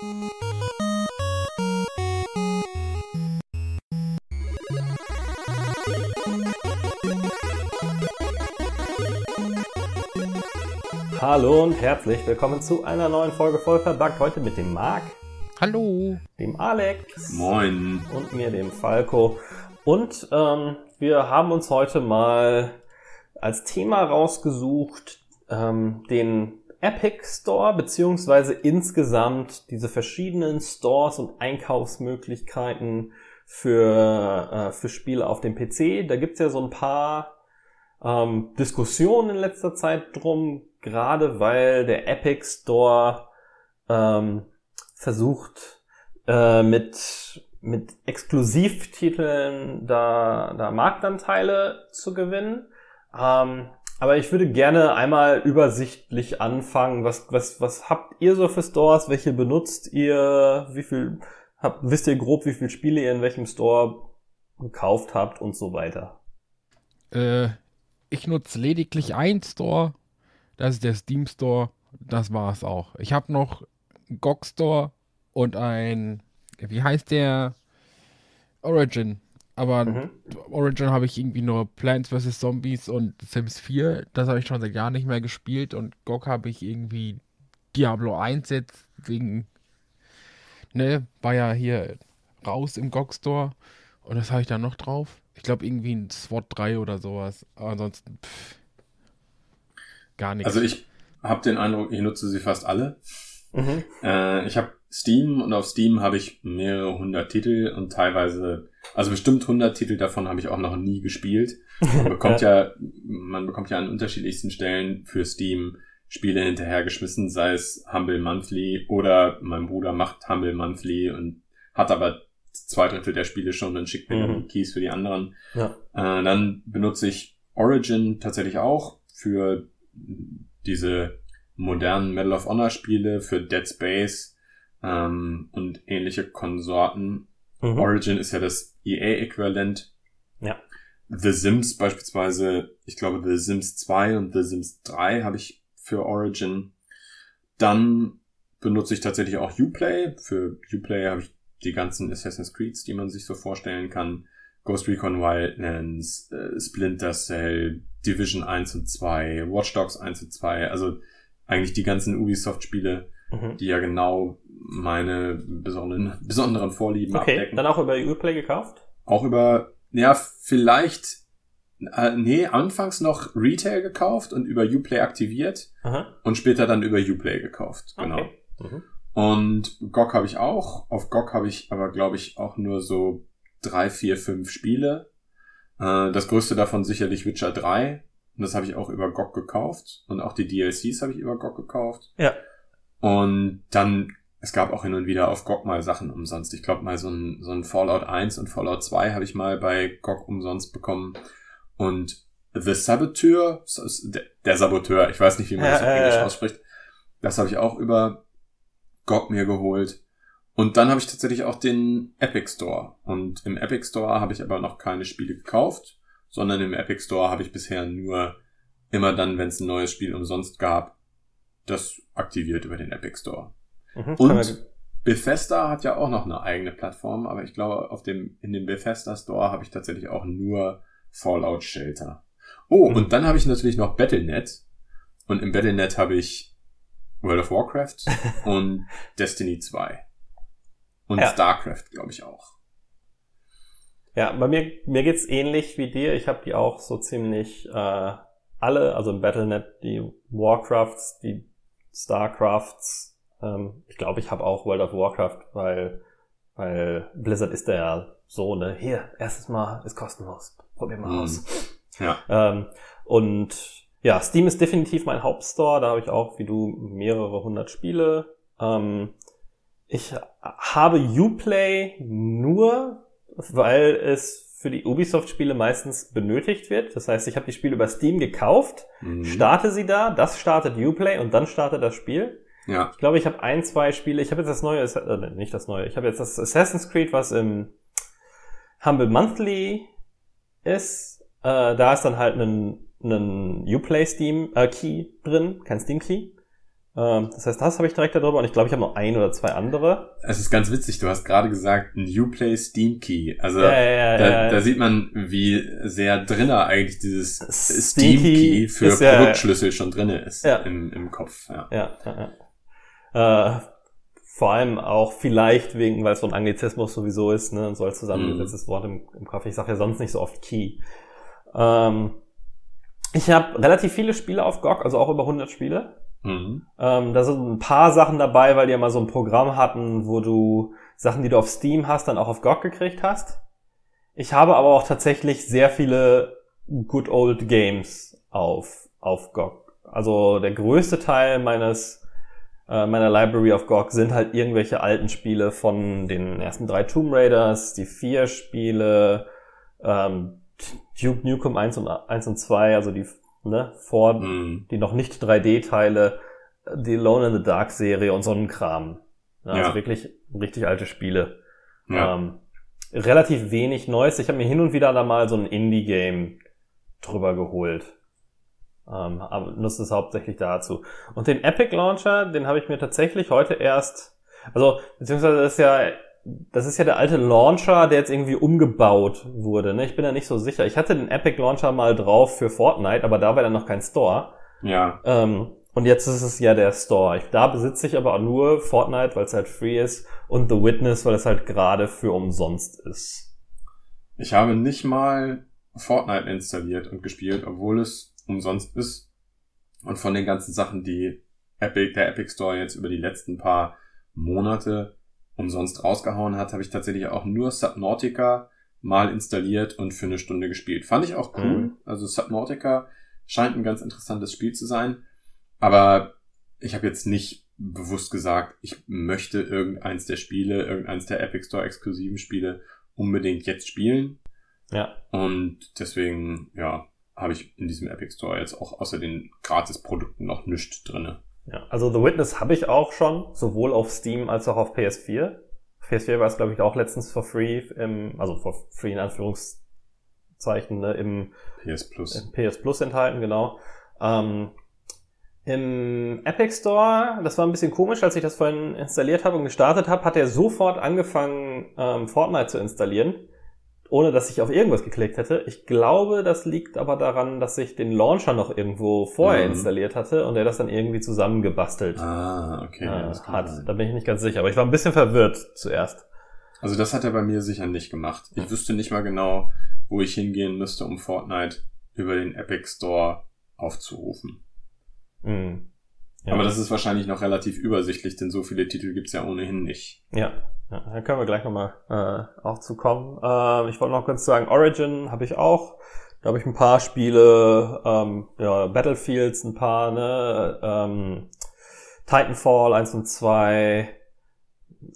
Hallo und herzlich willkommen zu einer neuen Folge voll verbuggt. Heute mit dem Marc. Hallo. Dem Alex. Moin. Und mir, dem Falco. Und ähm, wir haben uns heute mal als Thema rausgesucht, ähm, den Epic Store, beziehungsweise insgesamt diese verschiedenen Stores und Einkaufsmöglichkeiten für, äh, für Spiele auf dem PC. Da gibt's ja so ein paar ähm, Diskussionen in letzter Zeit drum, gerade weil der Epic Store ähm, versucht äh, mit mit Exklusivtiteln da, da Marktanteile zu gewinnen. Ähm, aber ich würde gerne einmal übersichtlich anfangen. Was, was, was habt ihr so für Stores? Welche benutzt ihr? Wie viel habt, wisst ihr grob, wie viele Spiele ihr in welchem Store gekauft habt und so weiter? Äh, ich nutze lediglich einen Store. Das ist der Steam Store. Das war es auch. Ich habe noch GOG Store und ein, wie heißt der? Origin. Aber mhm. Origin habe ich irgendwie nur Plants vs. Zombies und Sims 4. Das habe ich schon seit Jahren nicht mehr gespielt. Und GOG habe ich irgendwie Diablo 1 jetzt wegen, ne, war ja hier raus im GOG Store. Und das habe ich dann noch drauf. Ich glaube irgendwie ein SWAT 3 oder sowas. Aber ansonsten pff, gar nichts. Also ich habe den Eindruck, ich nutze sie fast alle. Mhm. Äh, ich habe Steam und auf Steam habe ich mehrere hundert Titel und teilweise, also bestimmt hundert Titel davon habe ich auch noch nie gespielt. Man bekommt ja, man bekommt ja an unterschiedlichsten Stellen für Steam Spiele hinterhergeschmissen, sei es Humble Monthly oder mein Bruder macht Humble Monthly und hat aber zwei Drittel der Spiele schon und schickt mir mhm. Keys für die anderen. Ja. Äh, dann benutze ich Origin tatsächlich auch für diese modernen Medal of Honor Spiele, für Dead Space, ähm, und ähnliche Konsorten. Mhm. Origin ist ja das EA-Äquivalent. Ja. The Sims beispielsweise, ich glaube The Sims 2 und The Sims 3 habe ich für Origin. Dann benutze ich tatsächlich auch Uplay. Für Uplay habe ich die ganzen Assassin's Creeds, die man sich so vorstellen kann. Ghost Recon Wildlands, äh, Splinter Cell, Division 1 und 2, Watch Dogs 1 und 2, also eigentlich die ganzen Ubisoft-Spiele, mhm. die ja genau meine besonderen, besonderen Vorlieben okay, abdecken. Dann auch über Uplay gekauft? Auch über, ja, vielleicht, äh, nee, anfangs noch Retail gekauft und über Uplay aktiviert Aha. und später dann über Uplay gekauft, genau. Okay. Mhm. Und GOG habe ich auch. Auf GOG habe ich aber, glaube ich, auch nur so drei, vier, fünf Spiele. Äh, das größte davon sicherlich Witcher 3. Und das habe ich auch über GOG gekauft. Und auch die DLCs habe ich über GOG gekauft. Ja. Und dann es gab auch hin und wieder auf GOG mal Sachen umsonst. Ich glaube mal so ein, so ein Fallout 1 und Fallout 2 habe ich mal bei GOG umsonst bekommen. Und The Saboteur, der Saboteur, ich weiß nicht, wie man das auf Englisch ausspricht, das habe ich auch über GOG mir geholt. Und dann habe ich tatsächlich auch den Epic Store. Und im Epic Store habe ich aber noch keine Spiele gekauft, sondern im Epic Store habe ich bisher nur immer dann, wenn es ein neues Spiel umsonst gab, das aktiviert über den Epic Store. Mhm, und Bethesda hat ja auch noch eine eigene Plattform, aber ich glaube, auf dem, in dem Bethesda Store habe ich tatsächlich auch nur Fallout Shelter. Oh, mhm. und dann habe ich natürlich noch Battlenet. Und im Battlenet habe ich World of Warcraft und Destiny 2. Und ja. StarCraft, glaube ich, auch. Ja, bei mir, mir geht's ähnlich wie dir. Ich habe die auch so ziemlich äh, alle, also im Battlenet die Warcrafts, die StarCrafts, ähm, ich glaube, ich habe auch World of Warcraft, weil, weil Blizzard ist ja so, ne, hier, erstes Mal ist kostenlos, probier mal mhm. aus. Ja. Ähm, und ja, Steam ist definitiv mein Hauptstore, da habe ich auch, wie du, mehrere hundert Spiele. Ähm, ich habe Uplay nur, weil es für die Ubisoft-Spiele meistens benötigt wird. Das heißt, ich habe die Spiele über Steam gekauft, mhm. starte sie da, das startet Uplay und dann startet das Spiel. Ja. Ich glaube, ich habe ein, zwei Spiele. Ich habe jetzt das neue, äh, nicht das neue. Ich habe jetzt das Assassin's Creed, was im Humble Monthly ist. Äh, da ist dann halt ein, ein Uplay Steam äh, Key drin, kein Steam Key. Ähm, das heißt, das habe ich direkt darüber und ich glaube, ich habe noch ein oder zwei andere. Es ist ganz witzig, du hast gerade gesagt, New Play Steam Key. Also Ja, ja, ja, da, da sieht man, wie sehr drinne eigentlich dieses Steam Steam Key für ist Produktschlüssel schon drinne ist im, im Kopf. Ja, ja, ja. Äh, vor allem auch vielleicht wegen, weil es so ein Anglizismus sowieso ist, ne, so als zusammengesetztes Wort im, im Kopf. Ich sage ja sonst nicht so oft Key. Ähm, ich habe relativ viele Spiele auf GOG, also auch über 100 Spiele. Mhm. Ähm, da sind ein paar Sachen dabei, weil die ja mal so ein Programm hatten, wo du Sachen, die du auf Steam hast, dann auch auf GOG gekriegt hast. Ich habe aber auch tatsächlich sehr viele Good Old Games auf, auf GOG. Also der größte Teil meines äh, meiner Library auf GOG sind halt irgendwelche alten Spiele von den ersten drei Tomb Raiders, die vier Spiele, ähm, Duke Nukem 1 und, 1 und 2, also die ne, vor Mhm. die noch nicht 3D-Teile, die Alone in the Dark Serie und so einen Kram. Ja, Also Ja. wirklich richtig alte Spiele. Ja. Ähm, relativ wenig Neues. Ich habe mir hin und wieder da mal so ein Indie-Game drüber geholt. Ähm, aber nutze es hauptsächlich dazu. Und den Epic Launcher, den habe ich mir tatsächlich heute erst, also beziehungsweise das ist ja, das ist ja der alte Launcher, der jetzt irgendwie umgebaut wurde. Ne? Ich bin da nicht so sicher. Ich hatte den Epic Launcher mal drauf für Fortnite, aber da war dann noch kein Store. ja. Ähm, und jetzt ist es ja der Store. Ich, da besitze ich aber auch nur Fortnite, weil es halt free ist und The Witness, weil es halt gerade für umsonst ist. Ich habe nicht mal Fortnite installiert und gespielt, obwohl es umsonst ist. Und von den ganzen Sachen, die Epic, der Epic Store jetzt über die letzten paar Monate umsonst rausgehauen hat, habe ich tatsächlich auch nur Subnautica mal installiert und für eine Stunde gespielt. Fand ich auch cool. Mhm. Also Subnautica scheint ein ganz interessantes Spiel zu sein. Aber ich habe jetzt nicht bewusst gesagt, ich möchte irgendeins der Spiele, irgendeins der Epic Store exklusiven Spiele unbedingt jetzt spielen. Ja. Und deswegen, ja, habe ich in diesem Epic Store jetzt auch außer den Gratis-Produkten noch nichts drinne. ja. Also The Witness habe ich auch schon, sowohl auf Steam als auch auf PS4. Auf PS4 war es, glaube ich, auch letztens for free, im, also for free in Anführungszeichen, ne, im PS Plus. im PS Plus enthalten, genau. Ähm, Im Epic Store, das war ein bisschen komisch, als ich das vorhin installiert habe und gestartet habe, hat er sofort angefangen, ähm, Fortnite zu installieren, ohne dass ich auf irgendwas geklickt hätte. Ich glaube, das liegt aber daran, dass ich den Launcher noch irgendwo vorher Mhm. installiert hatte und er das dann irgendwie zusammengebastelt Ah, okay. äh, hat. sein. Da bin ich nicht ganz sicher, aber ich war ein bisschen verwirrt zuerst. Also das hat er bei mir sicher nicht gemacht. Ich wüsste nicht mal genau, wo ich hingehen müsste, um Fortnite über den Epic Store aufzurufen. Mhm. Ja. Aber das ist wahrscheinlich noch relativ übersichtlich, denn so viele Titel gibt's ja ohnehin nicht. Ja, ja da können wir gleich nochmal äh, auch zu kommen. Ähm, ich wollte noch kurz sagen, Origin habe ich auch. Da habe ich ein paar Spiele, ähm, ja, Battlefields ein paar, ne, ähm, Titanfall 1 und 2,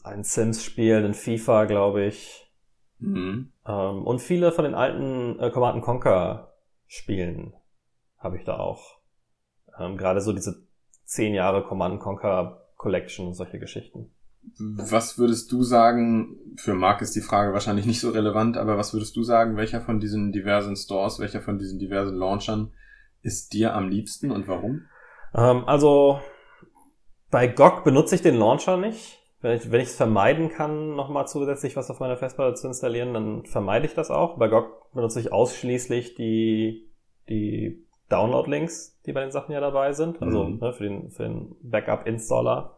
ein Sims-Spiel, ein FIFA, glaube ich. Mhm. Ähm, und viele von den alten äh, Command Conquer Spielen habe ich da auch. Ähm, Gerade so diese 10 Jahre Command Conquer Collection und solche Geschichten. Was würdest du sagen, für Marc ist die Frage wahrscheinlich nicht so relevant, aber was würdest du sagen, welcher von diesen diversen Stores, welcher von diesen diversen Launchern ist dir am liebsten und warum? Ähm, also bei GOG benutze ich den Launcher nicht. Wenn ich wenn ich es vermeiden kann, nochmal zusätzlich was auf meiner Festplatte zu installieren, dann vermeide ich das auch. Bei GOG benutze ich ausschließlich die, die Download-Links, die bei den Sachen ja dabei sind. Also Mhm. ne, für den, für den Backup-Installer.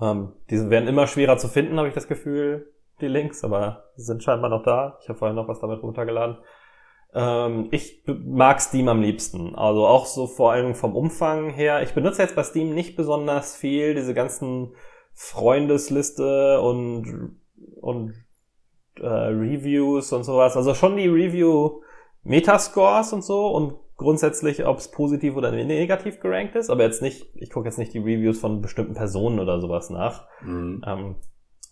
Ähm, diese werden immer schwerer zu finden, habe ich das Gefühl, die Links, aber sind scheinbar noch da. Ich habe vorhin noch was damit runtergeladen. Ähm, ich mag Steam am liebsten. Also auch so vor allem vom Umfang her. Ich benutze jetzt bei Steam nicht besonders viel diese ganzen Freundesliste und, und äh, Reviews und sowas. Also schon die Review Metascores und so und grundsätzlich, ob es positiv oder negativ gerankt ist, aber jetzt nicht, ich gucke jetzt nicht die Reviews von bestimmten Personen oder sowas nach. Mhm. Ähm,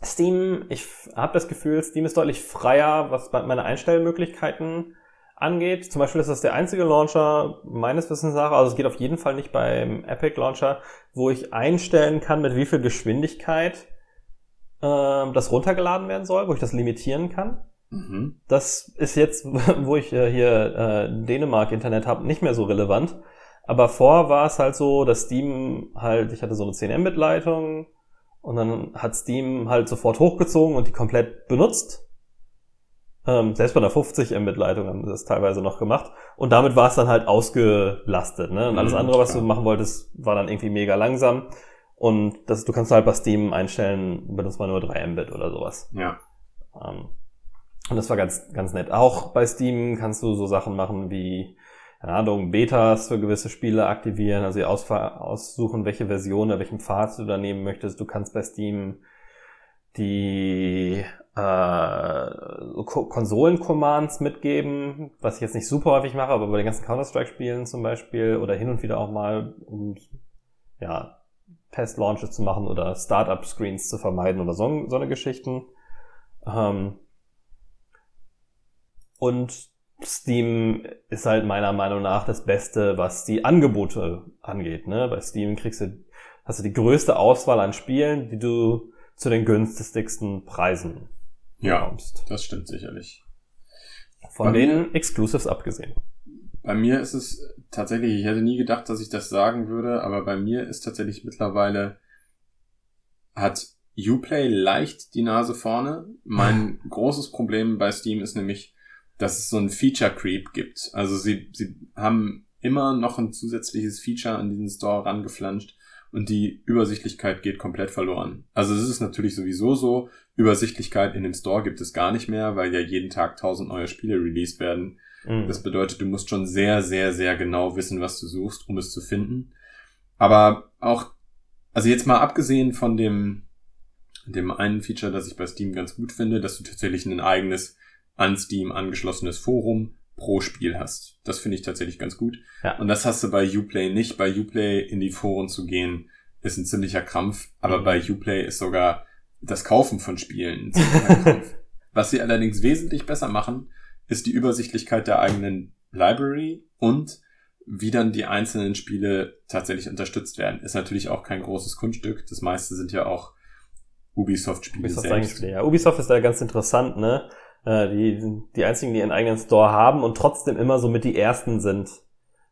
Steam, ich habe das Gefühl, Steam ist deutlich freier, was meine Einstellmöglichkeiten angeht. Zum Beispiel ist das der einzige Launcher meines Wissens nach, also es geht auf jeden Fall nicht beim Epic Launcher, wo ich einstellen kann, mit wie viel Geschwindigkeit ähm, das runtergeladen werden soll, wo ich das limitieren kann. Mhm. Das ist jetzt, wo ich äh, hier äh, Dänemark Internet habe, nicht mehr so relevant. Aber vor war es halt so, dass Steam halt, ich hatte so eine 10 Mbit Leitung und dann hat Steam halt sofort hochgezogen und die komplett benutzt. Ähm, selbst bei einer 50 Mbit Leitung haben sie das teilweise noch gemacht. Und damit war es dann halt ausgelastet. Ne? Und alles Mhm, andere, was klar. du machen wolltest, war dann irgendwie mega langsam. Und das, du kannst halt bei Steam einstellen, benutzt mal nur 3 Mbit oder sowas. Ja. Ähm, und das war ganz, ganz nett. Auch bei Steam kannst du so Sachen machen wie, keine Ahnung, Betas für gewisse Spiele aktivieren, also aussuchen, welche Version oder welchen Pfad du da nehmen möchtest. Du kannst bei Steam die äh, so Ko- Konsolen-Commands mitgeben, was ich jetzt nicht super häufig mache, aber bei den ganzen Counter-Strike-Spielen zum Beispiel oder hin und wieder auch mal, um ja, Test-Launches zu machen oder Startup-Screens zu vermeiden oder so, so eine Geschichten. Ähm, und Steam ist halt meiner Meinung nach das Beste, was die Angebote angeht. Ne? Bei Steam kriegst du, hast du die größte Auswahl an Spielen, die du zu den günstigsten Preisen Ja, bekommst. das stimmt sicherlich. Von Bei den Exclusives abgesehen. Bei mir ist es tatsächlich, ich hätte nie gedacht, dass ich das sagen würde, aber bei mir ist tatsächlich mittlerweile, hat Uplay leicht die Nase vorne. Mein großes Problem bei Steam ist nämlich, dass es so ein Feature Creep gibt. Also sie, sie haben immer noch ein zusätzliches Feature an diesen Store rangeflanscht und die Übersichtlichkeit geht komplett verloren. Also es ist natürlich sowieso so, Übersichtlichkeit in dem Store gibt es gar nicht mehr, weil ja jeden Tag tausend neue Spiele released werden. Mhm. Das bedeutet, du musst schon sehr, sehr, sehr genau wissen, was du suchst, um es zu finden. Aber auch, also jetzt mal abgesehen von dem, dem einen Feature, das ich bei Steam ganz gut finde, dass du tatsächlich ein eigenes an Steam angeschlossenes Forum pro Spiel hast. Das finde ich tatsächlich ganz gut. Ja. Und das hast du bei Uplay nicht. Bei Uplay in die Foren zu gehen, ist ein ziemlicher Krampf. Aber Mhm. bei Uplay ist sogar das Kaufen von Spielen ein ziemlicher Krampf. Was sie allerdings wesentlich besser machen, ist die Übersichtlichkeit der eigenen Library und wie dann die einzelnen Spiele tatsächlich unterstützt werden. Ist natürlich auch kein großes Kunststück. Das meiste sind ja auch Ubisoft-Spiele Ubisoft, selbst. ja. Ubisoft ist da ganz interessant, ne? Äh, Die, die einzigen, die ihren eigenen Store haben und trotzdem immer so mit die ersten sind,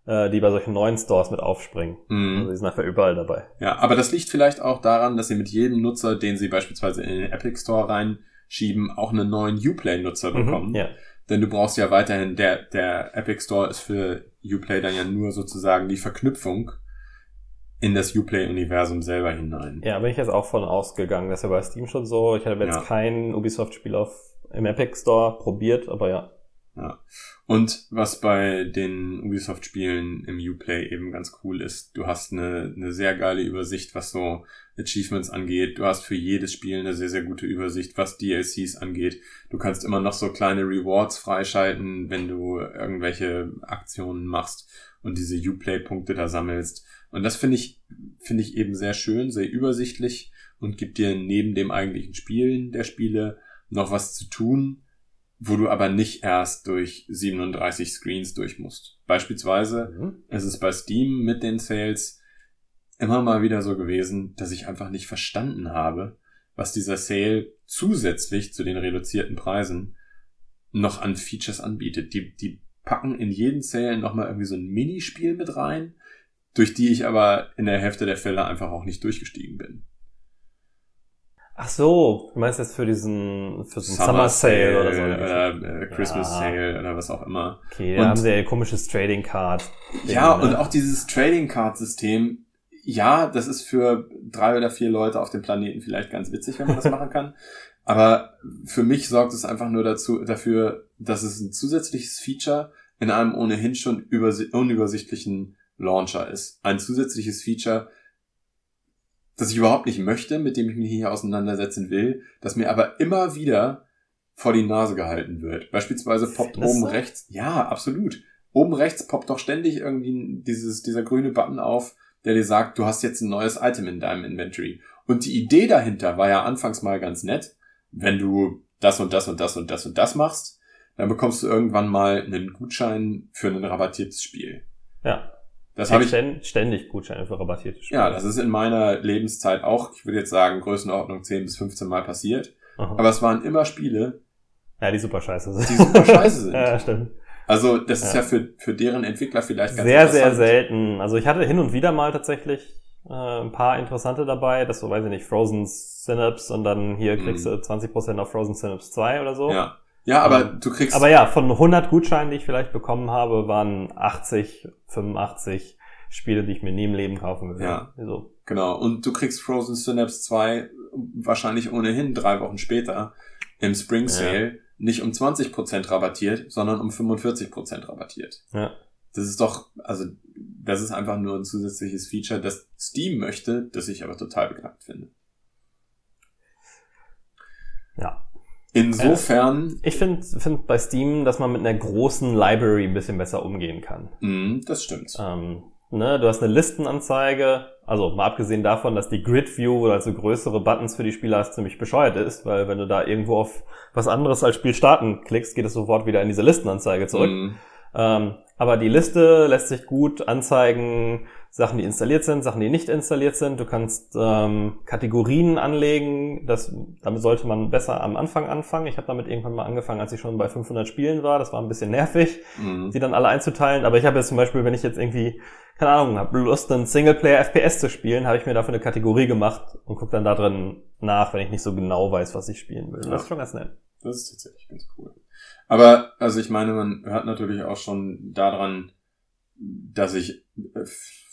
äh, die bei solchen neuen Stores mit aufspringen. Mhm. Also die sind einfach überall dabei. Ja, aber das liegt vielleicht auch daran, dass sie mit jedem Nutzer, den sie beispielsweise in den Epic Store reinschieben, auch einen neuen Uplay-Nutzer bekommen. Mhm, ja. Denn du brauchst ja weiterhin, der, der Epic Store ist für Uplay dann ja nur sozusagen die Verknüpfung in das Uplay-Universum selber hinein. ja, bin ich jetzt auch von ausgegangen. Das ist ja bei Steam schon so. Ich habe jetzt Ja. kein Ubisoft-Spiel auf im Epic Store probiert, aber ja. Ja. Und was bei den Ubisoft-Spielen im Uplay eben ganz cool ist, du hast eine, eine sehr geile Übersicht, was so Achievements angeht. Du hast für jedes Spiel eine sehr, sehr gute Übersicht, was DLCs angeht. Du kannst immer noch so kleine Rewards freischalten, wenn du irgendwelche Aktionen machst und diese Uplay-Punkte da sammelst. Und das finde ich, finde ich eben sehr schön, sehr übersichtlich und gibt dir neben dem eigentlichen Spielen der Spiele noch was zu tun, wo du aber nicht erst durch 37 Screens durch musst. Beispielsweise Mhm. ist es bei Steam mit den Sales immer mal wieder so gewesen, dass ich einfach nicht verstanden habe, was dieser Sale zusätzlich zu den reduzierten Preisen noch an Features anbietet. Die, die packen in jeden Sale nochmal irgendwie so ein Minispiel mit rein, durch die ich aber in der Hälfte der Fälle einfach auch nicht durchgestiegen bin. Ach so, du meinst jetzt für diesen, für so einen Summer, Sale oder so. oder äh, Christmas Ja. Sale oder was auch immer. Okay, Und- da haben sie ja ihr komisches Trading Card. Ja, ne? und auch dieses Trading Card System, ja, das ist für drei oder vier Leute auf dem Planeten vielleicht ganz witzig, wenn man das machen kann. Aber für mich sorgt es einfach nur dazu, dafür, dass es ein zusätzliches Feature in einem ohnehin schon übersi- unübersichtlichen Launcher ist. Ein zusätzliches Feature, das ich überhaupt nicht möchte, mit dem ich mich hier auseinandersetzen will, das mir aber immer wieder vor die Nase gehalten wird. Beispielsweise poppt Findest oben du? rechts, ja, absolut. Oben rechts poppt doch ständig irgendwie dieses, dieser grüne Button auf, der dir sagt, du hast jetzt ein neues Item in deinem Inventory. Und die Idee dahinter war ja anfangs mal ganz nett. Wenn du das und das und das und das und das machst, dann bekommst du irgendwann mal einen Gutschein für ein rabattiertes Spiel. Ja. Das habe ich Ständ- ständig Gutscheine für rabattierte Spiele. ja, das ist in meiner Lebenszeit auch, ich würde jetzt sagen, Größenordnung 10 bis 15 Mal passiert. Aha. Aber es waren immer Spiele, ja, die super scheiße sind. die super scheiße sind. ja, stimmt. Also das ist Ja. ja für, für deren Entwickler vielleicht ganz Sehr, sehr selten. Also ich hatte hin und wieder mal tatsächlich äh, ein paar interessante dabei, das so, weiß ich nicht, Frozen Synapse und dann hier kriegst Mhm. du 20% auf Frozen Synapse 2 oder so. Ja. Ja, aber du kriegst Aber ja, von 100 Gutscheinen, die ich vielleicht bekommen habe, waren 80, 85 Spiele, die ich mir nie im Leben kaufen würde. Ja. So. Genau, und du kriegst Frozen Synapse 2 wahrscheinlich ohnehin drei Wochen später im Spring Sale nicht um 20% rabattiert, sondern um 45% rabattiert. Ja. Das ist doch, also das ist einfach nur ein zusätzliches Feature, das Steam möchte, das ich aber total beknackt finde. Ja. Insofern, Ich finde find bei Steam, dass man mit einer großen Library ein bisschen besser umgehen kann. mh, das stimmt. Ähm, ne, du hast eine Listenanzeige, also mal abgesehen davon, dass die Grid View, also größere Buttons für die Spieler hast, ziemlich bescheuert ist, weil wenn du da irgendwo auf was anderes als Spiel starten klickst, geht es sofort wieder in diese Listenanzeige zurück. Mh, Ähm, aber die Liste lässt sich gut anzeigen, Sachen, die installiert sind, Sachen, die nicht installiert sind. Du kannst ähm, Kategorien anlegen. Das, damit sollte man besser am Anfang anfangen. Ich habe damit irgendwann mal angefangen, als ich schon bei 500 Spielen war. Das war ein bisschen nervig, mh. die dann alle einzuteilen. Aber ich habe jetzt zum Beispiel, wenn ich jetzt irgendwie, keine Ahnung, habe Lust, einen Singleplayer-FPS zu spielen, habe ich mir dafür eine Kategorie gemacht und gucke dann da drin nach, wenn ich nicht so genau weiß, was ich spielen will. Das ist schon ganz nett. Das ist tatsächlich ganz cool. Aber, also ich meine, man hört natürlich auch schon daran, dass ich äh,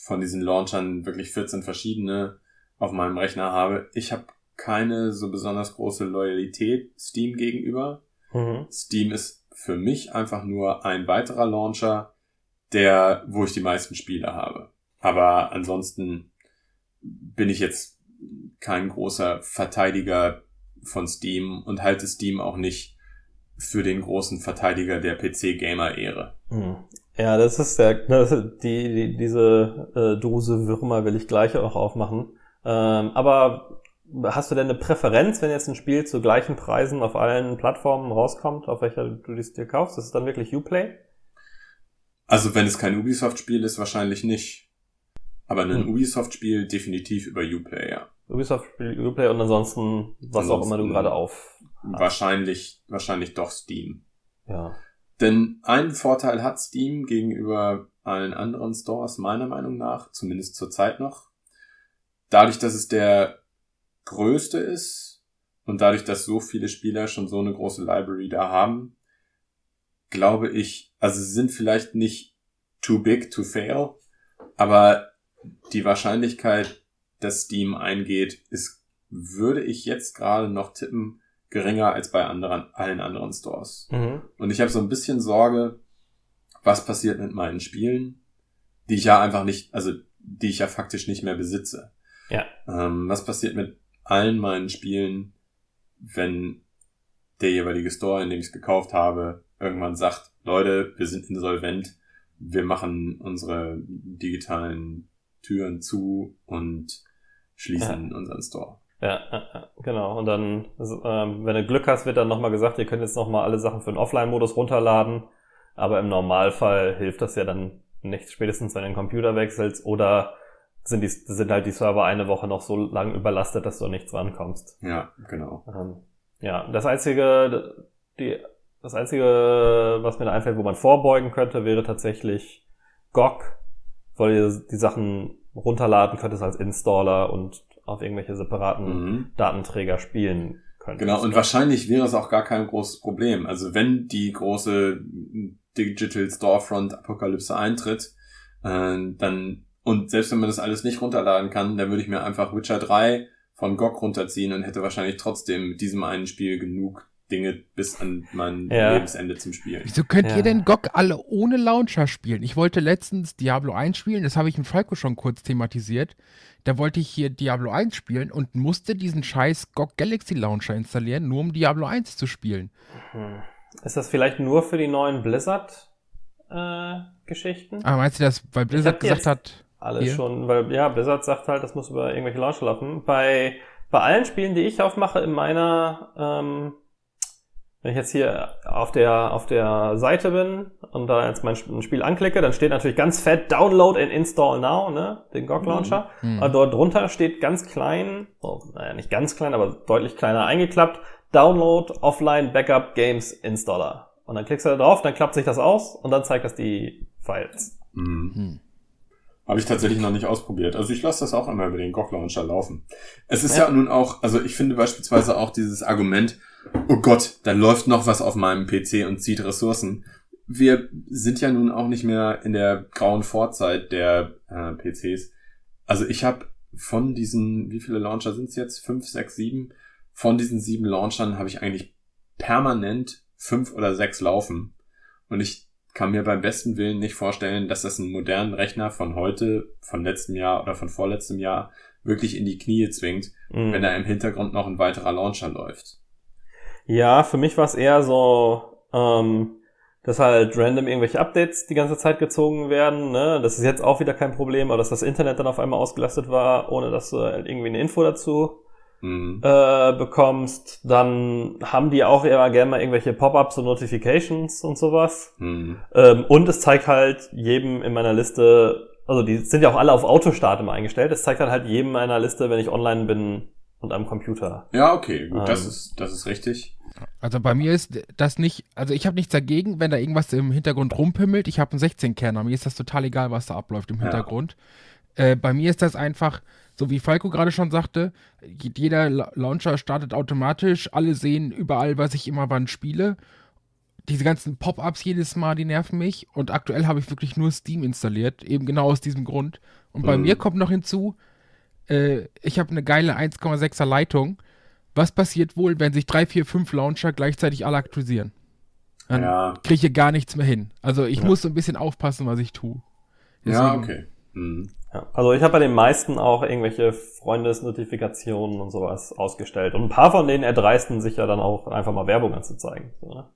von diesen Launchern wirklich 14 verschiedene auf meinem Rechner habe. Ich habe keine so besonders große Loyalität Steam gegenüber. Mhm. Steam ist für mich einfach nur ein weiterer Launcher, der, wo ich die meisten Spiele habe. Aber ansonsten bin ich jetzt kein großer Verteidiger von Steam und halte Steam auch nicht für den großen Verteidiger der PC-Gamer-Ehre. Hm. Ja, das ist der, ist die, die, diese äh, Dose Würmer will ich gleich auch aufmachen. Ähm, aber hast du denn eine Präferenz, wenn jetzt ein Spiel zu gleichen Preisen auf allen Plattformen rauskommt, auf welcher du es dir kaufst? Ist es dann wirklich Uplay? Also wenn es kein Ubisoft-Spiel ist, wahrscheinlich nicht. Aber ein Hm. Ubisoft-Spiel definitiv über Uplay, ja. Ubisoft spielt Uplay und ansonsten, was auch immer du Ansonsten- gerade auf. Wahrscheinlich, wahrscheinlich doch Steam. Ja. Denn einen Vorteil hat Steam gegenüber allen anderen Stores, meiner Meinung nach, zumindest zurzeit noch. Dadurch, dass es der größte ist und dadurch, dass so viele Spieler schon so eine große Library da haben, glaube ich, also sie sind vielleicht nicht too big to fail, aber die Wahrscheinlichkeit, dass Steam eingeht, ist, würde ich jetzt gerade noch tippen, geringer als bei anderen, allen anderen Stores. Mhm. Und ich habe so ein bisschen Sorge, was passiert mit meinen Spielen, die ich ja einfach nicht, also die ich ja faktisch nicht mehr besitze. Ja. Ähm, was passiert mit allen meinen Spielen, wenn der jeweilige Store, in dem ich es gekauft habe, irgendwann sagt, Leute, wir sind insolvent, wir machen unsere digitalen Türen zu und schließen unseren Store. Ja, ja, ja, genau. Und dann, ähm, wenn du Glück hast, wird dann nochmal gesagt, ihr könnt jetzt nochmal alle Sachen für den Offline-Modus runterladen. Aber im Normalfall hilft das ja dann nicht, spätestens wenn du den Computer wechselst oder sind, die, sind halt die Server eine Woche noch so lang überlastet, dass du an nichts rankommst. Ja, genau. Ähm, ja, das einzige, die, das einzige, was mir da einfällt, wo man vorbeugen könnte, wäre tatsächlich GOG, weil ihr die Sachen runterladen könntest als Installer und auf irgendwelche separaten Mhm. Datenträger spielen könntest. Genau, und wahrscheinlich wäre es auch gar kein großes Problem. Also wenn die große Digital Storefront Apokalypse eintritt, äh, dann, und selbst wenn man das alles nicht runterladen kann, dann würde ich mir einfach Witcher 3 von GOG runterziehen und hätte wahrscheinlich trotzdem mit diesem einen Spiel genug Dinge bis an mein Ja. Lebensende zum Spielen. Wieso könnt Ja. ihr denn GOG alle ohne Launcher spielen? Ich wollte letztens Diablo 1 spielen, das habe ich im Falco schon kurz thematisiert. Da wollte ich hier Diablo 1 spielen und musste diesen scheiß GOG Galaxy Launcher installieren, nur um Diablo 1 zu spielen. Hm. Ist das vielleicht nur für die neuen Blizzard-Geschichten? Aber meinst du das, weil Blizzard gesagt hat, Alles Hier. schon, weil ja, Blizzard sagt halt, das muss über irgendwelche Launcher laufen. Bei, bei allen Spielen, die ich aufmache in meiner, ähm, wenn ich jetzt hier auf der, auf der Seite bin und da jetzt mein Sp- ein Spiel anklicke, dann steht natürlich ganz fett Download and Install Now, ne, den GOG Launcher. Hm. Und dort drunter steht ganz klein, oh, naja, nicht ganz klein, aber deutlich kleiner eingeklappt, Download Offline Backup Games Installer. Und dann klickst du da drauf, dann klappt sich das aus und dann zeigt das die Files. Mhm. Hm. Habe ich tatsächlich noch nicht ausprobiert. Also ich lasse das auch immer über den GOG Launcher laufen. Es ist ja. Ja. nun auch, also ich finde beispielsweise auch dieses Argument, oh Gott, da läuft noch was auf meinem PC und zieht Ressourcen. Wir sind ja nun auch nicht mehr in der grauen Vorzeit der äh, PCs. Also ich habe von diesen, wie viele Launcher sind es jetzt? Fünf, sechs, sieben? Von diesen sieben Launchern habe ich eigentlich permanent fünf oder sechs laufen. Und ich kann mir beim besten Willen nicht vorstellen, dass das einen modernen Rechner von heute, von letztem Jahr oder von vorletztem Jahr wirklich in die Knie zwingt, Mhm. wenn da im Hintergrund noch ein weiterer Launcher läuft. Ja, für mich war es eher so, ähm, dass halt random irgendwelche Updates die ganze Zeit gezogen werden. Ne? Das ist jetzt auch wieder kein Problem, aber dass das Internet dann auf einmal ausgelastet war, ohne dass du halt irgendwie eine Info dazu Mhm. äh, bekommst. Dann haben die auch immer gerne mal irgendwelche Pop-ups und Notifications und sowas. Mhm. Ähm, und es zeigt halt jedem in meiner Liste, also die sind ja auch alle auf Autostart immer eingestellt. Es zeigt dann halt jedem in meiner Liste, wenn ich online bin und am Computer. Ja, okay, gut, das Ähm. ist, das ist richtig. Also bei mir ist das nicht, also ich habe nichts dagegen, wenn da irgendwas im Hintergrund rumpimmelt. Ich habe einen 16-Kerner, mir ist das total egal, was da abläuft im Ja. Hintergrund. Äh, bei mir ist das einfach, so wie Falco gerade schon sagte, jeder La Launcher startet automatisch, alle sehen überall, was ich immer wann spiele. Diese ganzen Pop-ups jedes Mal, die nerven mich. Und aktuell habe ich wirklich nur Steam installiert, eben genau aus diesem Grund. Und bei Mhm. mir kommt noch hinzu, äh, ich habe eine geile 1,6er Leitung. Was passiert wohl, wenn sich drei, vier, fünf Launcher gleichzeitig alle aktualisieren? Dann Ja, kriege ich hier gar nichts mehr hin. Also ich Ja. muss so ein bisschen aufpassen, was ich tue. ja, Deswegen- okay. Mhm. Ja, also ich habe bei den meisten auch irgendwelche Freundesnotifikationen und sowas ausgestellt. Und ein paar von denen erdreisten sich ja dann auch einfach mal Werbung anzuzeigen. So, ne?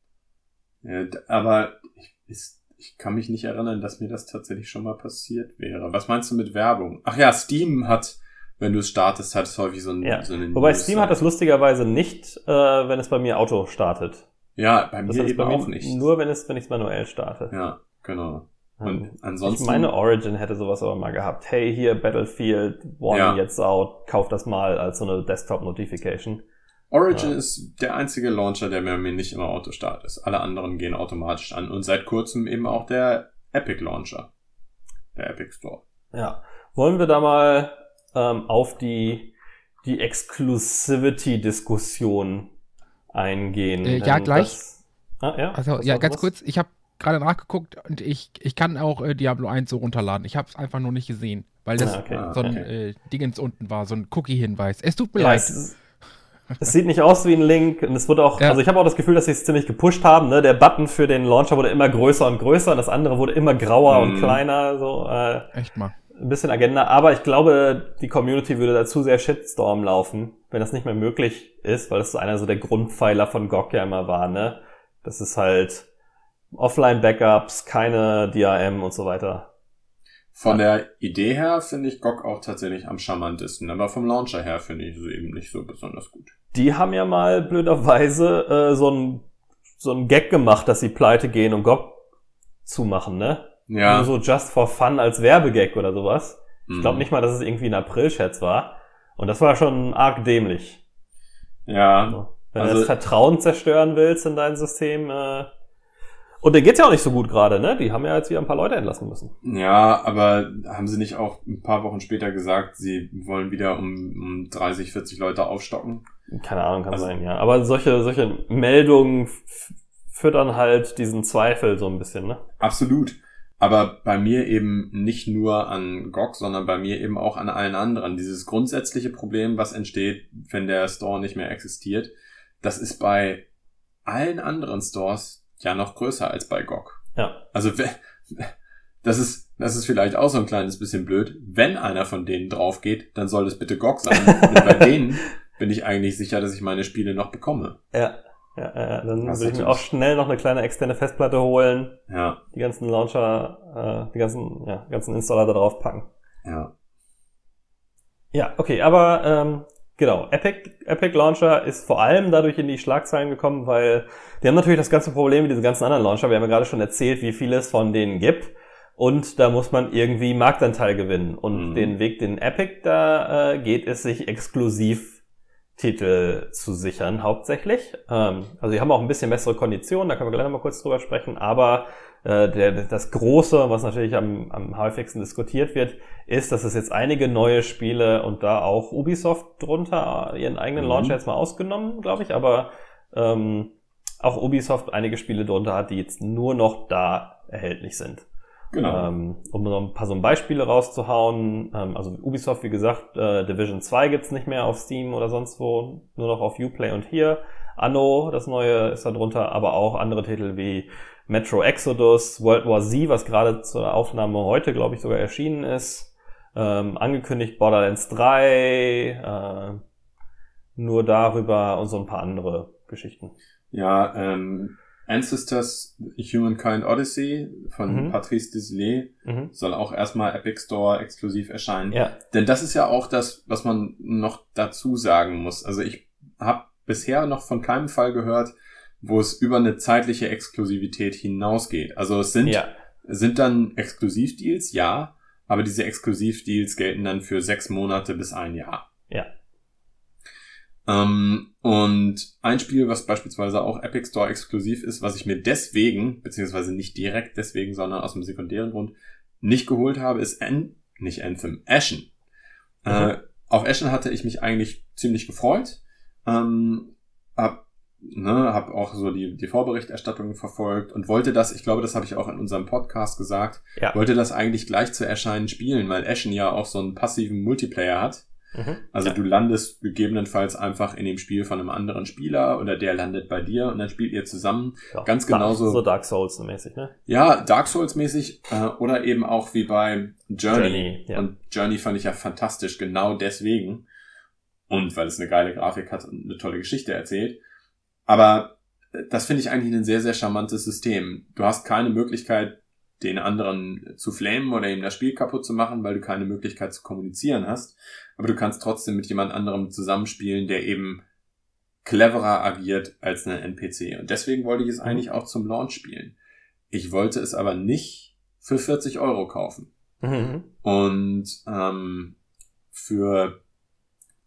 Ja, aber ich, ist, ich kann mich nicht erinnern, dass mir das tatsächlich schon mal passiert wäre. Was meinst du mit Werbung? Ach ja, Steam hat, wenn du es startest, hat es häufig so, ein, Ja. so einen Wobei News- Steam hat das lustigerweise nicht, äh, wenn es bei mir Auto startet. Ja, bei Das mir heißt eben bei mir auch nicht. nur, wenn es wenn ich es manuell starte. Ja, genau. Und ansonsten. Ich meine, Origin hätte sowas aber mal gehabt. Hey, hier Battlefield One Ja. jetzt out, kauf das mal als so eine Desktop-Notification. Origin Ja. ist der einzige Launcher, der bei mir nicht immer Autostart ist. Alle anderen gehen automatisch an. Und seit kurzem eben auch der Epic Launcher. Der Epic Store. Ja. Wollen wir da mal ähm, auf die, die Exclusivity-Diskussion eingehen? Äh, ja, gleich. Das, ah, ja, Also ja, ganz was? kurz, ich habe gerade nachgeguckt und ich, ich kann auch äh, Diablo 1 so runterladen. Ich habe es einfach nur nicht gesehen, weil das Ah, okay. So ein okay. äh, Dingens unten war, so ein Cookie-Hinweis. Es tut mir Ja, leid. es, es sieht nicht aus wie ein Link und es wurde auch, Ja. also ich habe auch das Gefühl, dass sie es ziemlich gepusht haben. Ne? Der Button für den Launcher wurde immer größer und größer und das andere wurde immer grauer und Mhm. kleiner. So äh, Echt mal. Ein bisschen Agenda. Aber ich glaube, die Community würde dazu sehr Shitstorm laufen, wenn das nicht mehr möglich ist, weil das so einer so der Grundpfeiler von GOG ja immer war. Ne? Das ist halt Offline-Backups, keine DRM und so weiter. Von der Idee her finde ich GOG auch tatsächlich am charmantesten, aber vom Launcher her finde ich es eben nicht so besonders gut. Die haben ja mal blöderweise äh, so ein so ein Gag gemacht, dass sie pleite gehen und GOG zumachen, ne? Ja. Nur so just for fun als Werbegag oder sowas. Ich mhm. glaube nicht mal, dass es irgendwie ein April-Scherz war. Und das war schon arg dämlich. Ja. So. Wenn Also- du das Vertrauen zerstören willst in dein System. Äh und denen geht's ja auch nicht so gut gerade, ne? Die haben ja jetzt wieder ein paar Leute entlassen müssen. Ja, aber haben sie nicht auch ein paar Wochen später gesagt, sie wollen wieder um, um 30, 40 Leute aufstocken? Keine Ahnung, kann Also- sein, ja. Aber solche, solche Meldungen füttern halt diesen Zweifel so ein bisschen, ne? Absolut. Aber bei mir eben nicht nur an GOG, sondern bei mir eben auch an allen anderen. Dieses grundsätzliche Problem, was entsteht, wenn der Store nicht mehr existiert, das ist bei allen anderen Stores ja noch größer als bei GOG. Ja. Also das ist, das ist vielleicht auch so ein kleines bisschen blöd. Wenn einer von denen drauf geht, dann soll es bitte GOG sein. Und bei denen bin ich eigentlich sicher, dass ich meine Spiele noch bekomme. Ja. Ja, ja, dann Das würde ich mir auch schnell noch eine kleine externe Festplatte holen, Ja, die ganzen Launcher, äh, die ganzen, ja, ganzen Installer da drauf packen. ja. Ja, okay, aber ähm, genau, Epic, Epic Launcher ist vor allem dadurch in die Schlagzeilen gekommen, weil die haben natürlich das ganze Problem wie diese ganzen anderen Launcher. Wir haben ja gerade schon erzählt, wie viel es von denen gibt. Und da muss man irgendwie Marktanteil gewinnen. Und Mhm. den Weg, den Epic da äh, geht, ist sich exklusiv Titel zu sichern, hauptsächlich. Ähm, also die haben auch ein bisschen bessere Konditionen, da können wir gleich noch mal kurz drüber sprechen, aber äh, der, das Große, was natürlich am, am häufigsten diskutiert wird, ist, dass es jetzt einige neue Spiele und da auch Ubisoft drunter, ihren eigenen mhm. Launcher jetzt mal ausgenommen, glaube ich, aber ähm, auch Ubisoft einige Spiele drunter hat, die jetzt nur noch da erhältlich sind. Genau. Ähm, um noch ein paar so Beispiele rauszuhauen, ähm, also Ubisoft, wie gesagt, äh, Division 2 gibt's nicht mehr auf Steam oder sonst wo, nur noch auf Uplay und hier. Anno, das neue, ist da drunter, aber auch andere Titel wie Metro Exodus, World War Z, was gerade zur Aufnahme heute, glaube ich, sogar erschienen ist. Ähm, angekündigt Borderlands 3, äh, nur darüber und so ein paar andere Geschichten. Ja, ähm, Ancestors Humankind Odyssey von mhm. Patrice Desilets mhm. soll auch erstmal Epic Store exklusiv erscheinen. Ja. Denn das ist ja auch das, was man noch dazu sagen muss. Also ich habe bisher noch von keinem Fall gehört, wo es über eine zeitliche Exklusivität hinausgeht. Also es sind, ja. sind dann Exklusivdeals, ja, aber diese Exklusivdeals gelten dann für sechs Monate bis ein Jahr. Ähm, und ein Spiel, was beispielsweise auch Epic Store exklusiv ist, was ich mir deswegen, beziehungsweise nicht direkt deswegen, sondern aus dem sekundären Grund nicht geholt habe, ist An nicht Anthem, Ashen. Mhm. Äh, auf Ashen hatte ich mich eigentlich ziemlich gefreut. Ähm, hab ne, habe auch so die, die Vorberichterstattung verfolgt und wollte das, ich glaube, das habe ich auch in unserem Podcast gesagt, ja. wollte das eigentlich gleich zu erscheinen spielen, weil Ashen ja auch so einen passiven Multiplayer hat. Mhm. Also ja. du landest gegebenenfalls einfach in dem Spiel von einem anderen Spieler oder der landet bei dir und dann spielt ihr zusammen. Ja. Ganz genauso. So Dark Souls mäßig, ne? Ja, Dark Souls mäßig äh, oder eben auch wie bei Journey. Journey ja. Und Journey fand ich ja fantastisch, genau deswegen. Und weil es eine geile Grafik hat und eine tolle Geschichte erzählt. Aber das finde ich eigentlich ein sehr, sehr charmantes System. Du hast keine Möglichkeit, den anderen zu flamen oder ihm das Spiel kaputt zu machen, weil du keine Möglichkeit zu kommunizieren hast. Aber du kannst trotzdem mit jemand anderem zusammenspielen, der eben cleverer agiert als ein NPC. Und deswegen wollte ich es mhm. eigentlich auch zum Launch spielen. Ich wollte es aber nicht für 40 Euro kaufen. Mhm. Und ähm, für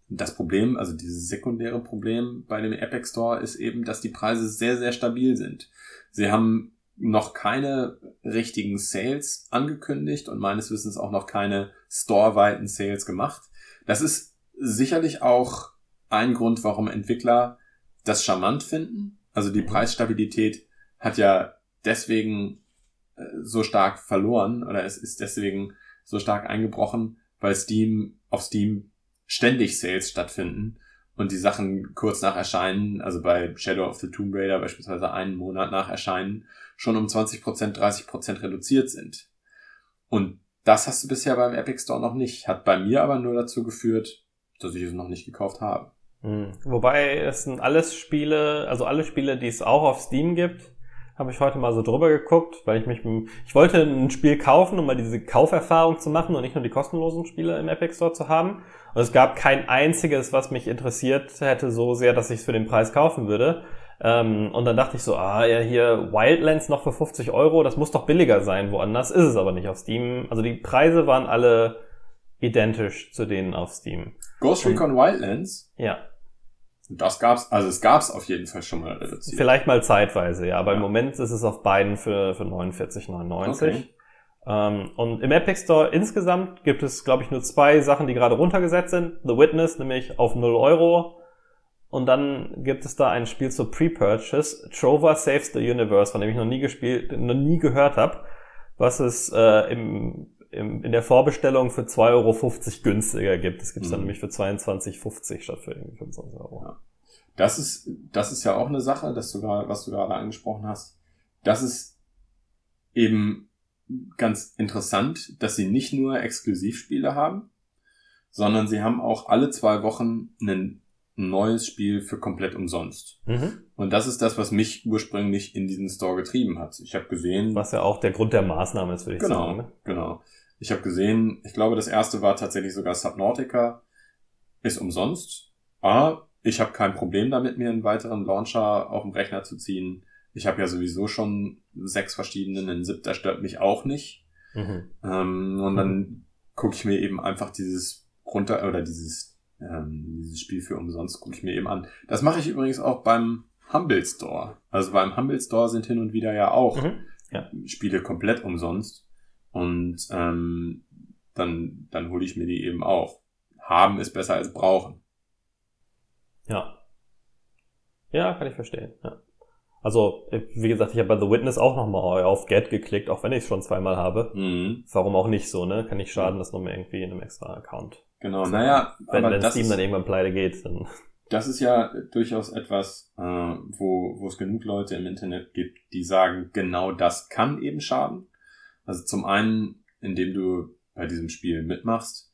das Problem, also dieses sekundäre Problem bei dem Epic Store ist eben, dass die Preise sehr, sehr stabil sind. Sie haben noch keine richtigen Sales angekündigt und meines Wissens auch noch keine storeweiten Sales gemacht. Das ist sicherlich auch ein Grund, warum Entwickler das charmant finden. Also die mhm. Preisstabilität hat ja deswegen äh, so stark verloren oder es ist deswegen so stark eingebrochen, weil Steam auf Steam ständig Sales stattfinden und die Sachen kurz nach Erscheinen, also bei Shadow of the Tomb Raider beispielsweise einen Monat nach Erscheinen, schon um 20%, 30% reduziert sind. Und das hast du bisher beim Epic Store noch nicht. Hat bei mir aber nur dazu geführt, dass ich es noch nicht gekauft habe. Hm. Wobei es sind alles Spiele, also alle Spiele, die es auch auf Steam gibt, habe ich heute mal so drüber geguckt, weil ich mich, ich wollte ein Spiel kaufen, um mal diese Kauferfahrung zu machen und nicht nur die kostenlosen Spiele im Epic Store zu haben. Und es gab kein einziges, was mich interessiert hätte so sehr, dass ich es für den Preis kaufen würde. Ähm, und dann dachte ich so, ah, ja, hier Wildlands noch für 50 Euro, das muss doch billiger sein, woanders ist es aber nicht auf Steam. Also die Preise waren alle identisch zu denen auf Steam. Ghost Recon Wildlands? Ja. Das gab's, also es gab's auf jeden Fall schon mal reduziert. Vielleicht mal zeitweise, ja, aber ja. im Moment ist es auf beiden für, für 49,99. Okay. Ähm, und im Epic Store insgesamt gibt es, glaube ich, nur zwei Sachen, die gerade runtergesetzt sind. The Witness, nämlich auf 0 Euro. Und dann gibt es da ein Spiel zur Pre-Purchase, Trover Saves the Universe, von dem ich noch nie gespielt, noch nie gehört habe, was es äh, im, im, in der Vorbestellung für 2,50 Euro günstiger gibt. Das gibt es mhm. dann nämlich für 22,50 statt für irgendwie 25 Euro. Ja. Das ist, das ist ja auch eine Sache, dass du gerade, was du gerade angesprochen hast. Das ist eben ganz interessant, dass sie nicht nur Exklusivspiele haben, sondern sie haben auch alle zwei Wochen ein neues Spiel für komplett umsonst. Mhm. Und das ist das, was mich ursprünglich in diesen Store getrieben hat. Ich habe gesehen. Was ja auch der Grund der Maßnahme ist, würde ich genau, sagen. Ne? Genau. Ich habe gesehen, ich glaube, das erste war tatsächlich sogar Subnautica. Ist umsonst. A, ich habe kein Problem damit, mir einen weiteren Launcher auf dem Rechner zu ziehen. Ich habe ja sowieso schon sechs verschiedene, ein siebter stört mich auch nicht. Mhm. Ähm, und dann mhm. gucke ich mir eben einfach dieses runter oder dieses ähm, dieses Spiel für umsonst gucke ich mir eben an. Das mache ich übrigens auch beim Humble Store. Also beim Humble Store sind hin und wieder ja auch Mhm, ja. Spiele komplett umsonst. Und ähm, dann, dann hole ich mir die eben auch. Haben ist besser als brauchen. Ja. Ja, kann ich verstehen. Ja. Also, wie gesagt, ich habe bei The Witness auch nochmal auf Get geklickt, auch wenn ich es schon zweimal habe. Mhm. Warum auch nicht so, ne? Kann nicht schaden, das nochmal irgendwie in einem extra Account. Genau, naja, Wenn, aber wenn das Steam ist, dann irgendwann pleite geht, dann. das ist ja durchaus etwas, äh, wo, wo es genug Leute im Internet gibt, die sagen, genau das kann eben schaden. Also zum einen, indem du bei diesem Spiel mitmachst,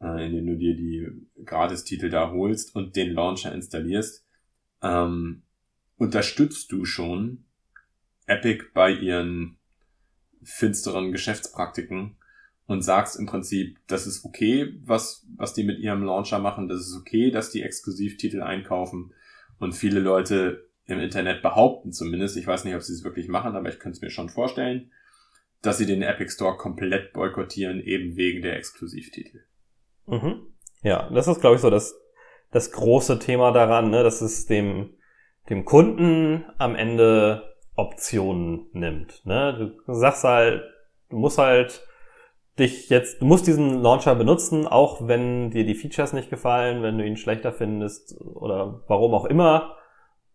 äh, indem du dir die Gratistitel da holst und den Launcher installierst, ähm, unterstützt du schon Epic bei ihren finsteren Geschäftspraktiken und sagst im Prinzip, das ist okay, was, was die mit ihrem Launcher machen, das ist okay, dass die Exklusivtitel einkaufen und viele Leute im Internet behaupten zumindest, ich weiß nicht, ob sie es wirklich machen, aber ich könnte es mir schon vorstellen, dass sie den Epic Store komplett boykottieren, eben wegen der Exklusivtitel. Mhm. Ja, das ist, glaube ich, so das, das große Thema daran, ne, dass es dem, dem Kunden am Ende Optionen nimmt. Ne? Du sagst halt, du musst halt dich jetzt, du musst diesen Launcher benutzen, auch wenn dir die Features nicht gefallen, wenn du ihn schlechter findest oder warum auch immer,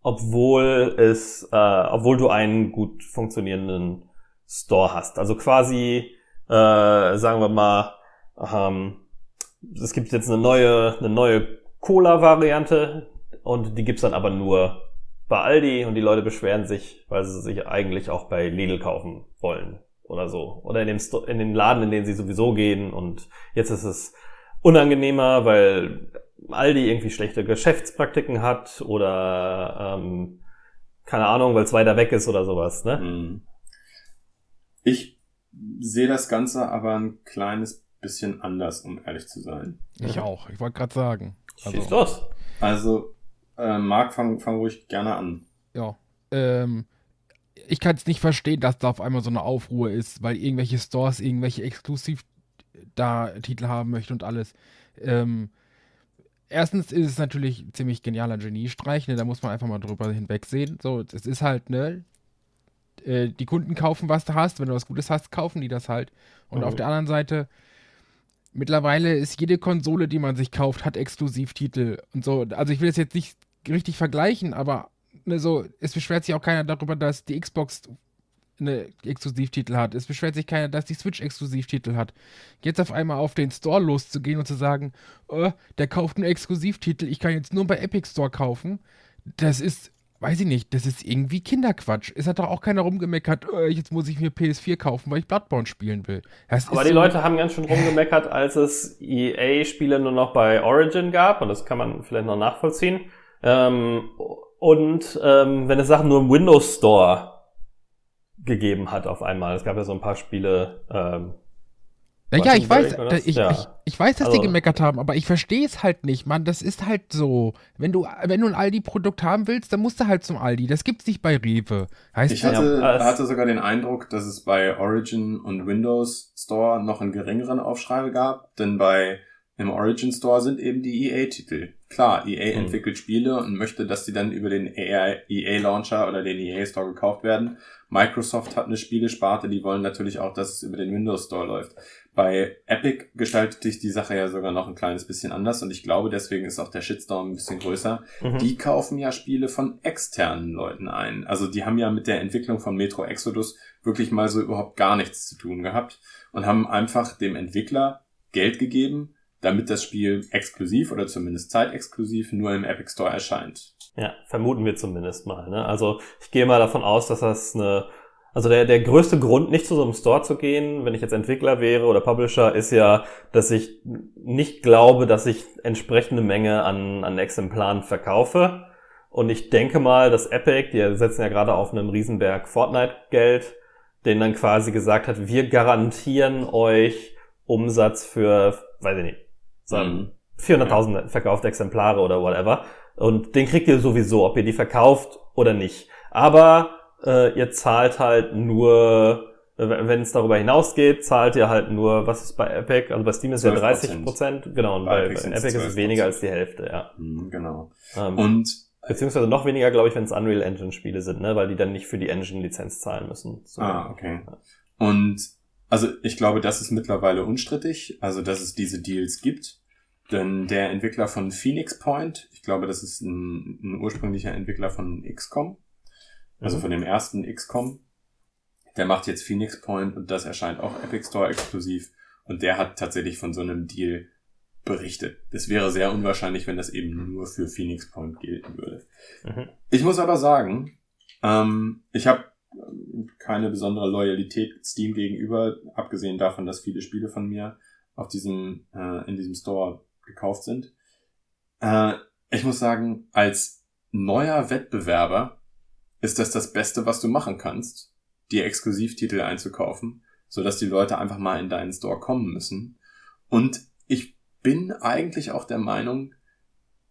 obwohl es, äh, obwohl du einen gut funktionierenden Store hast. Also quasi, äh, sagen wir mal, ähm, es gibt jetzt eine neue, eine neue Cola-Variante und die gibt's dann aber nur bei Aldi und die Leute beschweren sich, weil sie sich eigentlich auch bei Lidl kaufen wollen oder so. Oder in dem, Sto in dem Laden, in den sie sowieso gehen und jetzt ist es unangenehmer, weil Aldi irgendwie schlechte Geschäftspraktiken hat oder ähm, keine Ahnung, weil es weiter weg ist oder sowas, ne? Mhm. Ich sehe das Ganze aber ein kleines bisschen anders, um ehrlich zu sein. Ich Mhm. auch. Ich wollte gerade sagen. Schieß Also, los. Also, äh, Marc, fang, fang ruhig gerne an. ja. Ähm, ich kann es nicht verstehen, dass da auf einmal so eine Aufruhr ist, weil irgendwelche Stores irgendwelche exklusiv da Titel haben möchten und alles. Ähm, erstens ist es natürlich ein ziemlich genialer Geniestreich, ne? da muss man einfach mal drüber hinwegsehen. So, es ist halt, ne, äh, die Kunden kaufen, was du hast, wenn du was Gutes hast, kaufen die das halt. Und Mhm. auf der anderen Seite, mittlerweile ist jede Konsole, die man sich kauft, hat Exklusivtitel und so. Also ich will das jetzt nicht richtig vergleichen, aber ne, so, es beschwert sich auch keiner darüber, dass die Xbox eine Exklusivtitel hat. Es beschwert sich keiner, dass die Switch Exklusivtitel hat. Jetzt auf einmal auf den Store loszugehen und zu sagen, oh, der kauft einen Exklusivtitel, ich kann jetzt nur bei Epic Store kaufen, das ist, weiß ich nicht, das ist irgendwie Kinderquatsch. Es hat doch auch keiner rumgemeckert, oh, jetzt muss ich mir PS4 kaufen, weil ich Bloodborne spielen will. Das Aber die so- Leute haben ganz schön rumgemeckert, als es EA-Spiele nur noch bei Origin gab, und das kann man vielleicht noch nachvollziehen. Ähm, und ähm, wenn es Sachen nur im Windows Store gegeben hat auf einmal. Es gab ja so ein paar Spiele. Ähm, Ja, ja, Watching ich weiß, da- ich, Ja. ich, ich weiß, dass Also- die gemeckert haben, aber ich verstehe es halt nicht, Mann. Das ist halt so. Wenn du, wenn du ein Aldi-Produkt haben willst, dann musst du halt zum Aldi. Das gibt's nicht bei Rewe. Heißt Ich hatte, Ja, hatte sogar den Eindruck, dass es bei Origin und Windows Store noch einen geringeren Aufschrei gab, denn bei im Origin Store sind eben die EA-Titel. Klar, EA Mhm. entwickelt Spiele und möchte, dass die dann über den EA-Launcher oder den EA Store gekauft werden. Microsoft hat eine Spielesparte, die wollen natürlich auch, dass es über den Windows Store läuft. Bei Epic gestaltet sich die Sache ja sogar noch ein kleines bisschen anders und ich glaube, deswegen ist auch der Shitstorm ein bisschen größer. mhm. Die kaufen ja Spiele von externen Leuten ein. Also die haben ja mit der Entwicklung von Metro Exodus wirklich mal so überhaupt gar nichts zu tun gehabt und haben einfach dem Entwickler Geld gegeben, damit das Spiel exklusiv oder zumindest zeitexklusiv nur im Epic Store erscheint. Ja, vermuten wir zumindest mal. Ne? Also ich gehe mal davon aus, dass das eine, also der, der größte Grund, nicht zu so einem Store zu gehen, wenn ich jetzt Entwickler wäre oder Publisher, ist ja, dass ich nicht glaube, dass ich entsprechende Menge an, an Exemplaren verkaufe. Und ich denke mal, dass Epic, die setzen ja gerade auf einem Riesenberg Fortnite-Geld, denen dann quasi gesagt hat, wir garantieren euch Umsatz für, weiß ich nicht, sagen, Mhm. 400.000 verkaufte Exemplare oder whatever. Und den kriegt ihr sowieso, ob ihr die verkauft oder nicht. Aber äh, ihr zahlt halt nur wenn es darüber hinausgeht, zahlt ihr halt nur, was ist bei Epic? Also bei Steam ist ja 30 Prozent, genau, und bei, bei Epic, Epic ist es weniger als die Hälfte, ja. Mhm, genau. Ähm, Und beziehungsweise noch weniger, glaube ich, wenn es Unreal Engine Spiele sind, ne, weil die dann nicht für die Engine Lizenz zahlen müssen. So. Ah, okay. Und also ich glaube, das ist mittlerweile unstrittig, also dass es diese Deals gibt. Denn der Entwickler von Phoenix Point, ich glaube, das ist ein, ein ursprünglicher Entwickler von XCOM, also Mhm. von dem ersten XCOM, der macht jetzt Phoenix Point und das erscheint auch Epic Store exklusiv. Und der hat tatsächlich von so einem Deal berichtet. Das wäre sehr unwahrscheinlich, wenn das eben nur für Phoenix Point gelten würde. Mhm. Ich muss aber sagen, ähm, ich habe keine besondere Loyalität Steam gegenüber, abgesehen davon, dass viele Spiele von mir auf diesem, äh, in diesem Store gekauft sind. Äh, ich muss sagen, als neuer Wettbewerber ist das das Beste, was du machen kannst, die Exklusivtitel einzukaufen, so dass die Leute einfach mal in deinen Store kommen müssen. Und ich bin eigentlich auch der Meinung,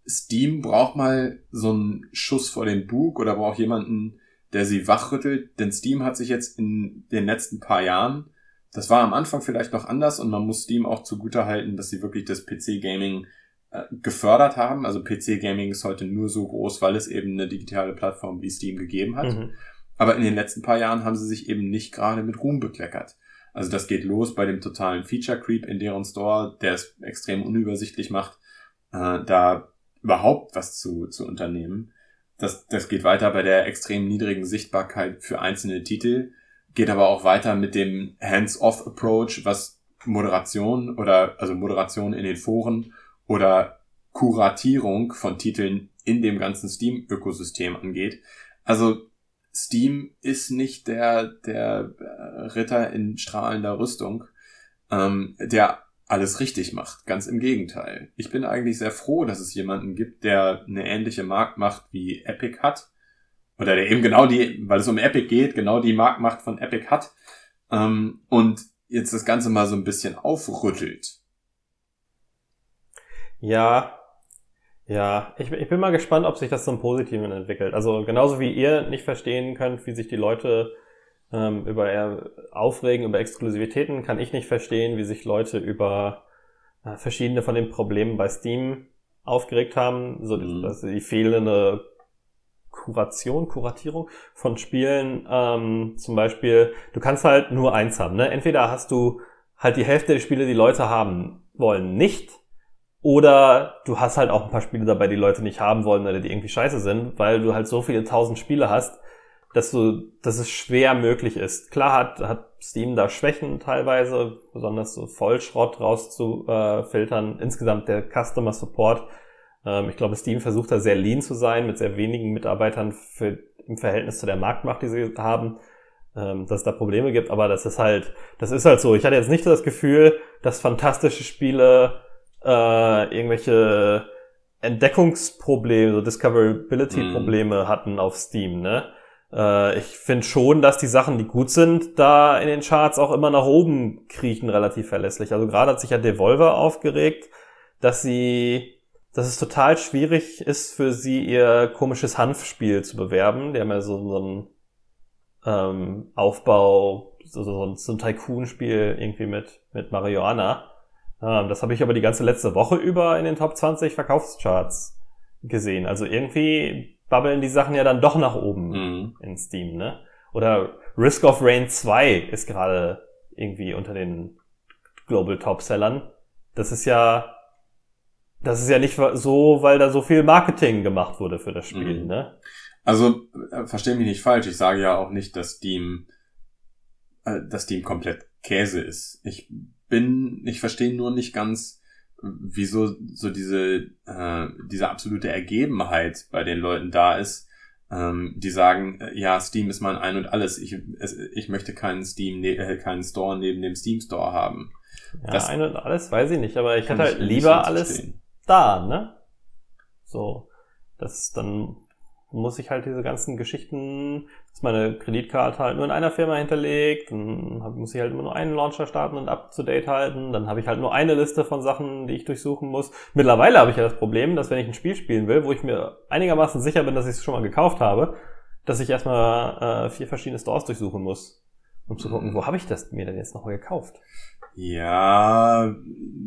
Steam braucht mal so einen Schuss vor den Bug oder braucht jemanden, der sie wachrüttelt, denn Steam hat sich jetzt in den letzten paar Jahren, das war am Anfang vielleicht noch anders und man muss Steam auch zugute halten, dass sie wirklich das PC-Gaming äh, gefördert haben. Also PC-Gaming ist heute nur so groß, weil es eben eine digitale Plattform wie Steam gegeben hat. Mhm. Aber in den letzten paar Jahren haben sie sich eben nicht gerade mit Ruhm bekleckert. Also das geht los bei dem totalen Feature Creep in deren Store, der es extrem unübersichtlich macht, äh, da überhaupt was zu, zu unternehmen. Das, das geht weiter bei der extrem niedrigen Sichtbarkeit für einzelne Titel, geht aber auch weiter mit dem Hands-off-Approach, was Moderation oder also Moderation in den Foren oder Kuratierung von Titeln in dem ganzen Steam-Ökosystem angeht. Also Steam ist nicht der, der äh, Ritter in strahlender Rüstung, ähm, der alles richtig macht. Ganz im Gegenteil. Ich bin eigentlich sehr froh, dass es jemanden gibt, der eine ähnliche Marktmacht wie Epic hat. Oder der eben genau die, weil es um Epic geht, genau die Marktmacht von Epic hat. Ähm, und jetzt das Ganze mal so ein bisschen aufrüttelt. Ja, ja, ich, ich bin mal gespannt, ob sich das zum Positiven entwickelt. Also genauso wie ihr nicht verstehen könnt, wie sich die Leute ähm, über eher aufregen, über Exklusivitäten, kann ich nicht verstehen, wie sich Leute über äh, verschiedene von den Problemen bei Steam aufgeregt haben. So Mhm. dass die fehlende Kuration, Kuratierung von Spielen. Ähm, zum Beispiel, du kannst halt nur eins haben. Ne? Entweder hast du halt die Hälfte der Spiele, die Leute haben wollen, nicht. Oder du hast halt auch ein paar Spiele dabei, die Leute nicht haben wollen oder die irgendwie scheiße sind, weil du halt so viele tausend Spiele hast, dass du, dass es schwer möglich ist. Klar hat, hat Steam da Schwächen teilweise, besonders so Vollschrott rauszufiltern. Insgesamt der Customer Support. Ähm, ich glaube, Steam versucht da sehr lean zu sein, mit sehr wenigen Mitarbeitern für, im Verhältnis zu der Marktmacht, die sie haben, ähm, dass es da Probleme gibt. Aber das ist halt, das ist halt so. Ich hatte jetzt nicht das Gefühl, dass fantastische Spiele äh, irgendwelche Entdeckungsprobleme, so Discoverability-Probleme hatten auf Steam, ne? Äh, ich finde schon, dass die Sachen, die gut sind, da in den Charts auch immer nach oben kriechen, relativ verlässlich. Also gerade hat sich ja Devolver aufgeregt, dass sie, dass es total schwierig ist für sie, ihr komisches Hanfspiel zu bewerben. Die haben ja so, so ein ähm, Aufbau, so, so, ein- so ein Tycoon-Spiel irgendwie mit, mit Marihuana. Ähm, das habe ich aber die ganze letzte Woche über in den Top 20 Verkaufscharts gesehen. Also irgendwie babbeln die Sachen ja dann doch nach oben Mhm. in Steam, ne? Oder Risk of Rain 2 ist gerade irgendwie unter den Global Top Sellern. Das ist ja, das ist ja nicht so, weil da so viel Marketing gemacht wurde für das Spiel, Mhm. ne? Also, äh, versteh mich nicht falsch, ich sage ja auch nicht, dass Steam, äh, dass Steam komplett Käse ist. Ich bin, ich verstehe nur nicht ganz, wieso so diese, äh, diese absolute Ergebenheit bei den Leuten da ist, ähm, die sagen, äh, ja, Steam ist mein Ein und Alles. Ich, es, ich möchte keinen Steam, ne, äh, keinen Store neben dem Steam Store haben. Ja, Das- ein und alles weiß ich nicht, aber ich hätte halt lieber alles verstehen. Da, ne? So, das dann muss ich halt diese ganzen Geschichten, dass meine Kreditkarte halt nur in einer Firma hinterlegt, dann muss ich halt immer nur einen Launcher starten und up to date halten, dann habe ich halt nur eine Liste von Sachen, die ich durchsuchen muss. Mittlerweile habe ich ja das Problem, dass wenn ich ein Spiel spielen will, wo ich mir einigermaßen sicher bin, dass ich es schon mal gekauft habe, dass ich erstmal äh, vier verschiedene Stores durchsuchen muss. um zu gucken, wo habe ich das mir denn jetzt noch mal gekauft? Ja,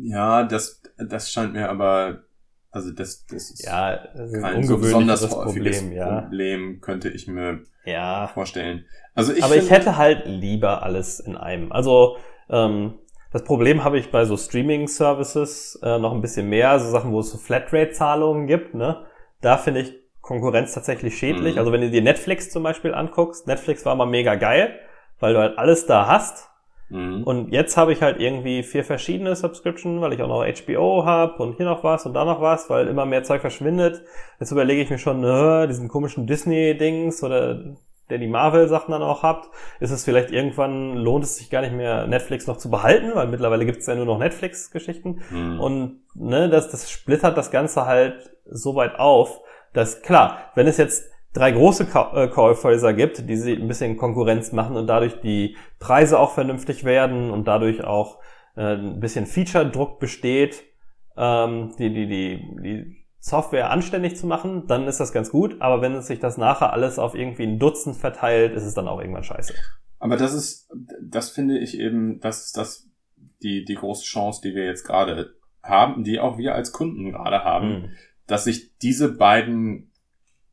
ja, das, das scheint mir aber, also das, das ist Ja, das ist ein kein so besonders häufiges Problem, ja. Problem, könnte ich mir Ja, vorstellen. Also ich aber ich finde- hätte halt lieber alles in einem. Also ähm, das Problem habe ich bei so Streaming-Services äh, noch ein bisschen mehr, so Sachen, wo es so Flatrate-Zahlungen gibt. Ne? Da finde ich Konkurrenz tatsächlich schädlich. Mhm. Also wenn du dir Netflix zum Beispiel anguckst, Netflix war mal mega geil, weil du halt alles da hast. Mhm. Und jetzt habe ich halt irgendwie vier verschiedene Subscription, weil ich auch noch HBO habe und hier noch was und da noch was, weil immer mehr Zeug verschwindet. Jetzt überlege ich mir schon, äh, diesen komischen Disney-Dings oder der die Marvel-Sachen dann auch habt, ist es vielleicht irgendwann, lohnt es sich gar nicht mehr, Netflix noch zu behalten, weil mittlerweile gibt es ja nur noch Netflix-Geschichten. Mhm. Und ne, das, das splittert das Ganze halt so weit auf, dass klar, wenn es jetzt drei große Ka äh, gibt, die sie ein bisschen Konkurrenz machen und dadurch die Preise auch vernünftig werden und dadurch auch äh, ein bisschen Feature-Druck besteht, ähm, die, die, die, die Software anständig zu machen, dann ist das ganz gut. Aber wenn es sich das nachher alles auf irgendwie ein Dutzend verteilt, ist es dann auch irgendwann scheiße. Aber das ist, das finde ich eben, das ist das, die, die große Chance, die wir jetzt gerade haben, die auch wir als Kunden gerade haben, Mhm. dass sich diese beiden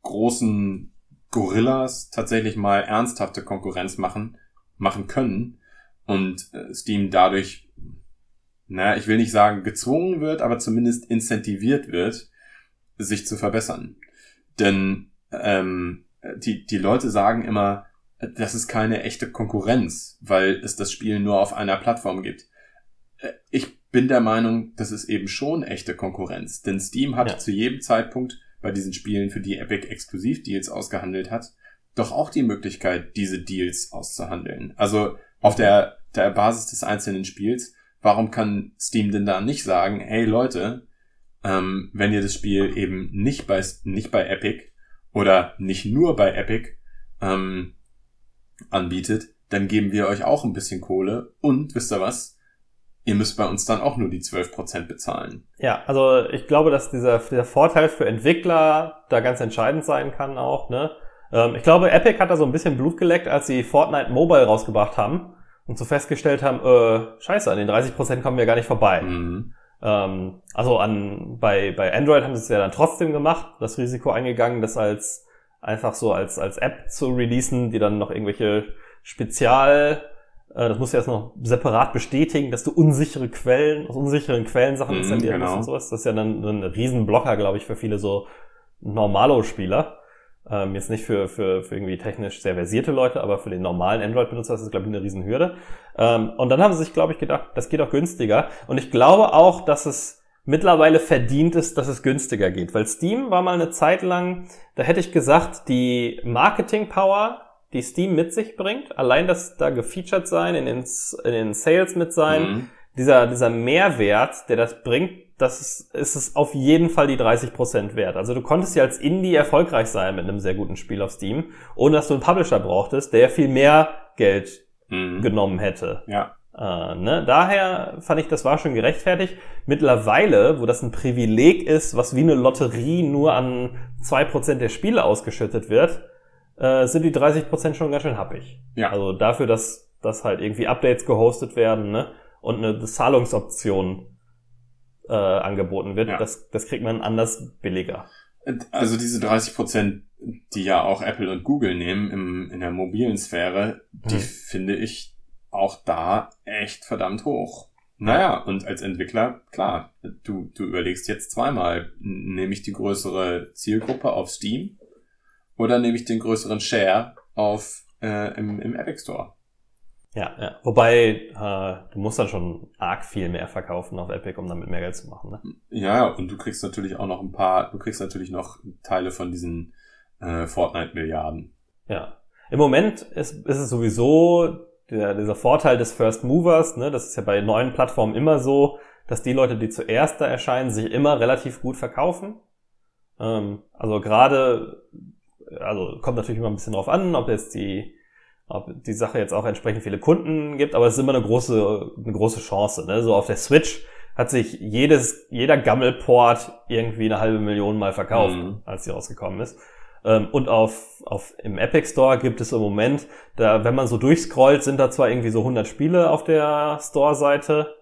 großen Gorillas tatsächlich mal ernsthafte Konkurrenz machen, machen können und äh, Steam dadurch, naja, ich will nicht sagen gezwungen wird, aber zumindest incentiviert wird, sich zu verbessern. Denn ähm, die, die Leute sagen immer, das ist keine echte Konkurrenz, weil es das Spiel nur auf einer Plattform gibt. Äh, Ich bin der Meinung, das ist eben schon echte Konkurrenz, denn Steam hat Ja. zu jedem Zeitpunkt bei diesen Spielen, für die Epic Exklusivdeals ausgehandelt hat, doch auch die Möglichkeit, diese Deals auszuhandeln. Also auf der, der Basis des einzelnen Spiels, warum kann Steam denn da nicht sagen, hey Leute, ähm, wenn ihr das Spiel eben nicht bei, nicht bei Epic oder nicht nur bei Epic ähm, anbietet, dann geben wir euch auch ein bisschen Kohle und wisst ihr was? Ihr müsst bei uns dann auch nur die 12% bezahlen. Ja, also ich glaube, dass dieser, dieser Vorteil für Entwickler da ganz entscheidend sein kann auch. Ne? Ähm, ich glaube, Epic hat da so ein bisschen Blut geleckt, als sie Fortnite Mobile rausgebracht haben und so festgestellt haben, äh, scheiße, an den 30% kommen wir gar nicht vorbei. Mhm. Ähm, also an, bei, bei Android haben sie es ja dann trotzdem gemacht, das Risiko eingegangen, das als einfach so als, als App zu releasen, die dann noch irgendwelche Spezial, das musst du erst noch separat bestätigen, dass du unsichere Quellen, aus unsicheren Quellen Sachen Mhm, installieren genau. musst und sowas. Das ist ja dann ein Riesenblocker, glaube ich, für viele so Normalo-Spieler. Ähm, jetzt nicht für, für, für irgendwie technisch sehr versierte Leute, aber für den normalen Android-Benutzer ist das, glaube ich, eine Riesenhürde. Ähm, und dann haben sie sich, glaube ich, gedacht, das geht auch günstiger. Und ich glaube auch, dass es mittlerweile verdient ist, dass es günstiger geht. Weil Steam war mal eine Zeit lang, da hätte ich gesagt, die Marketing-Power, die Steam mit sich bringt, allein das da gefeatured sein, in den, in den Sales mit sein, Mhm. dieser, dieser Mehrwert, der das bringt, das ist, ist es auf jeden Fall die 30% wert. Also du konntest ja als Indie erfolgreich sein mit einem sehr guten Spiel auf Steam, ohne dass du einen Publisher brauchtest, der viel mehr Geld Mhm. genommen hätte. Ja. Äh, ne? Daher fand ich, das war schon gerechtfertigt. Mittlerweile, wo das ein Privileg ist, was wie eine Lotterie nur an 2% der Spiele ausgeschüttet wird, äh, sind die 30% schon ganz schön happig. Ja. Also dafür, dass, dass halt irgendwie Updates gehostet werden ne? und eine Zahlungsoption äh, angeboten wird, Ja. das, das kriegt man anders billiger. Also diese 30 Prozent, die ja auch Apple und Google nehmen im, in der mobilen Sphäre, die Mhm. finde ich auch da echt verdammt hoch. Naja, und als Entwickler, klar, du, du überlegst jetzt zweimal, nehme ich die größere Zielgruppe auf Steam oder nehme ich den größeren Share auf äh, im, im Epic Store? Ja, ja. Wobei, äh, du musst dann schon arg viel mehr verkaufen auf Epic, um damit mehr Geld zu machen. Ne? Ja, und du kriegst natürlich auch noch ein paar, du kriegst natürlich noch Teile von diesen äh, Fortnite-Milliarden. Ja. Im Moment ist, ist es sowieso der, dieser Vorteil des First Movers, ne? das ist ja bei neuen Plattformen immer so, dass die Leute, die zuerst da erscheinen, sich immer relativ gut verkaufen. Ähm, also gerade, also kommt natürlich immer ein bisschen drauf an, ob jetzt die, ob die Sache jetzt auch entsprechend viele Kunden gibt, aber es ist immer eine große, eine große Chance. Ne? So auf der Switch hat sich jedes, jeder Gammelport irgendwie eine halbe Million mal verkauft, Mhm. als sie rausgekommen ist. Ähm, und auf, auf, im Epic Store gibt es im Moment, da, wenn man so durchscrollt, sind da zwar irgendwie so 100 Spiele auf der Store-Seite,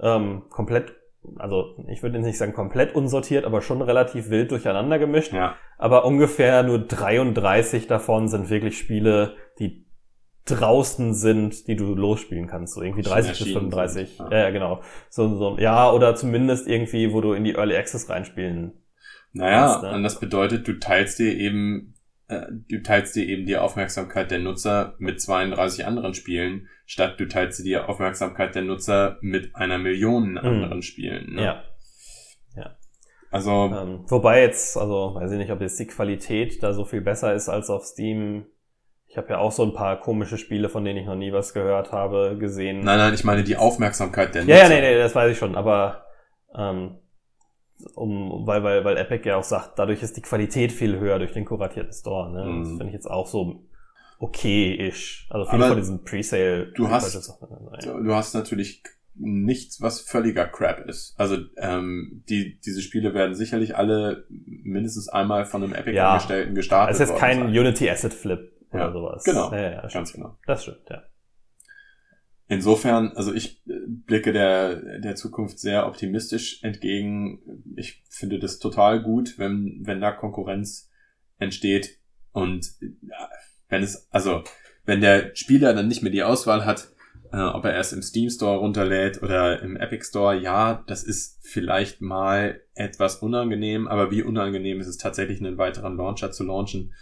ähm, komplett, also ich würde nicht sagen komplett unsortiert, aber schon relativ wild durcheinander gemischt. Ja. Aber ungefähr nur 33 davon sind wirklich Spiele, die draußen sind, die du losspielen kannst. So irgendwie Schon 30 bis erschienen 35. sind, Ja. ja. genau. So, so, ja, oder zumindest irgendwie, wo du in die Early Access reinspielen. Naja, Kannst, ne? und das bedeutet, du teilst dir eben, du teilst dir eben die Aufmerksamkeit der Nutzer mit 32 anderen Spielen, statt du teilst dir die Aufmerksamkeit der Nutzer mit einer Million anderen Spielen. Ne? Ja. Also, Ähm, wobei jetzt, also weiß ich nicht, ob jetzt die Qualität da so viel besser ist als auf Steam. Ich habe ja auch so ein paar komische Spiele, von denen ich noch nie was gehört habe, gesehen. nein, nein, ich meine die Aufmerksamkeit der Ja, Nutzer. ja, nee, nee, das weiß ich schon, aber ähm, um, weil, weil, weil Epic ja auch sagt, dadurch ist die Qualität viel höher durch den kuratierten Store. Ne? Das Mhm. finde ich jetzt auch so okay-ish. Also viele von diesen Presale. du hast- Ja. Du hast natürlich nichts, was völliger Crap ist. Also ähm, die diese Spiele werden sicherlich alle mindestens einmal von einem Ja. Epic-Angestellten gestartet Es ist worden kein sein. Unity Asset Flip oder Ja, sowas. genau. Ja, ja, ja. Ganz genau. Das stimmt, ja. Insofern, also ich äh, blicke der, der Zukunft sehr optimistisch entgegen. Ich finde das total gut, wenn, wenn da Konkurrenz entsteht und ja, wenn es, also wenn der Spieler dann nicht mehr die Auswahl hat, äh, ob er erst im Steam Store runterlädt oder im Epic Store, ja, das ist vielleicht mal etwas unangenehm, aber wie unangenehm ist es tatsächlich, einen weiteren Launcher zu launchen?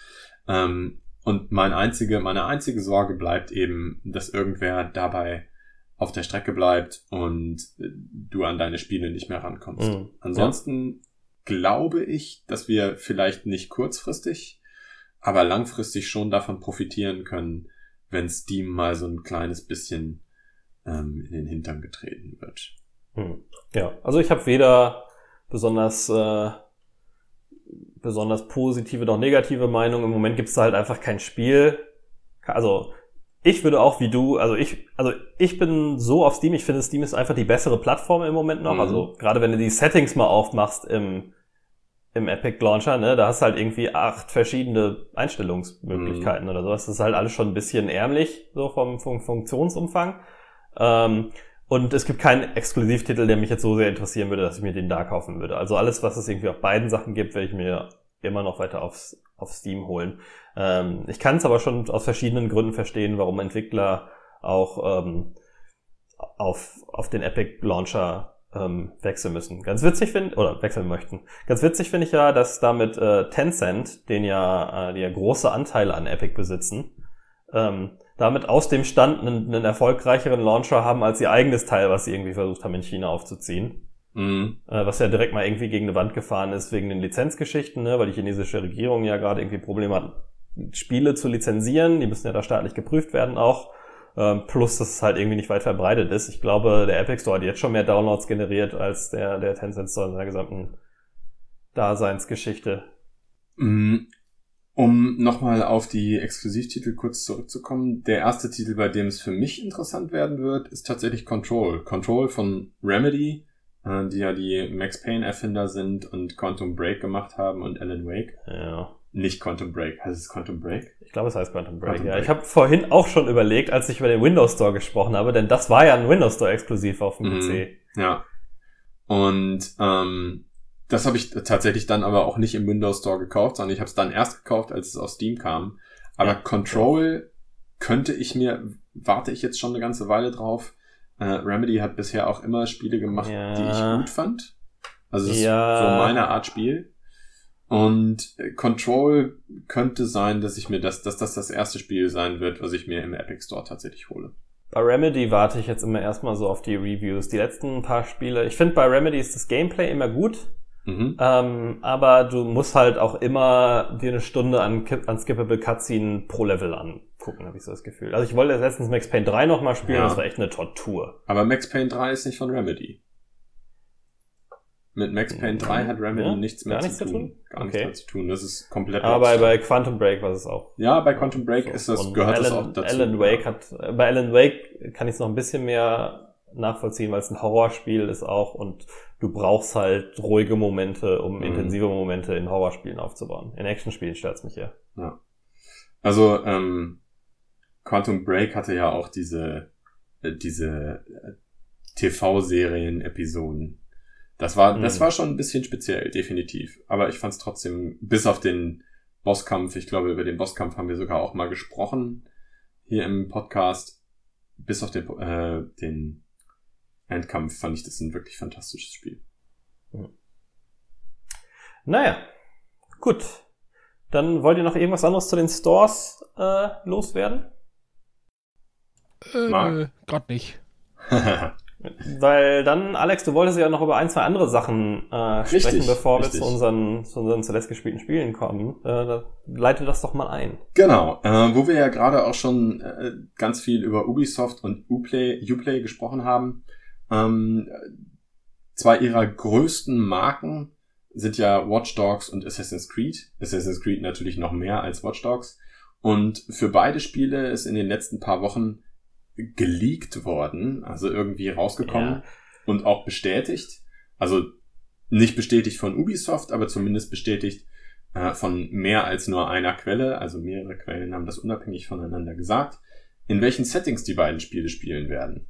Ähm, und mein einzige, meine einzige Sorge bleibt eben, dass irgendwer dabei auf der Strecke bleibt und äh, du an deine Spiele nicht mehr rankommst. Mhm. Ansonsten glaube ich, dass wir vielleicht nicht kurzfristig, aber langfristig schon davon profitieren können, wenn Steam mal so ein kleines bisschen ähm, in den Hintern getreten wird. Hm. Ja, also ich habe weder besonders äh, besonders positive noch negative Meinung. Im Moment gibt es da halt einfach kein Spiel. Also ich würde auch wie du, also ich, also ich bin so auf Steam, ich finde Steam ist einfach die bessere Plattform im Moment noch. Mhm. Also gerade wenn du die Settings mal aufmachst im, im Epic Launcher, ne, da hast du halt irgendwie acht verschiedene Einstellungsmöglichkeiten oder sowas. Das ist halt alles schon ein bisschen ärmlich, so vom, vom Funktionsumfang. Ähm, und es gibt keinen Exklusivtitel, der mich jetzt so sehr interessieren würde, dass ich mir den da kaufen würde. Also alles, was es irgendwie auf beiden Sachen gibt, werde ich mir immer noch weiter aufs, auf Steam holen. Ähm, ich kann es aber schon aus verschiedenen Gründen verstehen, warum Entwickler auch ähm, auf, auf den Epic Launcher ähm, wechseln müssen. Ganz witzig finde, oder wechseln möchten. Ganz witzig finde ich ja, dass damit äh, Tencent, den ja, äh, die ja große Anteile an Epic besitzen, ähm, damit aus dem Stand einen, einen erfolgreicheren Launcher haben als ihr eigenes Teil, was sie irgendwie versucht haben in China aufzuziehen. Mhm. Äh, was ja direkt mal irgendwie gegen eine Wand gefahren ist wegen den Lizenzgeschichten, ne? weil die chinesische Regierung ja gerade irgendwie Probleme hat, Spiele zu lizenzieren. Die müssen ja da staatlich geprüft werden auch. Ähm, plus, dass es halt irgendwie nicht weit verbreitet ist. Ich glaube, der Epic Store hat jetzt schon mehr Downloads generiert als der, der Tencent Store in seiner gesamten Daseinsgeschichte. Mm, Um nochmal auf die Exklusivtitel kurz zurückzukommen, der erste Titel, bei dem es für mich interessant werden wird, ist tatsächlich Control. Control von Remedy, äh, die ja die Max Payne Erfinder sind und Quantum Break gemacht haben und Alan Wake. Ja. Nicht Quantum Break, heißt es Quantum Break? Ich glaube, es heißt Quantum Break. Quantum ja. Break. Ich habe vorhin auch schon überlegt, als ich über den Windows Store gesprochen habe, denn das war ja ein Windows Store exklusiv auf dem Mhm. PC. Ja. Und ähm, das habe ich tatsächlich dann aber auch nicht im Windows Store gekauft, sondern ich habe es dann erst gekauft, als es auf Steam kam. Aber Ja. Control könnte ich mir, warte ich jetzt schon eine ganze Weile drauf. Äh, Remedy hat bisher auch immer Spiele gemacht, Ja. die ich gut fand. Also es Ja. ist so meine Art Spiel. Und äh, Control könnte sein, dass ich mir das, dass das das erste Spiel sein wird, was ich mir im Epic Store tatsächlich hole. Bei Remedy warte ich jetzt immer erstmal so auf die Reviews. Die letzten paar Spiele, ich finde bei Remedy ist das Gameplay immer gut, Mhm. ähm, aber du musst halt auch immer dir eine Stunde an, an Skippable Cutscene pro Level angucken, habe ich so das Gefühl. Also ich wollte letztens Max Payne 3 nochmal spielen, Ja. das war echt eine Tortur. Aber Max Payne 3 ist nicht von Remedy. Mit Max Payne 3 hat Remedy Ja? nichts mehr Gar zu, nichts zu tun. tun? Gar nichts Okay. mehr zu tun. Das ist komplett Aber bei, bei Quantum Break war es auch. Ja, bei Quantum Break So. ist das, Und gehört Alan, das auch dazu. Alan Wake hat, äh, bei Alan Wake kann ich es noch ein bisschen mehr nachvollziehen, weil es ein Horrorspiel ist auch und du brauchst halt ruhige Momente, um Mhm. intensive Momente in Horrorspielen aufzubauen. In Actionspielen stört's mich ja. Also, ähm, Quantum Break hatte ja auch diese, äh, diese äh, TV-Serien-Episoden. Das war, das Mhm. war schon ein bisschen speziell, definitiv. Aber ich fand es trotzdem, bis auf den Bosskampf, ich glaube, über den Bosskampf haben wir sogar auch mal gesprochen hier im Podcast. Bis auf den, äh, den Endkampf fand ich das ein wirklich fantastisches Spiel. Naja, gut. Dann wollt ihr noch irgendwas anderes zu den Stores äh, loswerden? Äh, Marc. grad nicht. Weil dann, Alex, du wolltest ja noch über ein, zwei andere Sachen äh, Richtig, sprechen, bevor richtig. wir zu unseren, zu unseren zuletzt gespielten Spielen kommen. Äh, da, leite das doch mal ein. Genau, äh, wo wir ja gerade auch schon äh, ganz viel über Ubisoft und Uplay, Uplay gesprochen haben. Ähm, zwei ihrer größten Marken sind ja Watch Dogs und Assassin's Creed. Assassin's Creed natürlich noch mehr als Watch Dogs. Und für beide Spiele ist in den letzten paar Wochen geleakt worden, also irgendwie rausgekommen Ja. und auch bestätigt. Also nicht bestätigt von Ubisoft, aber zumindest bestätigt äh, von mehr als nur einer Quelle. Also mehrere Quellen haben das unabhängig voneinander gesagt, in welchen Settings die beiden Spiele spielen werden.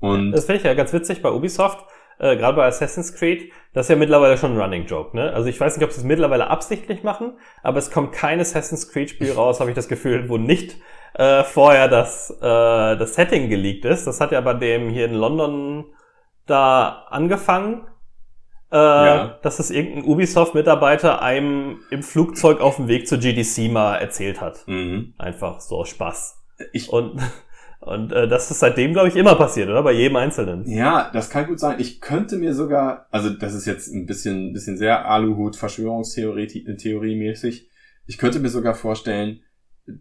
Und Das finde ich ja ganz witzig bei Ubisoft, äh, gerade bei Assassin's Creed, das ist ja mittlerweile schon ein Running Joke, ne? Also ich weiß nicht, ob sie es mittlerweile absichtlich machen, aber es kommt kein Assassin's Creed Spiel raus, habe ich das Gefühl, wo nicht äh, vorher das, äh, das Setting geleakt ist. Das hat ja bei dem hier in London da angefangen. Äh, Ja. dass es irgendein Ubisoft-Mitarbeiter einem im Flugzeug auf dem Weg zur GDC mal erzählt hat. mhm. Einfach so Spaß. ich, Und, und äh, das ist seitdem, glaube ich, immer passiert, oder? Bei jedem Einzelnen. Ja, das kann gut sein. Ich könnte mir sogar, also das ist jetzt ein bisschen, bisschen sehr Aluhut Verschwörungstheorie Theorie mäßig. Ich könnte mir sogar vorstellen,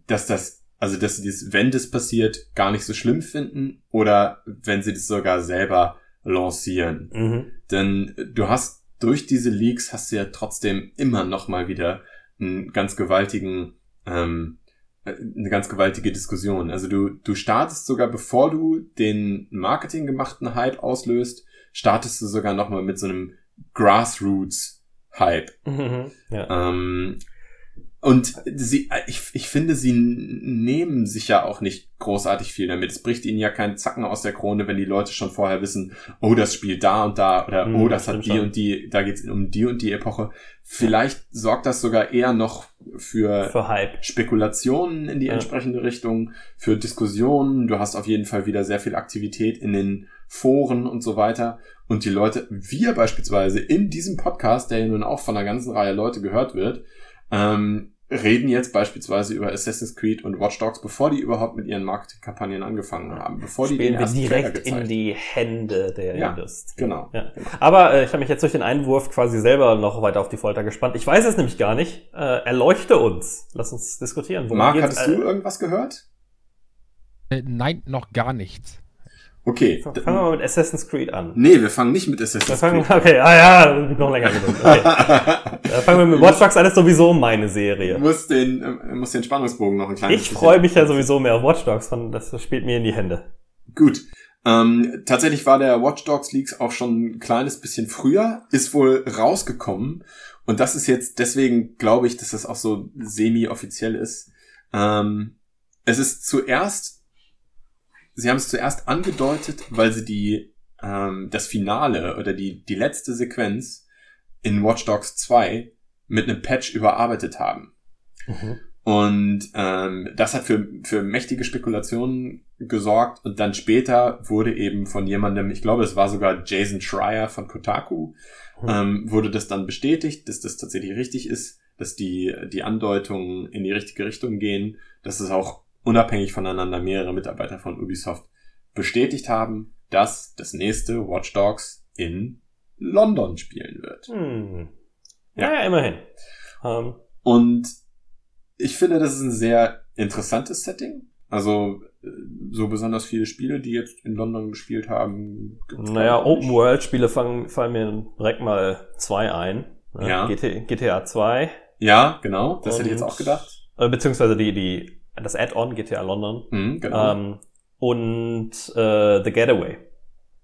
dass das, also dass sie das, wenn das passiert, gar nicht so schlimm finden oder wenn sie das sogar selber lancieren. Mhm. Denn du hast durch diese Leaks hast du ja trotzdem immer noch mal wieder einen ganz gewaltigen, ähm, äh, eine ganz gewaltige Diskussion. Also du, du startest sogar, bevor du den Marketing gemachten Hype auslöst, startest du sogar noch mal mit so einem Grassroots Hype. Mhm. Ja. Ähm, und sie, ich, ich finde, sie nehmen sich ja auch nicht großartig viel damit. Es bricht ihnen ja keinen Zacken aus der Krone, wenn die Leute schon vorher wissen, oh, das spielt da und da oder Hm, oh, das hat die schon. und die, da geht's um die und die Epoche. Vielleicht sorgt das sogar eher noch für Für Hype. Spekulationen in die Ja. entsprechende Richtung, für Diskussionen. Du hast auf jeden Fall wieder sehr viel Aktivität in den Foren und so weiter. Und die Leute, wir beispielsweise in diesem Podcast, der ja nun auch von einer ganzen Reihe Leute gehört wird, ähm, reden jetzt beispielsweise über Assassin's Creed und Watch Dogs, bevor die überhaupt mit ihren Marketingkampagnen angefangen haben, bevor die Spielen den wir Trailer direkt in die Hände der Ja, Industrie. Genau. Ja. Aber äh, ich habe mich jetzt durch den Einwurf quasi selber noch weiter auf die Folter gespannt. Ich weiß es nämlich gar nicht. Äh, erleuchte uns. Lass uns diskutieren. Marc, hattest du irgendwas gehört? Äh, nein, noch gar nichts. Okay. Fangen wir mal mit Assassin's Creed an. Nee, wir fangen nicht mit Assassin's fangen, Creed okay, ah ja, das wird noch länger gedrückt. Okay. Dann fangen wir mit Watch Dogs an, ist sowieso meine Serie. musst den, äh, musst den Spannungsbogen noch ein kleines Ich freue mich ja sowieso mehr auf Watch Dogs, von- das spielt mir in die Hände. Gut. Ähm, tatsächlich war der Watch Dogs Leaks auch schon ein kleines bisschen früher, ist wohl rausgekommen. Und das ist jetzt, deswegen glaube ich, dass das auch so semi-offiziell ist. Ähm, es ist zuerst, sie haben es zuerst angedeutet, weil sie die, ähm, das Finale oder die, die letzte Sequenz in Watch Dogs 2 mit einem Patch überarbeitet haben. Mhm. Und ähm, das hat für, für mächtige Spekulationen gesorgt. Und dann später wurde eben von jemandem, ich glaube, es war sogar Jason Schreier von Kotaku, Hm. ähm, wurde das dann bestätigt, dass das tatsächlich richtig ist, dass die, die Andeutungen in die richtige Richtung gehen, dass es auch unabhängig voneinander mehrere Mitarbeiter von Ubisoft bestätigt haben, dass das nächste Watch Dogs in London spielen wird. Hm. Ja. Naja, immerhin. Ähm, Und ich finde, das ist ein sehr interessantes Setting. Also äh, so besonders viele Spiele, die jetzt in London gespielt haben. naja, glaube ich Open nicht. World Spiele fallen, fallen mir direkt mal zwei ein. Ne? Ja. GT, GTA 2. Ja, genau. Das hätte ich jetzt Und- auch gedacht. Äh, beziehungsweise die, die, das Add-on GTA London. Mhm, genau. Ähm, und äh, The Getaway.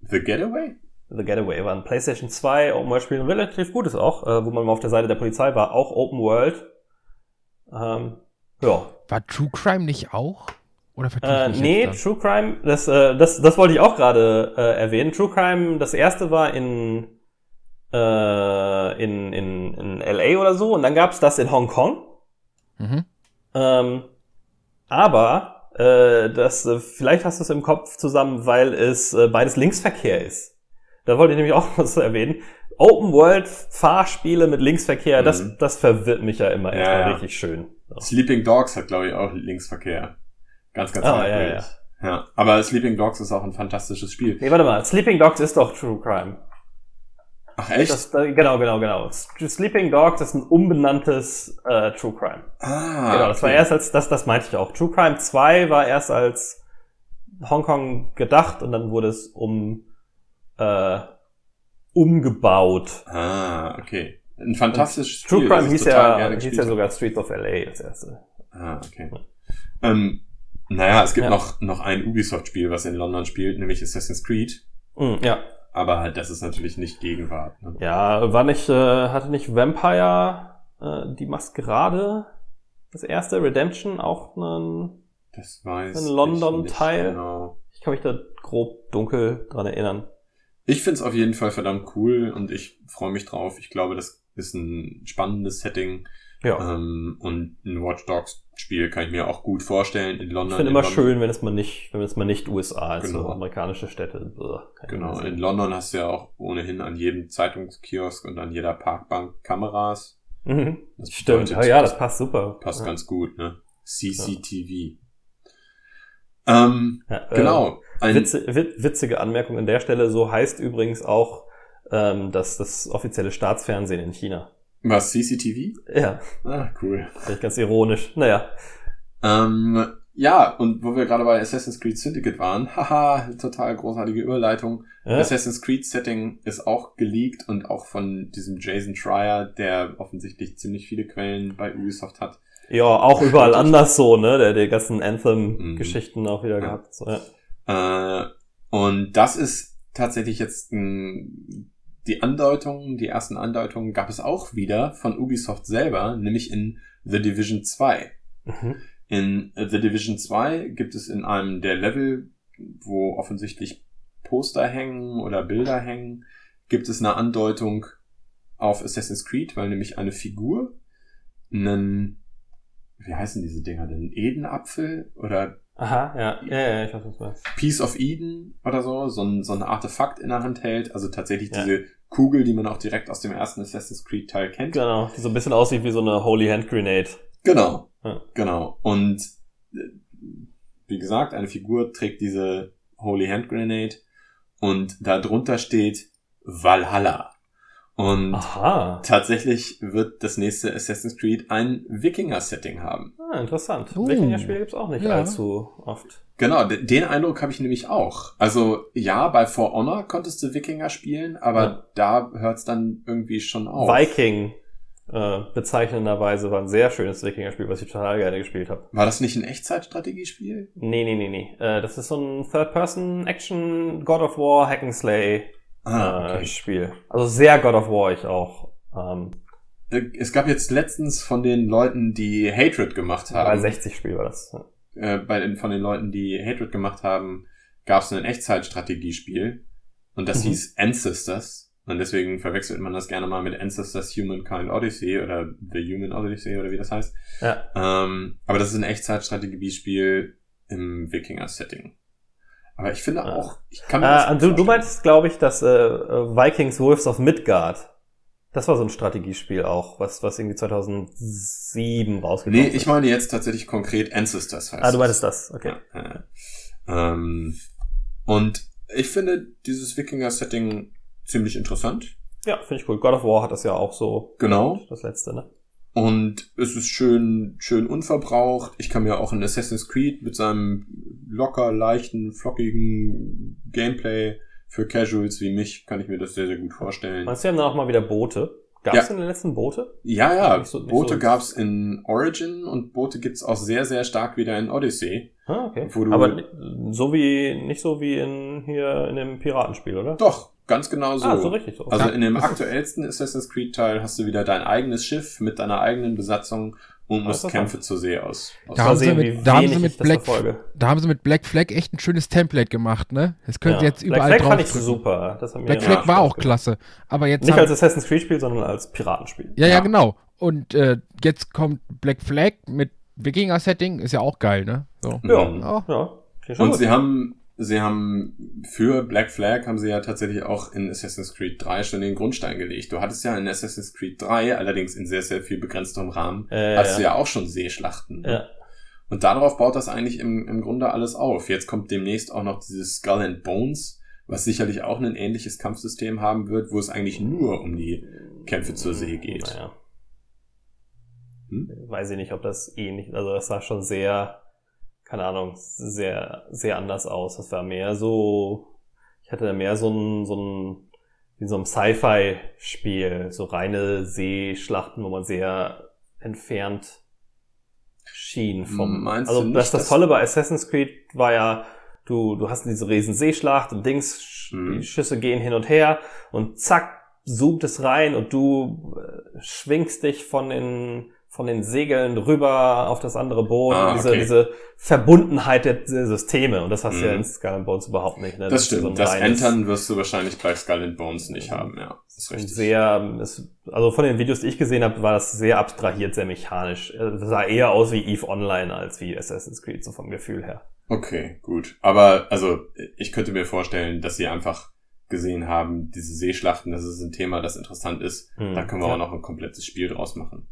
The Getaway? The Getaway war ein PlayStation 2 Open World Spiel, ein relativ gutes auch, äh, wo man mal auf der Seite der Polizei war, auch Open World. Ähm, Ja. War True Crime nicht auch? Oder Äh, nee, True Crime, das, äh, das, das wollte ich auch gerade äh, erwähnen. True Crime, das erste war in, äh, in, in, in LA oder so und dann gab's das in Hongkong. Mhm. Ähm, aber äh, das, äh, vielleicht hast du es im Kopf zusammen, weil es äh, beides Linksverkehr ist. Da wollte ich nämlich auch was erwähnen. Open World Fahrspiele mit Linksverkehr, das, Mhm. das verwirrt mich ja immer Ja, ja. richtig schön. So. Sleeping Dogs hat, glaube ich, auch Linksverkehr. Ganz, ganz Ah, merkwürdig. ja, ja. Aber Sleeping Dogs ist auch ein fantastisches Spiel. Nee, warte mal, Sleeping Dogs ist doch True Crime. Ach, echt? Das, äh, genau, genau, genau. Sleeping Dogs ist ein umbenanntes äh, True Crime. ah, genau, das war okay. erst als, das, das meinte ich auch. True Crime 2 war erst als Hongkong gedacht und dann wurde es um äh, umgebaut. Ah, okay. Ein fantastisches True Spiel. Crime das ich hieß ja, hieß ja sogar Streets of LA, das erste. Ah, okay. Ähm, naja, es gibt Ja. noch, noch ein Ubisoft-Spiel, was in London spielt, nämlich Assassin's Creed. Mm, ja. Aber halt, das ist natürlich nicht Gegenwart. Ne? Ja, war nicht, äh, hatte nicht Vampire äh, die Maskerade das erste, Redemption auch einen, Das weiß Ein ich London-Teil? nicht Genau. ich kann mich da grob dunkel dran erinnern. Ich find's auf jeden Fall verdammt cool und ich freue mich drauf. Ich glaube, das ist ein spannendes Setting. Ja. Ähm, und ein Watch Dogs Spiel kann ich mir auch gut vorstellen in London. Ich finde in immer London, schön, wenn es mal nicht, wenn es mal nicht USA ist, Genau. so amerikanische Städte. Blah, Genau, in. London hast du ja auch ohnehin an jedem Zeitungskiosk und an jeder Parkbank Kameras. Mhm. Das Stimmt, bedeutet, ja, ja, das passt super. passt ja. ganz gut, ne? CCTV. Ähm, Ja, äh, genau. Ein, Witze, wit, witzige Anmerkung an der Stelle, so heißt übrigens auch ähm, das, das offizielle Staatsfernsehen in China. Was, CCTV? Ja, Ah, cool. finde ich ganz ironisch. Naja. Ähm, ja, und wo wir gerade bei Assassin's Creed Syndicate waren, haha, total großartige Überleitung. Ja, Assassin's Creed Setting ist auch geleakt und auch von diesem Jason Schreier, der offensichtlich ziemlich viele Quellen bei Ubisoft hat. ja auch überall anders so, ne? Der die ganzen Anthem-Geschichten auch wieder Ja. gehabt. So, ja. Äh, und das ist tatsächlich jetzt ein, die Andeutungen, die ersten Andeutungen gab es auch wieder von Ubisoft selber, nämlich in The Division 2. Mhm. In The Division 2 gibt es in einem der Level, wo offensichtlich Poster hängen oder Bilder hängen, gibt es eine Andeutung auf Assassin's Creed, weil nämlich eine Figur einen, wie heißen diese Dinger denn? Edenapfel oder Aha, ja, ja, ja, ich weiß, was du meinst. Piece of Eden oder so, so ein, so ein Artefakt in der Hand hält. Also tatsächlich Ja. diese Kugel, die man auch direkt aus dem ersten Assassin's Creed Teil kennt. Genau, die so ein bisschen aussieht wie so eine Holy Hand Grenade. Genau. Ja. Genau. Und äh, wie gesagt, eine Figur trägt diese Holy Hand Grenade und da drunter steht Valhalla. Und Aha. tatsächlich wird das nächste Assassin's Creed ein Wikinger-Setting haben. Ah, interessant. Uh. Wikinger-Spiele gibt's auch nicht Ja. allzu oft. Genau, de- den Eindruck habe ich nämlich auch. Also ja, bei For Honor konntest du Wikinger spielen, aber Ja. da hört's dann irgendwie schon auf. Viking äh, bezeichnenderweise war ein sehr schönes Wikinger-Spiel, was ich total gerne gespielt habe. War das nicht ein Echtzeitstrategiespiel? Nee, nee, nee, nee. Äh, das ist so ein Third-Person-Action Ah, äh, okay. Spiel. Also sehr God of War ich auch. Ähm, Äh, Es gab jetzt letztens von den Leuten, die Hatred gemacht haben, 360 Spiel war das. äh, bei den, von den Leuten, die Hatred gemacht haben, gab es ein Echtzeitstrategiespiel und das Mhm. hieß Ancestors. Und deswegen verwechselt man das gerne mal mit Ancestors Humankind Odyssey oder The Human Odyssey oder wie das heißt. Ja. Ähm, aber das ist ein Echtzeitstrategiespiel im Wikinger-Setting. Aber ich finde auch, ich kann mir das Äh, gut du, meinst, glaube ich, dass äh, Vikings Wolves of Midgard. Das war so ein Strategiespiel auch, was, was irgendwie 2007 rausgekommen Nee, ist. ich meine jetzt tatsächlich konkret Ancestors heißt Ah, du es. meintest das, okay. Ja, ja. Ähm, und ich finde dieses Wikinger-Setting ziemlich interessant. Ja, finde ich cool. God of War hat das ja auch so. Genau. Das letzte, ne? Und es ist schön, schön unverbraucht. Ich kann mir auch ein Assassin's Creed mit seinem locker, leichten, flockigen Gameplay für Casuals wie mich, kann ich mir das sehr, sehr gut vorstellen. Meinst du, haben dann auch mal wieder Boote? Gab es in den letzten Boote? Ja, ja, Nicht so- nicht Boote so- gab's in Origin und Boote gibt's auch sehr, sehr stark wieder in Odyssey. Ah, okay. Aber so wie, nicht so wie in, hier in dem Piratenspiel, oder? Doch, ganz genau so. Ah, so richtig so. Also Ja, in dem aktuellsten Assassin's Creed Teil hast du wieder dein eigenes Schiff mit deiner eigenen Besatzung und muss Interessant. Kämpfe zur See aus. aus Da haben sie sehen, mit- da haben sie mit Black- verfolge. Da haben sie mit Black Flag echt ein schönes Template gemacht, ne? Das sie Ja. jetzt überall Black Flag drauf fand ich super. Black ja Flag war auch klasse. Aber jetzt Nicht haben, als Assassin's Creed Spiel, sondern als Piratenspiel. ja, ja, Ja. genau. Und äh, jetzt kommt Black Flag mit Wikinger-Setting, ist ja auch geil, ne? So. Ja, ja. schon Und gut. sie haben, sie haben für Black Flag haben sie ja tatsächlich auch in Assassin's Creed 3 schon den Grundstein gelegt. Du hattest ja in Assassin's Creed 3, allerdings in sehr, sehr viel begrenzterem Rahmen, Äh, hattest du ja auch schon Seeschlachten. ja. Und darauf baut das eigentlich im, im Grunde alles auf. Jetzt kommt demnächst auch noch dieses Skull and Bones, was sicherlich auch ein ähnliches Kampfsystem haben wird, wo es eigentlich nur um die Kämpfe zur See geht. Naja. Hm? Weiß ich nicht, ob das ähnlich, also das sah schon sehr, keine Ahnung, sehr, sehr anders aus. Das war mehr so, ich hatte da mehr so ein, so ein, wie so ein Sci-Fi-Spiel, so reine Seeschlachten, wo man sehr entfernt schien vom, Meinst also nicht, das, Tolle bei Assassin's Creed war ja, du, du hast diese riesen Seeschlacht und Dings, Mhm. die Schüsse gehen hin und her und zack, zoomt es rein und du äh, schwingst dich von den, von den Segeln rüber auf das andere Boot. Ah, diese, okay. diese Verbundenheit der, Systeme. Und das hast du ja Mhm. in Skull and Bones überhaupt nicht. Ne? Das ist so stimmt. ein das Entern wirst du wahrscheinlich bei Skull and Bones nicht haben, ja. Das ist richtig. sehr, es, also von den Videos, die ich gesehen habe, war das sehr abstrahiert, sehr mechanisch. Äh, Das sah eher aus wie EVE Online als wie Assassin's Creed, so vom Gefühl her. Okay, gut. Aber also ich könnte mir vorstellen, dass sie einfach gesehen haben, diese Seeschlachten, das ist ein Thema, das interessant ist. Hm, Da können wir ja. auch noch ein komplettes Spiel draus machen.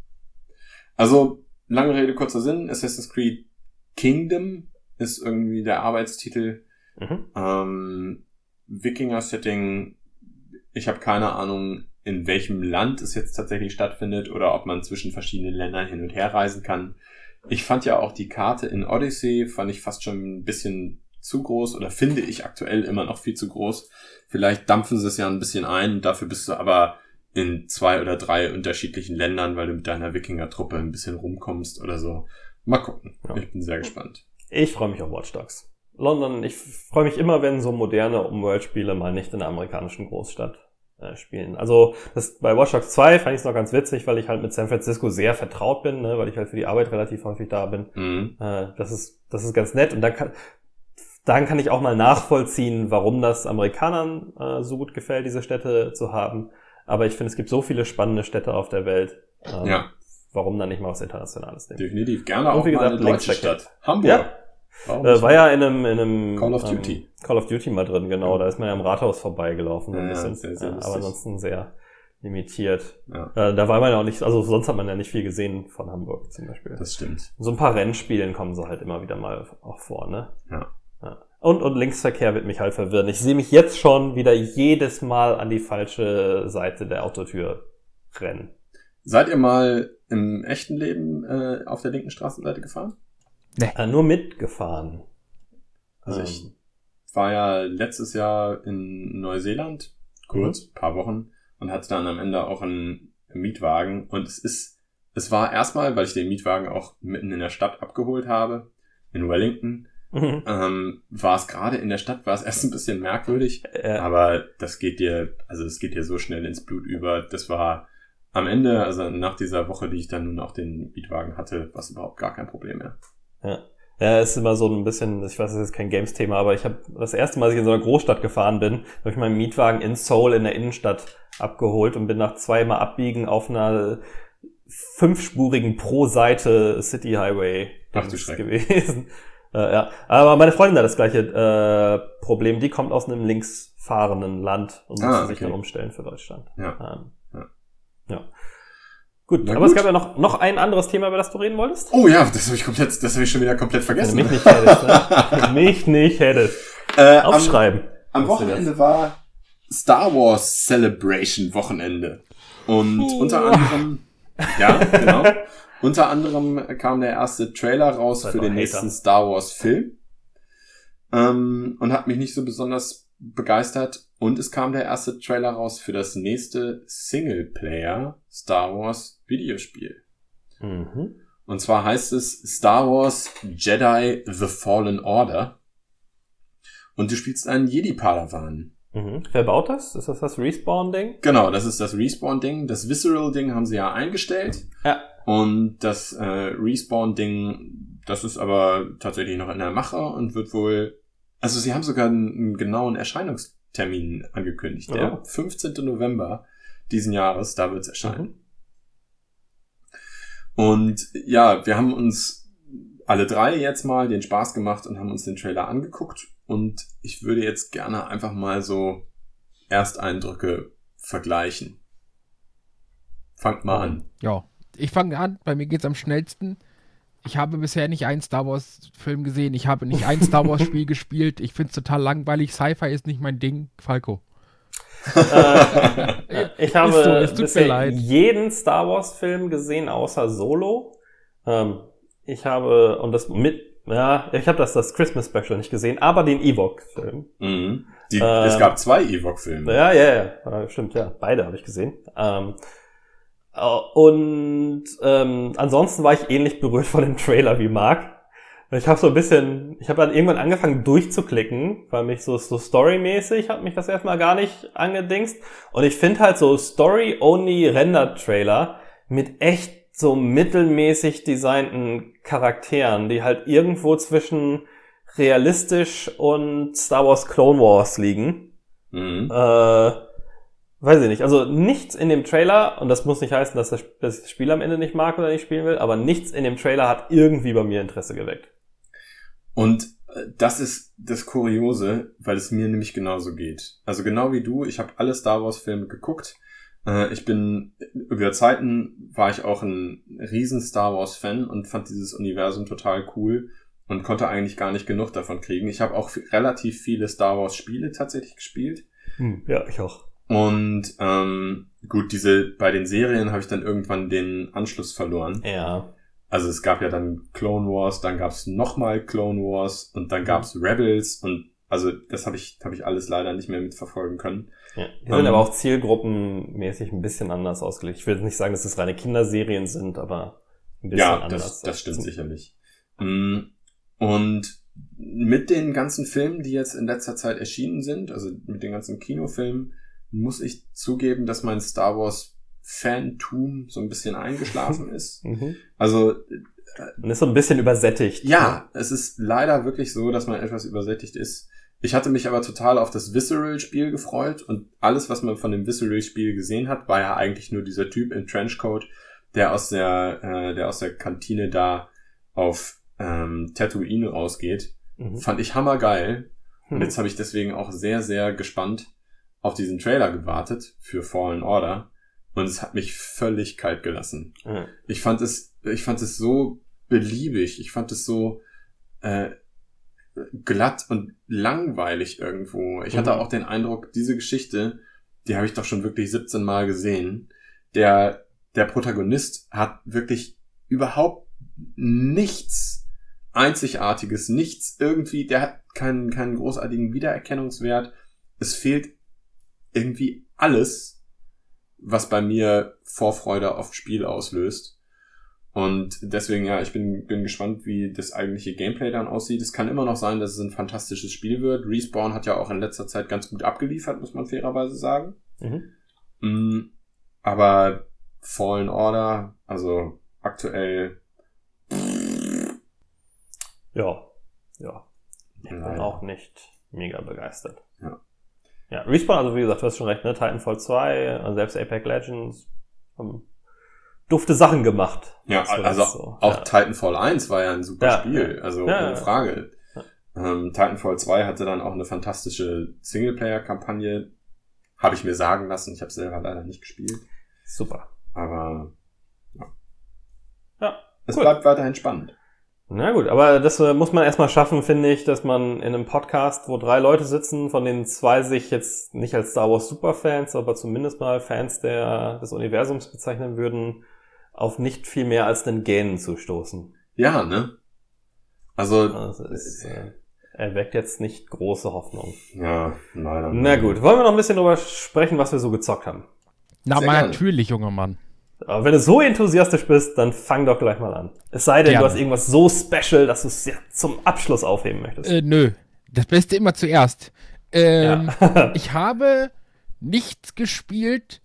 Also, lange Rede, kurzer Sinn. Assassin's Creed Kingdom ist irgendwie der Arbeitstitel. Mhm. Ähm, Wikinger-Setting. Ich habe keine Ahnung, in welchem Land es jetzt tatsächlich stattfindet oder ob man zwischen verschiedenen Ländern hin und her reisen kann. Ich fand ja auch die Karte in Odyssey, fand ich fast schon ein bisschen zu groß oder finde ich aktuell immer noch viel zu groß. Vielleicht dampfen sie es ja ein bisschen ein, dafür bist du aber in zwei oder drei unterschiedlichen Ländern, weil du mit deiner Wikinger-Truppe ein bisschen rumkommst oder so. Mal gucken. Ja. Ich bin sehr gespannt. Ich freue mich auf Watch Dogs. London, ich freue mich immer, wenn so moderne Umweltspiele mal nicht in einer amerikanischen Großstadt äh, spielen. Also das, bei Watch Dogs 2 fand ich es noch ganz witzig, weil ich halt mit San Francisco sehr vertraut bin, ne, weil ich halt für die Arbeit relativ häufig da bin. Mhm. Äh, das ist das ist ganz nett und dann kann dann kann ich auch mal nachvollziehen, warum das Amerikanern äh, so gut gefällt, diese Städte zu haben. Aber ich finde, es gibt so viele spannende Städte auf der Welt. Ähm, Ja. Warum dann nicht mal was Internationales nehmen? Definitiv. Gerne auch wie mal gesagt, eine deutsche Linksverkehr. Stadt. Hamburg. Ja. Äh, war ja in einem, in einem Call of ähm, Duty. Call of Duty mal drin, genau. Da ist man ja am Rathaus vorbeigelaufen. so ein Ja, bisschen. sehr, sehr ja, aber ansonsten sehr limitiert. Ja, Äh, da war man ja auch nicht, also sonst hat man ja nicht viel gesehen von Hamburg zum Beispiel. das stimmt. so ein paar Rennspielen kommen sie halt immer wieder mal auch vor, ne? Ja. Und, und Linksverkehr wird mich halt verwirren. Ich sehe mich jetzt schon wieder jedes Mal an die falsche Seite der Autotür rennen. Seid ihr mal im echten Leben äh, auf der linken Straßenseite gefahren? Äh, nur mitgefahren. Also Ähm, ich war ja letztes Jahr in Neuseeland, kurz, Mhm. paar Wochen, und hatte dann am Ende auch einen Mietwagen. Und es ist, es war erstmal, weil ich den Mietwagen auch mitten in der Stadt abgeholt habe, in Wellington, Mhm. ähm, war es gerade in der Stadt, war es erst ein bisschen merkwürdig. Äh, Aber das geht dir, also es geht dir so schnell ins Blut über. Das war am Ende, also nach dieser Woche, die ich dann nun auch den Mietwagen hatte, war es überhaupt gar kein Problem mehr. Ja. Ja, ist immer so ein bisschen, ich weiß, das ist kein Games-Thema, aber ich habe das erste Mal, als ich in so einer Großstadt gefahren bin, habe ich meinen Mietwagen in Seoul in der Innenstadt abgeholt und bin nach zweimal Abbiegen auf einer fünfspurigen pro Seite City Highway Ach gewesen. Äh, ja, aber meine Freundin hat das gleiche äh, Problem. Die kommt aus einem linksfahrenden Land und Ah, musste sich okay. dann umstellen für Deutschland. Ja. Ähm, Ja. ja. Gut, Na aber es gut. gab ja noch, noch ein anderes Thema, über das du reden wolltest. Oh ja, das habe ich komplett, das habe ich schon wieder komplett Wenn du vergessen. mich nicht hättest, ne? Mich nicht hättest. äh, am, Aufschreiben. am das? Wochenende war Star Wars Celebration Wochenende. Und Oh. unter anderem, ja, genau. unter anderem kam der erste Trailer raus für den Hater. nächsten Star Wars Film. Ähm, und hat mich nicht so besonders begeistert. Und es kam der erste Trailer raus für das nächste Singleplayer Star Wars Videospiel. Mhm. Und zwar heißt es Star Wars Jedi The Fallen Order. Und du spielst einen Jedi-Padawan. Mhm. Wer baut das? Ist das das Respawn-Ding? Genau, das ist das Respawn-Ding. Das Visceral-Ding haben sie ja eingestellt. Ja. Und das äh, Respawn-Ding, das ist aber tatsächlich noch in der Mache und wird wohl. Also sie haben sogar einen, einen genauen Erscheinungstermin angekündigt. Der Oh. 15. November diesen Jahres, da wird es erscheinen. Mhm. Und ja, wir haben uns alle drei jetzt mal den Spaß gemacht und haben uns den Trailer angeguckt. Und ich würde jetzt gerne einfach mal so Ersteindrücke vergleichen. Fangt mal an. Ja, ich fange an. Bei mir geht's am schnellsten. Ich habe bisher nicht einen Star Wars Film gesehen. Ich habe nicht ein Star Wars Spiel gespielt. Ich finde es total langweilig. Sci-Fi ist nicht mein Ding. Falco. Äh, ich habe Ist so, es tut mir bisher leid. jeden Star Wars Film gesehen, außer Solo. Ähm, ich habe, und das mit, ja, ich habe das, das Christmas Special nicht gesehen, aber den Ewok-Film. Mhm. Die, Ähm, es gab zwei Ewok-Filme. Ja, ja, ja, äh, stimmt, ja. Beide habe ich gesehen. Ähm, äh, und ähm, ansonsten war ich ähnlich berührt von dem Trailer wie Marc. Ich habe so ein bisschen, ich habe dann irgendwann angefangen durchzuklicken, weil mich so, so storymäßig hat mich das erstmal gar nicht angedingst. Und ich finde halt so Story-Only-Render-Trailer mit echt so mittelmäßig designten Charakteren, die halt irgendwo zwischen realistisch und Star Wars Clone Wars liegen. Mhm. Äh, weiß ich nicht. Also nichts in dem Trailer, und das muss nicht heißen, dass, das, dass ich das Spiel am Ende nicht mag oder nicht spielen will, aber nichts in dem Trailer hat irgendwie bei mir Interesse geweckt. Und äh, das ist das Kuriose, weil es mir nämlich genauso geht. Also genau wie du, ich habe alle Star Wars Filme geguckt. Äh, Ich bin über Zeiten war ich auch ein riesen Star Wars Fan und fand dieses Universum total cool und konnte eigentlich gar nicht genug davon kriegen. Ich habe auch relativ viele Star Wars Spiele tatsächlich gespielt. Hm, ja, ich auch. Und ähm, gut, diese bei den Serien habe ich dann irgendwann den Anschluss verloren. Ja. Also es gab ja dann Clone Wars, dann gab's nochmal Clone Wars und dann gab's Rebels und also das habe ich habe ich alles leider nicht mehr mitverfolgen können. ja. Die sind Ähm. aber auch zielgruppenmäßig ein bisschen anders ausgelegt. Ich will jetzt nicht sagen, dass es reine Kinderserien sind, aber ein bisschen Ja, anders. das, das stimmt sicherlich. Mm, Und mit den ganzen Filmen, die jetzt in letzter Zeit erschienen sind, also mit den ganzen Kinofilmen, muss ich zugeben, dass mein Star Wars Fantum so ein bisschen eingeschlafen ist. Mhm. Also Und ist so ein bisschen übersättigt. Ja, es ist leider wirklich so, dass man etwas übersättigt ist. Ich hatte mich aber total auf das Visceral-Spiel gefreut und alles, was man von dem Visceral-Spiel gesehen hat, war ja eigentlich nur dieser Typ im Trenchcoat, der aus der, äh, der aus der Kantine da auf ähm, Tatooine rausgeht. Mhm. Fand ich hammergeil. Und Hm. jetzt habe ich deswegen auch sehr, sehr gespannt auf diesen Trailer gewartet für Fallen Order. Und es hat mich völlig kalt gelassen. Ja. Ich fand es, ich fand es so beliebig. Ich fand es so äh, glatt und langweilig irgendwo. Ich hatte Mhm. auch den Eindruck, diese Geschichte, die habe ich doch schon wirklich 17 Mal gesehen. Der, der Protagonist hat wirklich überhaupt nichts Einzigartiges, nichts irgendwie, der hat keinen, keinen großartigen Wiedererkennungswert. Es fehlt irgendwie alles, was bei mir Vorfreude auf Spiel auslöst. Und deswegen, ja, ich bin, bin gespannt, wie das eigentliche Gameplay dann aussieht. Es kann immer noch sein, dass es ein fantastisches Spiel wird. Respawn hat ja auch in letzter Zeit ganz gut abgeliefert, muss man fairerweise sagen. Mhm. Mm, aber Fallen Order, also aktuell, Ja. Ja. Ich bin Leider. auch nicht mega begeistert. Ja. Ja, Respawn, also wie gesagt, du hast schon recht, ne? Titanfall 2, und selbst Apex Legends haben dufte Sachen gemacht. ja, also so. auch ja. Titanfall 1 war ja ein super Ja, Spiel, also Ja, ohne. Frage. Ähm, Titanfall 2 hatte dann auch eine fantastische Singleplayer-Kampagne, habe ich mir sagen lassen. Ich habe selber leider nicht gespielt, Super. aber ja. Ja, Es cool. bleibt weiterhin spannend. Na gut, aber das äh, muss man erstmal schaffen, finde ich, dass man in einem Podcast, wo drei Leute sitzen, von denen zwei sich jetzt nicht als Star Wars Superfans, aber zumindest mal Fans der, des Universums bezeichnen würden, auf nicht viel mehr als den Gähnen zu stoßen. Ja, ne? Also, Also es äh, erweckt jetzt nicht große Hoffnung. ja, leider. Na gut, wollen wir noch ein bisschen drüber sprechen, was wir so gezockt haben. Na, Sehr mal gerne. natürlich, junger Mann. Aber wenn du so enthusiastisch bist, dann fang doch gleich mal an. Es sei denn, Gerne. du hast irgendwas so special, dass du es ja zum Abschluss aufheben möchtest. Äh, nö. Das Beste immer zuerst. Ähm, ja. Ich habe nichts gespielt,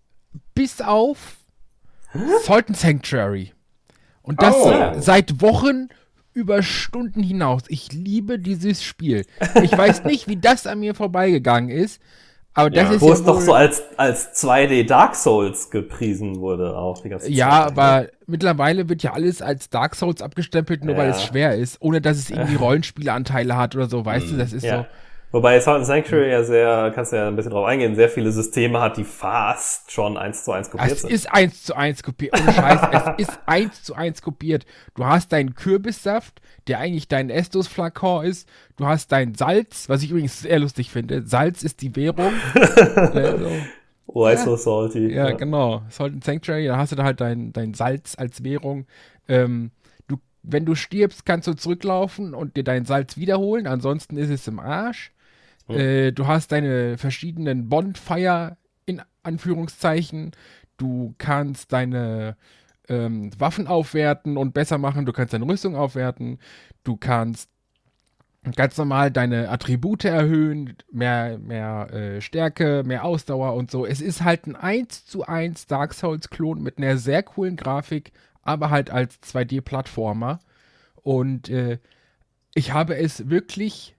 bis auf Sultan Sanctuary. Und das Oh. seit Wochen über Stunden hinaus. Ich liebe dieses Spiel. Ich weiß nicht, wie das an mir vorbeigegangen ist, aber das Ja, ist Wo ja es doch so als, als 2D Dark Souls gepriesen wurde, auch die ganze Ja, Zeit. aber mittlerweile wird ja alles als Dark Souls abgestempelt, nur weil Ja. es schwer ist, ohne dass es irgendwie Rollenspielanteile hat oder so, weißt du, das ist Ja. so. Wobei Salt and Sanctuary ja sehr, kannst du ja ein bisschen drauf eingehen, sehr viele Systeme hat, die fast schon eins zu eins kopiert Es sind. ist eins zu eins kopiert. Ohne Scheiß, es ist eins zu eins kopiert. Du hast deinen Kürbissaft, der eigentlich dein Estus-Flakon ist. Du hast dein Salz, was ich übrigens sehr lustig finde. Salz ist die Währung. also, Why so salty? ja, genau. Salt and Sanctuary, da hast du da halt dein, dein Salz als Währung. Ähm, du, wenn du stirbst, kannst du zurücklaufen und dir dein Salz wiederholen. Ansonsten ist es im Arsch. Äh, du hast deine verschiedenen Bonfire in Anführungszeichen. Du kannst deine ähm, Waffen aufwerten und besser machen. Du kannst deine Rüstung aufwerten. Du kannst ganz normal deine Attribute erhöhen, mehr, mehr äh, Stärke, mehr Ausdauer und so. Es ist halt ein 1 zu 1 Dark Souls-Klon mit einer sehr coolen Grafik, aber halt als 2D-Plattformer. Und äh, ich habe es wirklich,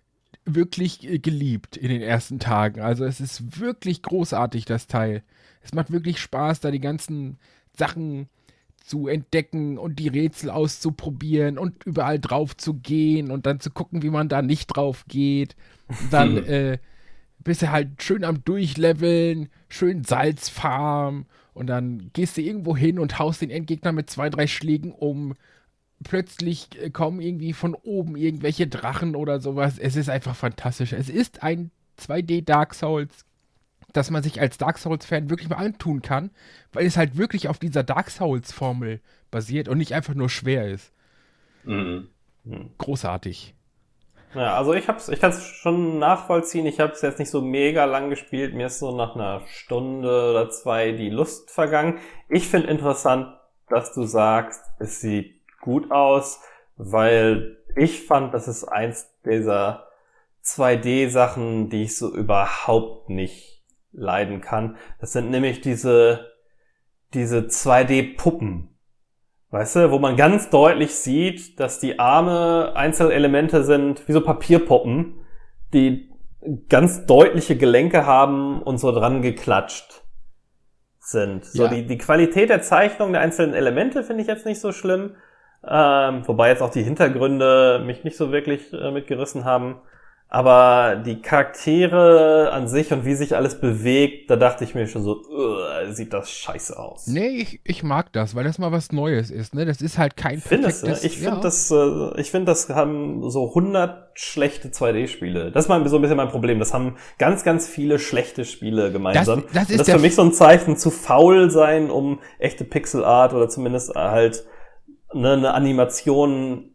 wirklich äh, geliebt in den ersten Tagen. Also es ist wirklich großartig, das Teil. Es macht wirklich Spaß, da die ganzen Sachen zu entdecken und die Rätsel auszuprobieren und überall drauf zu gehen und dann zu gucken, wie man da nicht drauf geht. Dann äh, bist du halt schön am Durchleveln, schön Salzfarm und dann gehst du irgendwo hin und haust den Endgegner mit zwei, drei Schlägen um. Plötzlich äh, kommen irgendwie von oben irgendwelche Drachen oder sowas. Es ist einfach fantastisch. Es ist ein 2D Dark Souls, das man sich als Dark Souls-Fan wirklich mal antun kann, weil es halt wirklich auf dieser Dark Souls-Formel basiert und nicht einfach nur schwer ist. Mhm. Großartig. Ja, also ich hab's, ich kann es schon nachvollziehen. Ich habe es jetzt nicht so mega lang gespielt. Mir ist so nach einer Stunde oder zwei die Lust vergangen. Ich finde interessant, dass du sagst, es sieht gut aus, weil ich fand, das ist eins dieser 2D-Sachen, die ich so überhaupt nicht leiden kann. Das sind nämlich diese, diese 2D-Puppen. Weißt du, wo man ganz deutlich sieht, dass die Arme Einzelelemente sind, wie so Papierpuppen, die ganz deutliche Gelenke haben und so dran geklatscht sind. So Ja. die, die Qualität der Zeichnung der einzelnen Elemente finde ich jetzt nicht so schlimm. Ähm, wobei jetzt auch die Hintergründe mich nicht so wirklich äh, mitgerissen haben. Aber die Charaktere an sich und wie sich alles bewegt, da dachte ich mir schon so, "Ugh, sieht das scheiße aus. Nee, ich, ich mag das, weil das mal was Neues ist, ne? Das ist halt kein Findest du? Ich finde ja. das, äh, ich finde das haben so 100 schlechte 2D-Spiele. Das ist mal so ein bisschen mein Problem. Das haben ganz, ganz viele schlechte Spiele gemeinsam. Das- das ist das ist für mich so ein Zeichen, zu faul sein, um echte Pixel Art oder zumindest halt ne, eine Animation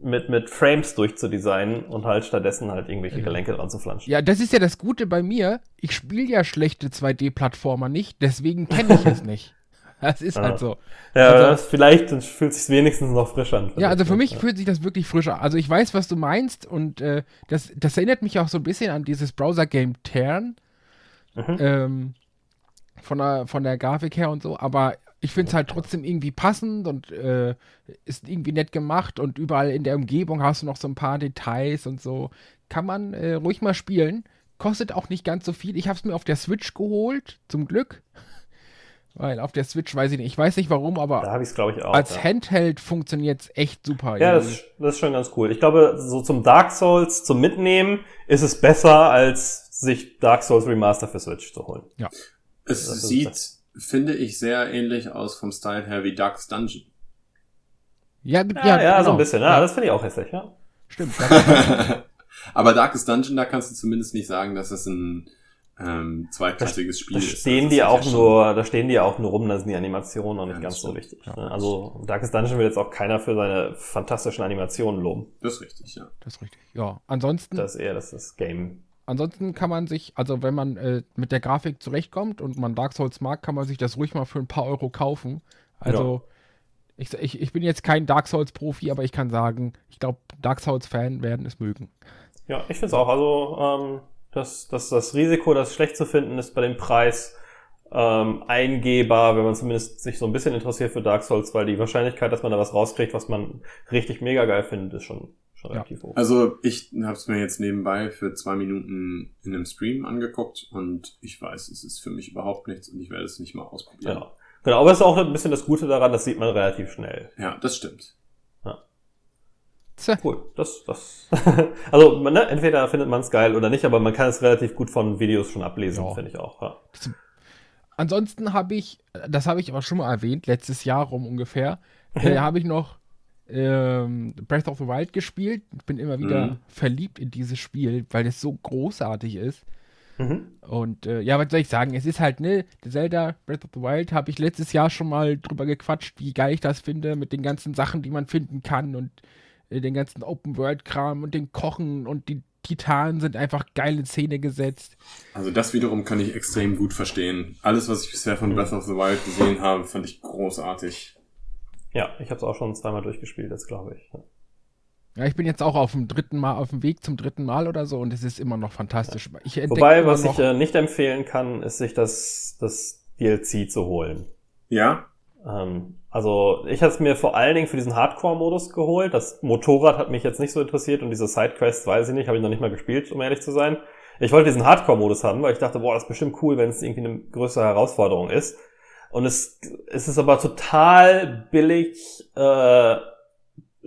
mit, mit Frames durchzudesignen und halt stattdessen halt irgendwelche Gelenke dran zu flanschen. Ja, das ist ja das Gute bei mir. Ich spiele ja schlechte 2D-Plattformer nicht, deswegen kenne ich es nicht. Das ist Ah. halt so. Ja, Also- das, vielleicht fühlt es sich wenigstens noch frisch an. Ja, also für mich Ja. fühlt sich das wirklich frisch an. Also ich weiß, was du meinst und äh, das, das erinnert mich auch so ein bisschen an dieses Browser-Game Tern. Mhm. Ähm, von, der, von der Grafik her und so, aber ich finde es halt trotzdem irgendwie passend und äh, ist irgendwie nett gemacht und überall in der Umgebung hast du noch so ein paar Details und so. Kann man äh, ruhig mal spielen. Kostet auch nicht ganz so viel. Ich habe es mir auf der Switch geholt, zum Glück. Weil auf der Switch weiß ich nicht, ich weiß nicht warum, aber Da habe ich es, glaube ich, auch. als ja. Handheld funktioniert es echt super. Ja, das, das ist schon ganz cool. Ich glaube, so zum Dark Souls, zum Mitnehmen, ist es besser, als sich Dark Souls Remaster für Switch zu holen. Es Das ist sieht, finde ich, sehr ähnlich aus vom Style her wie Dark's Dungeon. Ja, Ja, ja, so genau. ein bisschen. Ja, das finde ich auch hässlich, ja. Stimmt. Das, Aber Darkest Dungeon, da kannst du zumindest nicht sagen, dass es ein ähm, zweiklassiges Spiel Da ist. stehen Das die auch ja nur, da stehen die auch nur rum, da sind die Animationen noch nicht Ja, ganz das so stimmt. wichtig. Ne? Also Darkest Dungeon will jetzt auch keiner für seine fantastischen Animationen loben. Das ist richtig, ja. das ist richtig. Ja, ansonsten, Das ist eher das, ist Game. Ansonsten kann man sich, also wenn man äh, mit der Grafik zurechtkommt und man Dark Souls mag, kann man sich das ruhig mal für ein paar Euro kaufen. Also ich, ich, ich bin jetzt kein Dark Souls Profi, aber ich kann sagen, ich glaube, Dark Souls Fan werden es mögen. Ja, ich finde es auch. Also ähm, das, das, das Risiko, das schlecht zu finden ist bei dem Preis, ähm, eingehbar, wenn man zumindest sich so ein bisschen interessiert für Dark Souls, weil die Wahrscheinlichkeit, dass man da was rauskriegt, was man richtig mega geil findet, ist schon, schon Ja. relativ hoch. Also ich habe es mir jetzt nebenbei für zwei Minuten in einem Stream angeguckt und ich weiß, es ist für mich überhaupt nichts und ich werde es nicht mal ausprobieren. Genau. Genau, aber es ist auch ein bisschen das Gute daran, das sieht man relativ schnell. Ja, das stimmt. Tja, Cool. Das, das. also, ne, entweder findet man es geil oder nicht, aber man kann es relativ gut von Videos schon ablesen, Ja. finde ich auch. Ja. Ansonsten habe ich, das habe ich aber schon mal erwähnt, letztes Jahr rum ungefähr, äh, habe ich noch ähm, Breath of the Wild gespielt. Ich bin immer wieder Mhm. verliebt in dieses Spiel, weil es so großartig ist. Mhm. Und äh, ja, was soll ich sagen? Es ist halt, ne, Zelda Breath of the Wild habe ich letztes Jahr schon mal drüber gequatscht, wie geil ich das finde, mit den ganzen Sachen, die man finden kann und äh, den ganzen Open-World-Kram und den Kochen und die Titanen sind einfach geil in Szene gesetzt. Also das wiederum kann ich extrem gut verstehen. Alles, was ich bisher von Breath of the Wild gesehen habe, fand ich großartig. Ja, ich habe es auch schon zweimal durchgespielt, jetzt glaube ich. Ja. Ich bin jetzt auch auf dem dritten Mal, auf dem Weg zum dritten Mal oder so und es ist immer noch fantastisch. Ich Wobei, was noch, ich äh, nicht empfehlen kann, ist sich das, das DLC zu holen. Ja? Ähm, also ich habe es mir vor allen Dingen für diesen Hardcore-Modus geholt. Das Motorrad hat mich jetzt nicht so interessiert und diese Sidequests weiß ich nicht, habe ich noch nicht mal gespielt, um ehrlich zu sein. Ich wollte diesen Hardcore-Modus haben, weil ich dachte, boah, das ist bestimmt cool, wenn es irgendwie eine größere Herausforderung ist. Und es, es ist aber total billig, äh,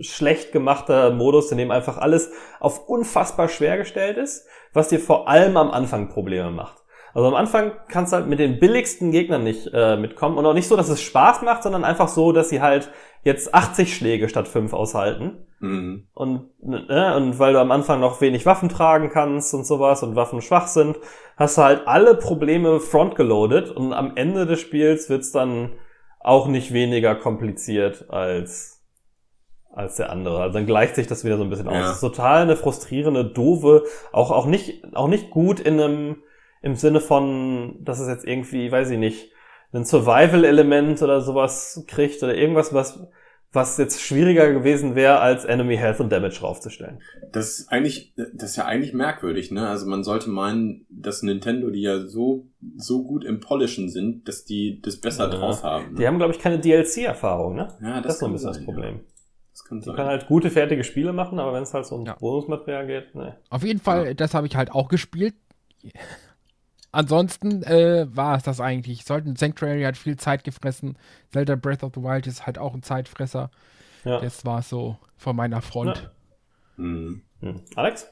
schlecht gemachter Modus, in dem einfach alles auf unfassbar schwer gestellt ist, was dir vor allem am Anfang Probleme macht. Also am Anfang kannst du halt mit den billigsten Gegnern nicht äh, mitkommen und auch nicht so, dass es Spaß macht, sondern einfach so, dass sie halt jetzt 80 Schläge statt 5 aushalten. Mhm. Und, ne, und weil du am Anfang noch wenig Waffen tragen kannst und sowas und Waffen schwach sind, hast du halt alle Probleme frontgeloadet und am Ende des Spiels wird's dann auch nicht weniger kompliziert als als der andere. Also dann gleicht sich das wieder so ein bisschen aus. Ja. Das ist total eine frustrierende, doofe, auch auch nicht auch nicht gut in einem im Sinne von, dass es jetzt irgendwie, weiß ich nicht, ein Survival-Element oder sowas kriegt oder irgendwas, was was jetzt schwieriger gewesen wäre, als Enemy Health und Damage raufzustellen. Das ist eigentlich, das ist ja eigentlich merkwürdig, ne? Also man sollte meinen, dass Nintendo, die ja so, so gut im Polishen sind, dass die das besser Ja. drauf haben. Die haben, glaube ich, keine DLC-Erfahrung, ne? ja, Das, ist so ein bisschen sein, das Problem. Ja. Das kann Die sein. kann halt gute, fertige Spiele machen, aber wenn es halt so um Ja. Bonusmaterial geht, ne. Auf jeden Fall, das habe ich halt auch gespielt. Ansonsten äh, war es das eigentlich. Sollten Sanctuary hat viel Zeit gefressen. Zelda Breath of the Wild ist halt auch ein Zeitfresser. Ja. Das war so von meiner Front. Mhm. Hm. Alex?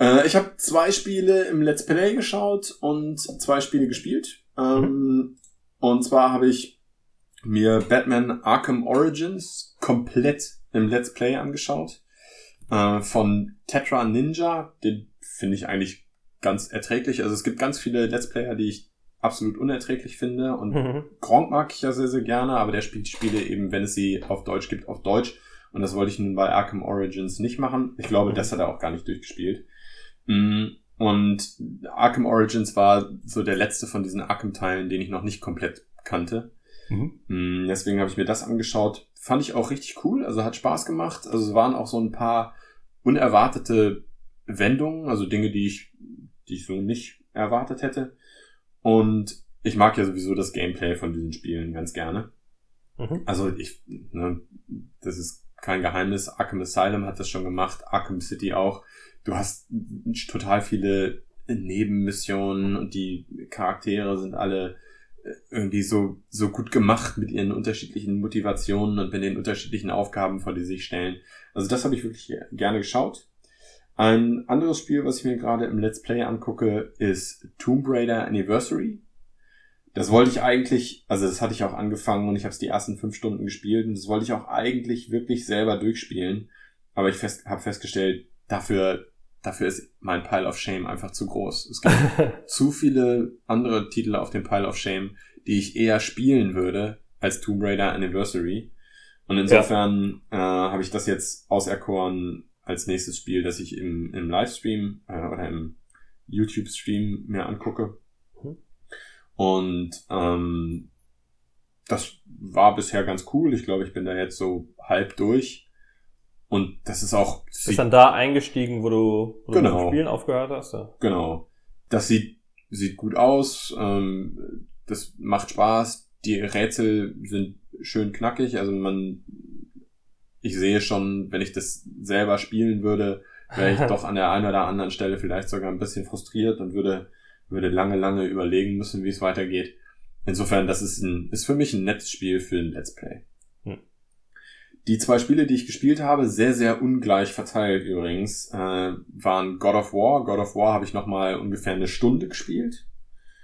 Äh, ich habe zwei Spiele im Let's Play geschaut und zwei Spiele gespielt. Ähm, Und zwar habe ich mir Batman Arkham Origins komplett im Let's Play angeschaut. Äh, von Tetra Ninja. Den finde ich eigentlich ganz erträglich. Also es gibt ganz viele Let's Player, die ich absolut unerträglich finde. Und Mhm. Gronk mag ich ja sehr, sehr gerne, aber der spielt die Spiele eben, wenn es sie auf Deutsch gibt, auf Deutsch. Und das wollte ich nun bei Arkham Origins nicht machen. Ich glaube, Mhm. das hat er auch gar nicht durchgespielt. Mm, Und Arkham Origins war so der letzte von diesen Arkham-Teilen, den ich noch nicht komplett kannte. Mhm. Mm, Deswegen habe ich mir das angeschaut. Fand ich auch richtig cool, also hat Spaß gemacht. Also es waren auch so ein paar unerwartete Wendungen, also Dinge, die ich, die ich so nicht erwartet hätte. Und ich mag ja sowieso das Gameplay von diesen Spielen ganz gerne. Mhm. Also ich, ne, das ist kein Geheimnis. Arkham Asylum hat das schon gemacht, Arkham City auch. Du hast total viele Nebenmissionen und die Charaktere sind alle äh, irgendwie so, so gut gemacht mit ihren unterschiedlichen Motivationen und mit den unterschiedlichen Aufgaben, vor die sie sich stellen. Also das habe ich wirklich gerne geschaut. Ein anderes Spiel, was ich mir gerade im Let's Play angucke, ist Tomb Raider Anniversary. Das wollte ich eigentlich, also das hatte ich auch angefangen und ich habe es die ersten fünf Stunden gespielt und das wollte ich auch eigentlich wirklich selber durchspielen. Aber ich fest, habe festgestellt, dafür, dafür ist mein Pile of Shame einfach zu groß. Es gibt zu viele andere Titel auf dem Pile of Shame, die ich eher spielen würde als Tomb Raider Anniversary. Und insofern äh, habe ich das jetzt auserkoren als nächstes Spiel, das ich im, im Livestream äh, oder im YouTube-Stream mir angucke. Mhm. Und ähm, das war bisher ganz cool. Ich glaube, ich bin da jetzt so halb durch. Und das ist auch. Bist dann da eingestiegen, wo du, wo Genau. Spielen aufgehört hast? Ja. Genau. Das sieht, sieht gut aus. Ähm, das macht Spaß. Die Rätsel sind schön knackig. Also man, ich sehe schon, wenn ich das selber spielen würde, wäre ich doch an der einen oder anderen Stelle vielleicht sogar ein bisschen frustriert und würde, würde lange, lange überlegen müssen, wie es weitergeht. Insofern, das ist ein, ist für mich ein nettes Spiel für ein Let's Play. Hm. Die zwei Spiele, die ich gespielt habe, sehr, sehr ungleich verteilt übrigens, äh, waren God of War. God of War habe ich nochmal ungefähr eine Stunde gespielt.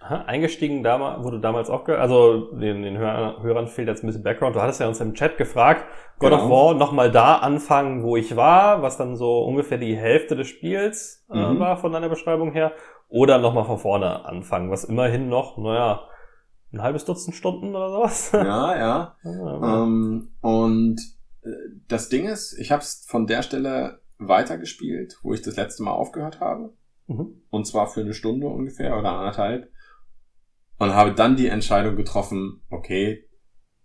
Aha, eingestiegen damals, wurde damals auch, also den, den Hörern, Hörern fehlt jetzt ein bisschen Background. Du hattest ja uns im Chat gefragt, God genau. of War nochmal da anfangen, wo ich war, was dann so ungefähr die Hälfte des Spiels äh, mhm. war von deiner Beschreibung her, oder nochmal von vorne anfangen, was immerhin noch, naja, ein halbes Dutzend Stunden oder sowas. Ja, ja. Ähm, und äh, das Ding ist, ich habe es von der Stelle weitergespielt, wo ich das letzte Mal aufgehört habe. Mhm. Und zwar für eine Stunde ungefähr oder anderthalb und habe dann die Entscheidung getroffen, okay,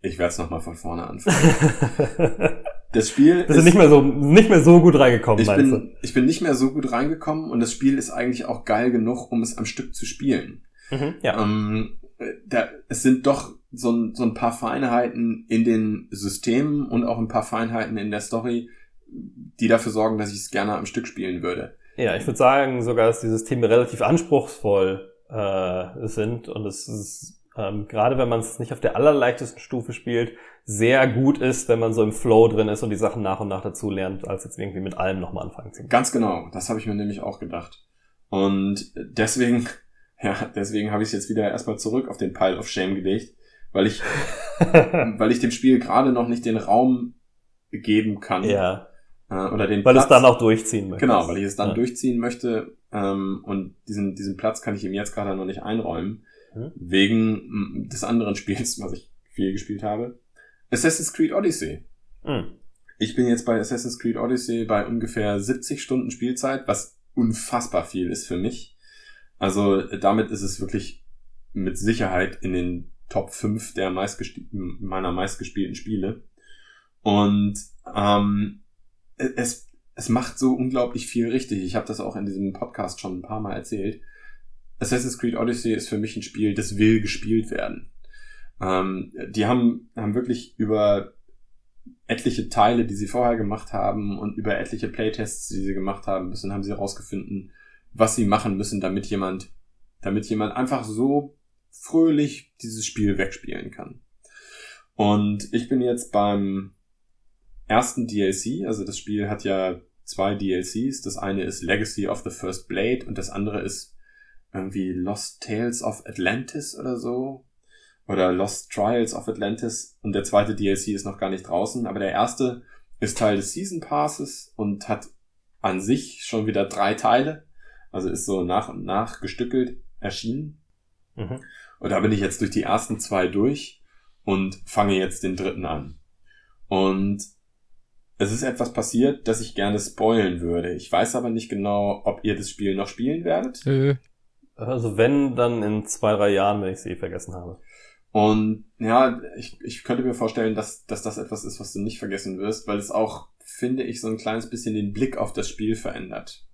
ich werde es nochmal von vorne anfangen. das Spiel ist nicht mehr so nicht mehr so gut reingekommen. Ich bin, du? ich bin nicht mehr so gut reingekommen und das Spiel ist eigentlich auch geil genug, um es am Stück zu spielen. Mhm, ja. Ähm, da, es sind doch so ein, so ein paar Feinheiten in den Systemen und auch ein paar Feinheiten in der Story, die dafür sorgen, dass ich es gerne am Stück spielen würde. Ja, ich würde sagen sogar, dass die Systeme relativ anspruchsvoll äh, sind und es ist ähm, gerade wenn man es nicht auf der allerleichtesten Stufe spielt, sehr gut ist, wenn man so im Flow drin ist und die Sachen nach und nach dazu lernt, als jetzt irgendwie mit allem nochmal anfangen zu. Ganz genau, das habe ich mir nämlich auch gedacht. Und deswegen, ja, deswegen habe ich es jetzt wieder erstmal zurück auf den Pile of Shame gelegt, weil ich, weil ich dem Spiel gerade noch nicht den Raum geben kann. Ja. Äh, oder den weil Platz, es dann auch durchziehen möchte. Genau, weil ich es dann ja. durchziehen möchte, ähm, und diesen, diesen Platz kann ich ihm jetzt gerade noch nicht einräumen. Mhm. Wegen des anderen Spiels, was ich viel gespielt habe. Assassin's Creed Odyssey. Mhm. Ich bin jetzt bei Assassin's Creed Odyssey bei ungefähr 70 Stunden Spielzeit, was unfassbar viel ist für mich. Also damit ist es wirklich mit Sicherheit in den Top 5 der meiner meistgespielten Spiele. Und ähm, es es macht so unglaublich viel richtig. Ich habe das auch in diesem Podcast schon ein paar Mal erzählt. Assassin's Creed Odyssey ist für mich ein Spiel, das will gespielt werden. Ähm, die haben, haben wirklich über etliche Teile, die sie vorher gemacht haben und über etliche Playtests, die sie gemacht haben müssen, haben sie herausgefunden, was sie machen müssen, damit jemand, damit jemand einfach so fröhlich dieses Spiel wegspielen kann. Und ich bin jetzt beim ersten DLC, also das Spiel hat ja zwei DLCs. Das eine ist Legacy of the First Blade und das andere ist irgendwie Lost Tales of Atlantis oder so. Oder Lost Trials of Atlantis. Und der zweite DLC ist noch gar nicht draußen. Aber der erste ist Teil des Season Passes und hat an sich schon wieder drei Teile. Also ist so nach und nach gestückelt erschienen. Mhm. Und da bin ich jetzt durch die ersten zwei durch und fange jetzt den dritten an. Und es ist etwas passiert, das ich gerne spoilen würde. Ich weiß aber nicht genau, ob ihr das Spiel noch spielen werdet. Äh. Also wenn, dann in zwei, drei Jahren, wenn ich es eh vergessen habe. Und ja, ich, ich könnte mir vorstellen, dass, dass das etwas ist, was du nicht vergessen wirst, weil es auch, finde ich, so ein kleines bisschen den Blick auf das Spiel verändert.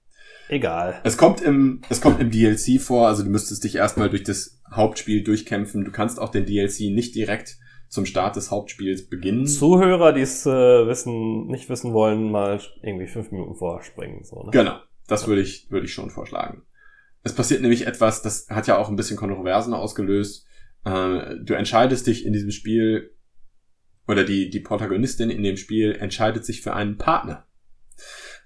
Egal. Es kommt im, es kommt im DLC vor, also du müsstest dich erstmal durch das Hauptspiel durchkämpfen. Du kannst auch den DLC nicht direkt zum Start des Hauptspiels beginnen. Zuhörer, die es äh, wissen, nicht wissen wollen, mal irgendwie fünf Minuten vorspringen. So, ne? Genau, das würde ich, würde ich schon vorschlagen. Es passiert nämlich etwas, das hat ja auch ein bisschen Kontroversen ausgelöst. Äh, du entscheidest dich in diesem Spiel, oder die, die Protagonistin in dem Spiel entscheidet sich für einen Partner.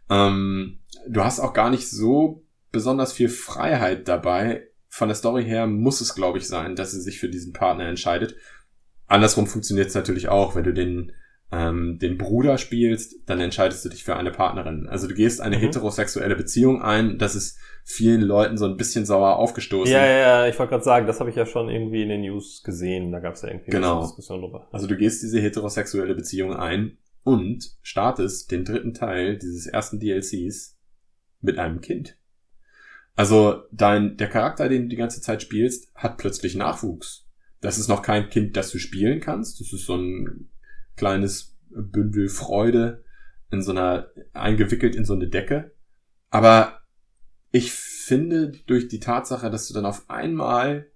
Ähm, du hast auch gar nicht so besonders viel Freiheit dabei. Von der Story her muss es, glaube ich, sein, dass sie sich für diesen Partner entscheidet. Andersrum funktioniert es natürlich auch, wenn du den, ähm, den Bruder spielst, dann entscheidest du dich für eine Partnerin. Also du gehst eine mhm. heterosexuelle Beziehung ein, das ist vielen Leuten so ein bisschen sauer aufgestoßen. Ja, ja, ja, ich wollte gerade sagen, das habe ich ja schon irgendwie in den News gesehen, da gab es ja irgendwie genau. eine Diskussion drüber. Also du gehst diese heterosexuelle Beziehung ein und startest den dritten Teil dieses ersten DLCs mit einem Kind. Also dein, der Charakter, den du die ganze Zeit spielst, hat plötzlich Nachwuchs. Das ist noch kein Kind, das du spielen kannst. Das ist so ein kleines Bündel Freude in so einer, eingewickelt in so eine Decke. Aber ich finde, durch die Tatsache, dass du dann auf einmal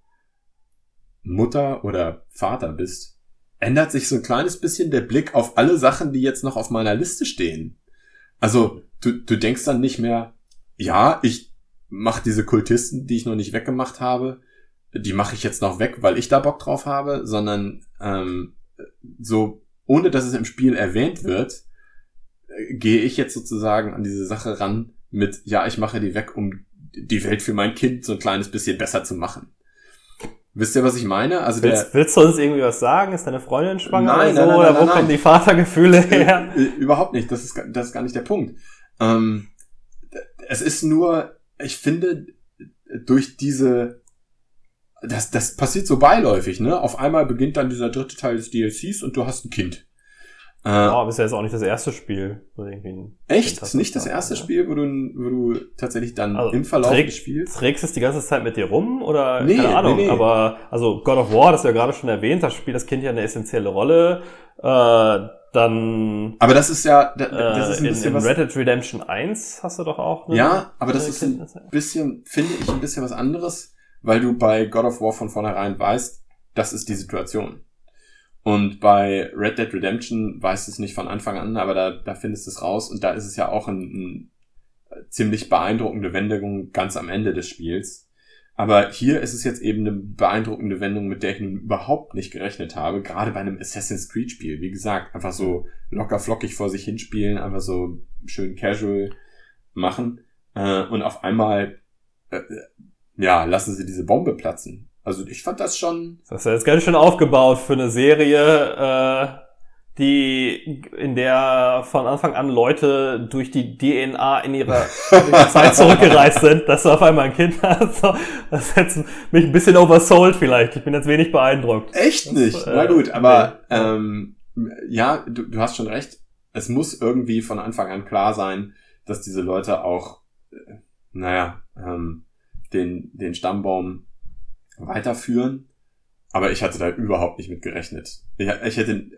Mutter oder Vater bist, ändert sich so ein kleines bisschen der Blick auf alle Sachen, die jetzt noch auf meiner Liste stehen. Also, du, du denkst dann nicht mehr, ja, ich mache diese Kultisten, die ich noch nicht weggemacht habe, die mache ich jetzt noch weg, weil ich da Bock drauf habe, sondern ähm, so, ohne dass es im Spiel erwähnt wird, äh, gehe ich jetzt sozusagen an diese Sache ran mit, ja, ich mache die weg, um die Welt für mein Kind so ein kleines bisschen besser zu machen. Wisst ihr, was ich meine? Also willst, der, willst du uns irgendwie was sagen? Ist deine Freundin schwanger Nein, oder so? nein, nein, oder wo kommen die Vatergefühle her? Äh, Überhaupt nicht, das ist, das ist gar nicht der Punkt. Ähm, es ist nur, ich finde, durch diese, das, das passiert so beiläufig, ne? Auf einmal beginnt dann dieser dritte Teil des DLCs und du hast ein Kind. Äh, Oh, aber ist ja jetzt auch nicht das erste Spiel. wo du irgendwie ein echt? Ist nicht das ja. erste Spiel, wo du, wo du tatsächlich dann Also, im Verlauf träg- des Spiels? Trägst es die ganze Zeit mit dir rum oder Nee, keine Ahnung? nee, nee. Aber also God of War, das du ja gerade schon erwähnt, da spielt das Kind ja eine essentielle Rolle. Äh, dann Aber das ist ja, da- das äh, ist ein in, bisschen in was. Red Dead Redemption 1 hast du doch auch. eine- Ja, aber das eine ist ein bisschen, finde ich, ein bisschen was anderes, weil du bei God of War von vornherein weißt, das ist die Situation. Und bei Red Dead Redemption weißt du es nicht von Anfang an, aber da, da findest du es raus und da ist es ja auch ein, ein ziemlich beeindruckende Wendung ganz am Ende des Spiels. Aber hier ist es jetzt eben eine beeindruckende Wendung, mit der ich nun überhaupt nicht gerechnet habe, gerade bei einem Assassin's Creed Spiel. Wie gesagt, einfach so locker flockig vor sich hinspielen, einfach so schön casual machen. Äh, und auf einmal, äh, ja, lassen sie diese Bombe platzen. Also ich fand das schon, Das ist ja jetzt ganz schön aufgebaut für eine Serie, äh, die in der von Anfang an Leute durch die DNA in ihrer in Zeit zurückgereist sind, dass du auf einmal ein Kind hast. Das ist jetzt mich ein bisschen oversold vielleicht. Ich bin jetzt wenig beeindruckt. Echt Das, nicht. äh, Na gut, aber nee. ähm, ja, du, du hast schon recht. Es muss irgendwie von Anfang an klar sein, dass diese Leute auch, äh, naja, ähm, den, den Stammbaum weiterführen. Aber ich hatte da überhaupt nicht mit gerechnet. Ich, ich hätte,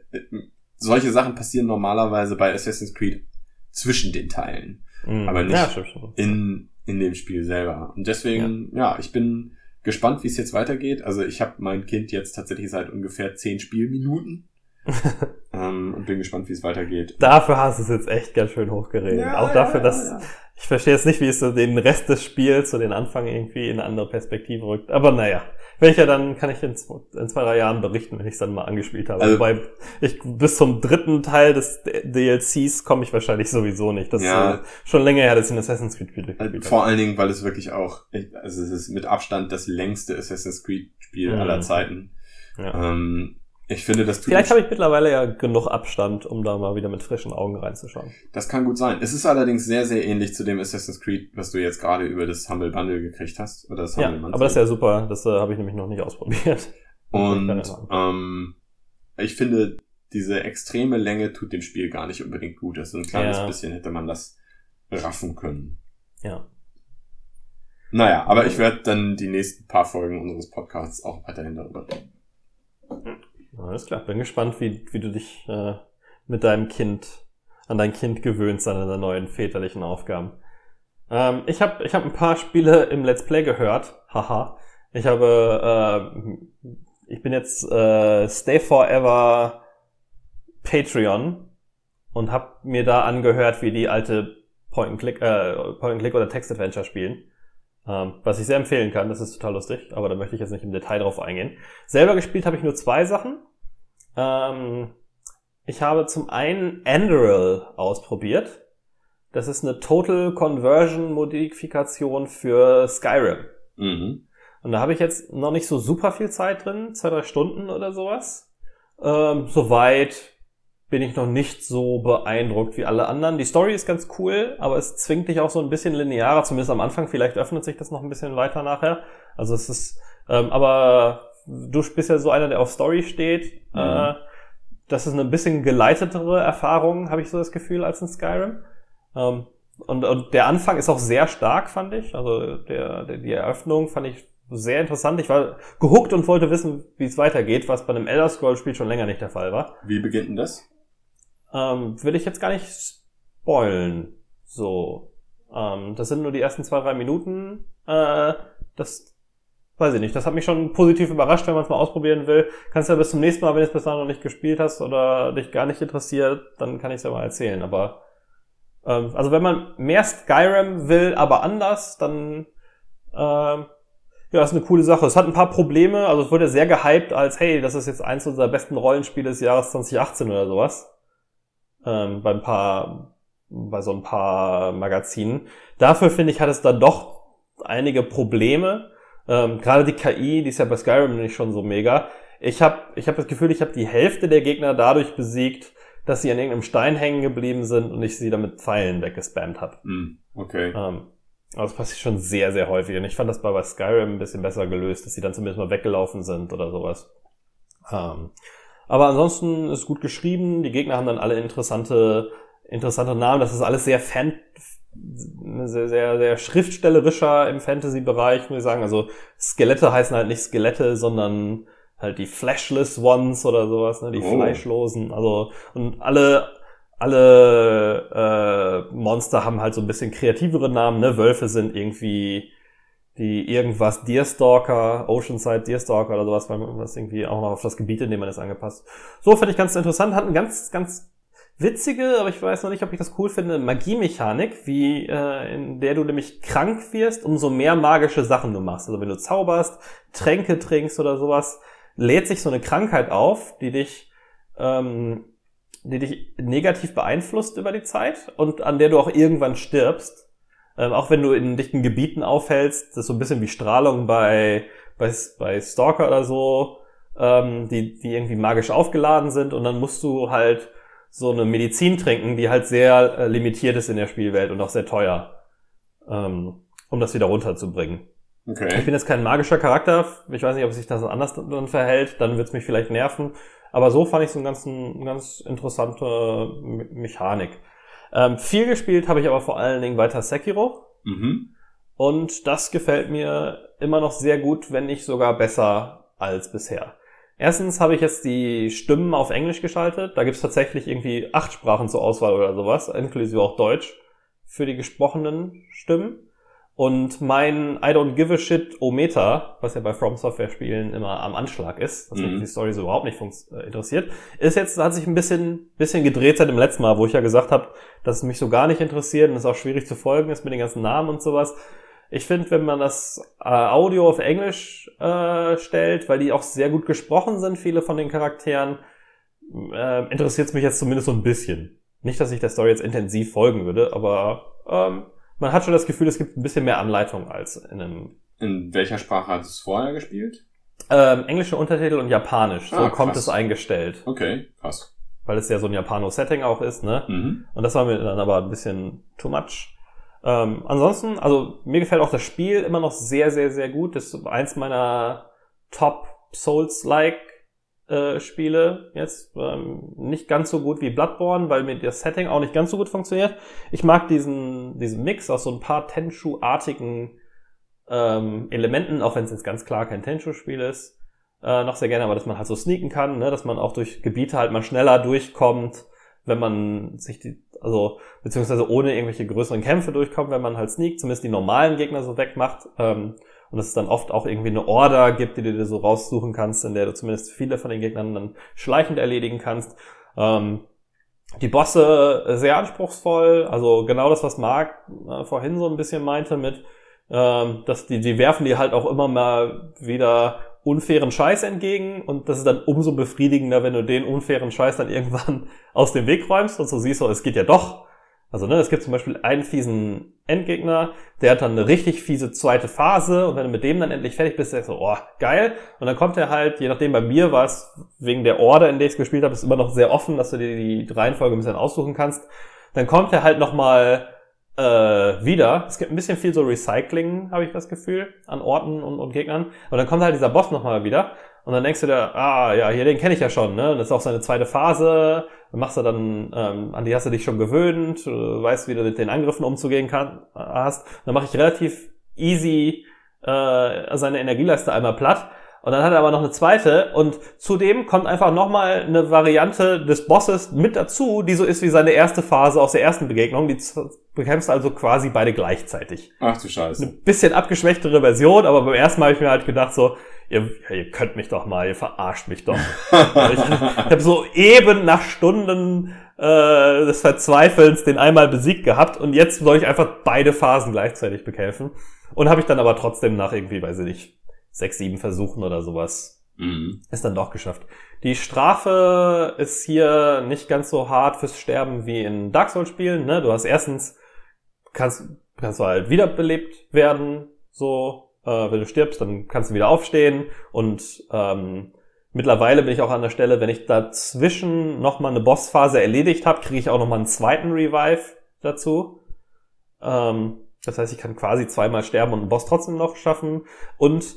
solche Sachen passieren normalerweise bei Assassin's Creed zwischen den Teilen Mhm. aber nicht Ja, in, in dem Spiel selber. Und deswegen, ja, ich bin gespannt, wie es jetzt weitergeht. Also ich habe mein Kind jetzt tatsächlich seit ungefähr zehn Spielminuten ähm, und bin gespannt, wie es weitergeht. Dafür hast du es jetzt echt ganz schön hochgeredet. Ja, Auch dafür, ja, dass ja. ich verstehe jetzt nicht, wie es so den Rest des Spiels, so den Anfang irgendwie in eine andere Perspektive rückt. Aber naja, welcher dann kann ich in zwei, in zwei drei Jahren berichten, wenn ich es dann mal angespielt habe. Also- Wobei ich bis zum dritten Teil des DLCs komme ich wahrscheinlich sowieso nicht. Das Ja. ist äh, schon länger her, dass ich ein Assassin's Creed Spiel gespielt Vor habe. allen Dingen, weil es wirklich auch, also es ist mit Abstand das längste Assassin's Creed Spiel Mhm. aller Zeiten. Ja. Ähm, ich finde, das tut Vielleicht habe ich mittlerweile ja genug Abstand, um da mal wieder mit frischen Augen reinzuschauen. Das kann gut sein. Es ist allerdings sehr, sehr ähnlich zu dem Assassin's Creed, was du jetzt gerade über das Humble Bundle gekriegt hast. Oder das Ja, Humble Monthly. aber das ist ja super. Das äh, habe ich nämlich noch nicht ausprobiert. Und ähm, ich finde, diese extreme Länge tut dem Spiel gar nicht unbedingt gut. Also ein kleines Ja. bisschen hätte man das raffen können. Ja. Naja, aber ich werde dann die nächsten paar Folgen unseres Podcasts auch weiterhin darüber reden. Alles klar, bin gespannt, wie, wie du dich äh, mit deinem Kind, an dein Kind gewöhnst, an deine neuen väterlichen Aufgaben. Ähm, ich habe ich hab ein paar Spiele im Let's Play gehört. Haha. Ich habe, äh, ich bin jetzt äh, Stay Forever Patreon und habe mir da angehört, wie die alte Point-and-Click äh, Point-and-Click oder Text-Adventure spielen. Ähm, was ich sehr empfehlen kann, das ist total lustig, aber da möchte ich jetzt nicht im Detail drauf eingehen. Selber gespielt habe ich nur zwei Sachen. Ähm, ich habe zum einen Anduril ausprobiert. Das ist eine Total Conversion Modifikation für Skyrim. Mhm. Und da habe ich jetzt noch nicht so super viel Zeit drin, zwei, drei Stunden oder sowas. Ähm, Soweit bin ich noch nicht so beeindruckt wie alle anderen. Die Story ist ganz cool, aber es zwingt dich auch so ein bisschen linearer, zumindest am Anfang. Vielleicht öffnet sich das noch ein bisschen weiter nachher. Also es ist, ähm, aber du bist ja so einer, der auf Story steht. Mhm. Äh, das ist eine bisschen geleitetere Erfahrung, habe ich so das Gefühl, als in Skyrim. Ähm, und, und der Anfang ist auch sehr stark, fand ich. Also der, der, die Eröffnung fand ich sehr interessant. Ich war gehuckt und wollte wissen, wie es weitergeht, was bei einem Elder Scrolls Spiel schon länger nicht der Fall war. Wie beginnt denn das? Ähm, will ich jetzt gar nicht spoilen. So. Ähm, das sind nur die ersten zwei, drei Minuten. Äh, das weiß ich nicht, das hat mich schon positiv überrascht, wenn man es mal ausprobieren will. Kannst ja bis zum nächsten Mal, wenn du es bis dahin noch nicht gespielt hast oder dich gar nicht interessiert, dann kann ich es ja mal erzählen. Aber ähm, also wenn man mehr Skyrim will, aber anders, dann ähm, ja, ist eine coole Sache. Es hat ein paar Probleme, also es wurde sehr gehypt als, hey, das ist jetzt eins unserer besten Rollenspiele des Jahres 2018 oder sowas. Ähm, bei ein paar, bei so ein paar Magazinen. Dafür finde ich, hat es da doch einige Probleme. Ähm, Gerade die KI, die ist ja bei Skyrim nicht schon so mega. Ich habe ich hab das Gefühl, ich habe die Hälfte der Gegner dadurch besiegt, dass sie an irgendeinem Stein hängen geblieben sind und ich sie damit Pfeilen weggespammt habe. Hm, okay. Ähm, aber das passiert schon sehr, sehr häufig. Und ich fand das bei, bei Skyrim ein bisschen besser gelöst, dass sie dann zumindest mal weggelaufen sind oder sowas. Ähm, aber ansonsten ist gut geschrieben. Die Gegner haben dann alle interessante, interessante Namen. Das ist alles sehr fan, sehr, sehr, sehr schriftstellerischer im Fantasy-Bereich, muss ich sagen. Also Skelette heißen halt nicht Skelette, sondern halt die Fleshless Ones oder sowas, ne? die Oh. Fleischlosen. Also und alle alle äh, Monster haben halt so ein bisschen kreativere Namen. Ne? Wölfe sind irgendwie die irgendwas Deerstalker, Oceanside Deerstalker oder sowas, weil man das irgendwie auch noch auf das Gebiet, in dem man ist, angepasst. So finde ich ganz interessant. Hat eine ganz, ganz witzige, aber ich weiß noch nicht, ob ich das cool finde, Magiemechanik, wie äh, in der du nämlich krank wirst, umso mehr magische Sachen du machst. Also wenn du zauberst, Tränke trinkst oder sowas, lädt sich so eine Krankheit auf, die dich, ähm, die dich negativ beeinflusst über die Zeit und an der du auch irgendwann stirbst. Ähm, auch wenn du in dichten Gebieten aufhältst, das ist so ein bisschen wie Strahlung bei, bei, bei Stalker oder so, ähm, die, die irgendwie magisch aufgeladen sind und dann musst du halt so eine Medizin trinken, die halt sehr äh, limitiert ist in der Spielwelt und auch sehr teuer, ähm, um das wieder runterzubringen. Ich Okay. bin jetzt kein magischer Charakter, ich weiß nicht, ob sich das anders dann verhält, dann wird's mich vielleicht nerven, aber so fand ich so eine ganz, eine ganz interessante Me Mechanik. Ähm, viel gespielt habe ich aber vor allen Dingen weiter Sekiro Mhm. und das gefällt mir immer noch sehr gut, wenn nicht sogar besser als bisher. Erstens habe ich jetzt die Stimmen auf Englisch geschaltet. Da gibt's tatsächlich irgendwie acht Sprachen zur Auswahl oder sowas, inklusive auch Deutsch, für die gesprochenen Stimmen. Und mein I don't give a shit O-Meter, was ja bei From Software Spielen immer am Anschlag ist, dass mich Mhm. die Story so überhaupt nicht äh, interessiert, ist jetzt, hat sich ein bisschen, bisschen gedreht seit dem letzten Mal, wo ich ja gesagt habe, dass es mich so gar nicht interessiert und es auch schwierig zu folgen ist mit den ganzen Namen und sowas. Ich finde, wenn man das äh, Audio auf Englisch äh, stellt, weil die auch sehr gut gesprochen sind, viele von den Charakteren, äh, interessiert es mich jetzt zumindest so ein bisschen. Nicht, dass ich der Story jetzt intensiv folgen würde, aber ähm, man hat schon das Gefühl, es gibt ein bisschen mehr Anleitung als in einem In welcher Sprache hat es vorher gespielt? ähm, englische Untertitel und Japanisch. So Ah, kommt es eingestellt, Okay, krass. weil es ja so ein Japano-Setting auch ist, ne? Mhm. Und das war mir dann aber ein bisschen too much. Ähm, ansonsten, also mir gefällt auch das Spiel immer noch sehr, sehr, sehr gut. Das ist eins meiner Top Souls-like äh, Spiele jetzt. Ähm, nicht ganz so gut wie Bloodborne, weil mir das Setting auch nicht ganz so gut funktioniert. Ich mag diesen, diesen Mix aus so ein paar Tenchu-artigen ähm, Elementen, auch wenn es jetzt ganz klar kein Tenchu-Spiel ist, äh, noch sehr gerne, aber dass man halt so sneaken kann, ne? dass man auch durch Gebiete halt mal schneller durchkommt, wenn man sich die, also beziehungsweise ohne irgendwelche größeren Kämpfe durchkommt, wenn man halt sneakt, zumindest die normalen Gegner so wegmacht. Ähm, und dass es dann oft auch irgendwie eine Order gibt, die du dir so raussuchen kannst, in der du zumindest viele von den Gegnern dann schleichend erledigen kannst. Ähm, die Bosse äh, sehr anspruchsvoll, also genau das, was Marc äh, vorhin so ein bisschen meinte mit, ähm, dass die, die werfen dir halt auch immer mal wieder unfairen Scheiß entgegen und das ist dann umso befriedigender, wenn du den unfairen Scheiß dann irgendwann aus dem Weg räumst und so siehst du, es geht ja doch. Also ne, es gibt zum Beispiel einen fiesen Endgegner, der hat dann eine richtig fiese zweite Phase und wenn du mit dem dann endlich fertig bist, denkst du, oh, geil. Und dann kommt er halt, je nachdem bei mir war es wegen der Order, in der ich es gespielt habe, ist immer noch sehr offen, dass du dir die Reihenfolge ein bisschen aussuchen kannst. Dann kommt er halt nochmal äh, wieder. Es gibt ein bisschen viel so Recycling, habe ich das Gefühl, an Orten und, und Gegnern. Und dann kommt halt dieser Boss nochmal wieder. Und dann denkst du dir, ah ja, hier, den kenne ich ja schon, ne? Das ist auch seine zweite Phase. Dann machst du dann, ähm, an die hast du dich schon gewöhnt, weißt, wie du mit den Angriffen umzugehen kann, hast. Dann mache ich relativ easy äh, seine Energieleiste einmal platt. Und dann hat er aber noch eine zweite und zudem kommt einfach nochmal eine Variante des Bosses mit dazu, die so ist wie seine erste Phase aus der ersten Begegnung. Die bekämpfst also quasi beide gleichzeitig. Ach du Scheiße. Eine bisschen abgeschwächtere Version, aber beim ersten Mal habe ich mir halt gedacht so, ihr, ihr könnt mich doch mal, ihr verarscht mich doch. ich ich habe so eben nach Stunden äh, des Verzweifelns den einmal besiegt gehabt und jetzt soll ich einfach beide Phasen gleichzeitig bekämpfen. Und habe ich dann aber trotzdem nach irgendwie, weiß ich nicht, sechs, sieben Versuchen oder sowas Mhm. ist dann doch geschafft. Die Strafe ist hier nicht ganz so hart fürs Sterben wie in Dark Souls Spielen. Ne? Du hast erstens kannst kannst du halt wiederbelebt werden, so äh, wenn du stirbst, dann kannst du wieder aufstehen und ähm, mittlerweile bin ich auch an der Stelle, wenn ich dazwischen noch mal eine Bossphase erledigt habe, kriege ich auch noch mal einen zweiten Revive dazu. Ähm, das heißt, ich kann quasi zweimal sterben und einen Boss trotzdem noch schaffen und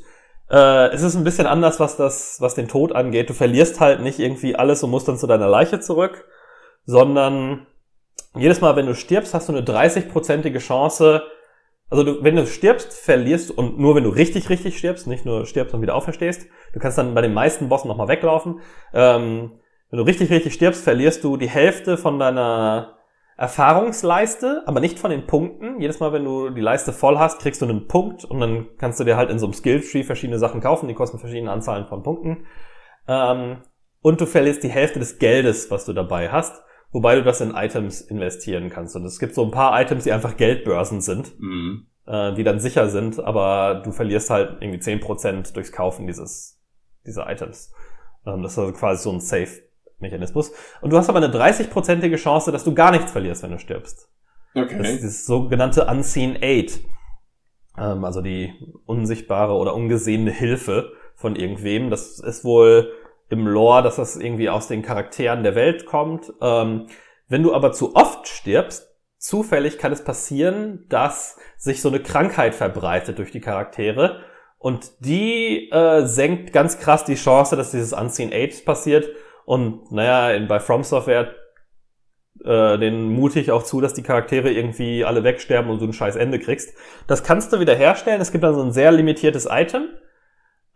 äh, es ist ein bisschen anders, was das, was den Tod angeht. Du verlierst halt nicht irgendwie alles und musst dann zu deiner Leiche zurück, sondern jedes Mal, wenn du stirbst, hast du eine 30-prozentige Chance. Also du, wenn du stirbst, verlierst und nur wenn du richtig, richtig stirbst, nicht nur stirbst und wieder auferstehst, du kannst dann bei den meisten Bossen nochmal weglaufen. Ähm, wenn du richtig, richtig stirbst, verlierst du die Hälfte von deiner Erfahrungsleiste, aber nicht von den Punkten. Jedes Mal, wenn du die Leiste voll hast, kriegst du einen Punkt und dann kannst du dir halt in so einem Skilltree verschiedene Sachen kaufen, die kosten verschiedene Anzahlen von Punkten. Ähm, und du verlierst die Hälfte des Geldes, was du dabei hast, wobei du das in Items investieren kannst. Und es gibt so ein paar Items, die einfach Geldbörsen sind, Mhm. äh, die dann sicher sind, aber du verlierst halt irgendwie 10% durchs Kaufen dieses, dieser Items. Ähm, das ist also quasi so ein Safe-Mechanismus. Und du hast aber eine 30-prozentige Chance, dass du gar nichts verlierst, wenn du stirbst. Das ist Okay. das sogenannte Unseen Aid. Ähm, also die unsichtbare oder ungesehene Hilfe von irgendwem. Das ist wohl im Lore, dass das irgendwie aus den Charakteren der Welt kommt. Ähm, wenn du aber zu oft stirbst, zufällig kann es passieren, dass sich so eine Krankheit verbreitet durch die Charaktere. Und die äh, senkt ganz krass die Chance, dass dieses Unseen Aid passiert. Und naja, in, bei From Software äh, den mutig auch zu, dass die Charaktere irgendwie alle wegsterben und du ein scheiß Ende kriegst. Das kannst du wieder herstellen. Es gibt dann so ein sehr limitiertes Item.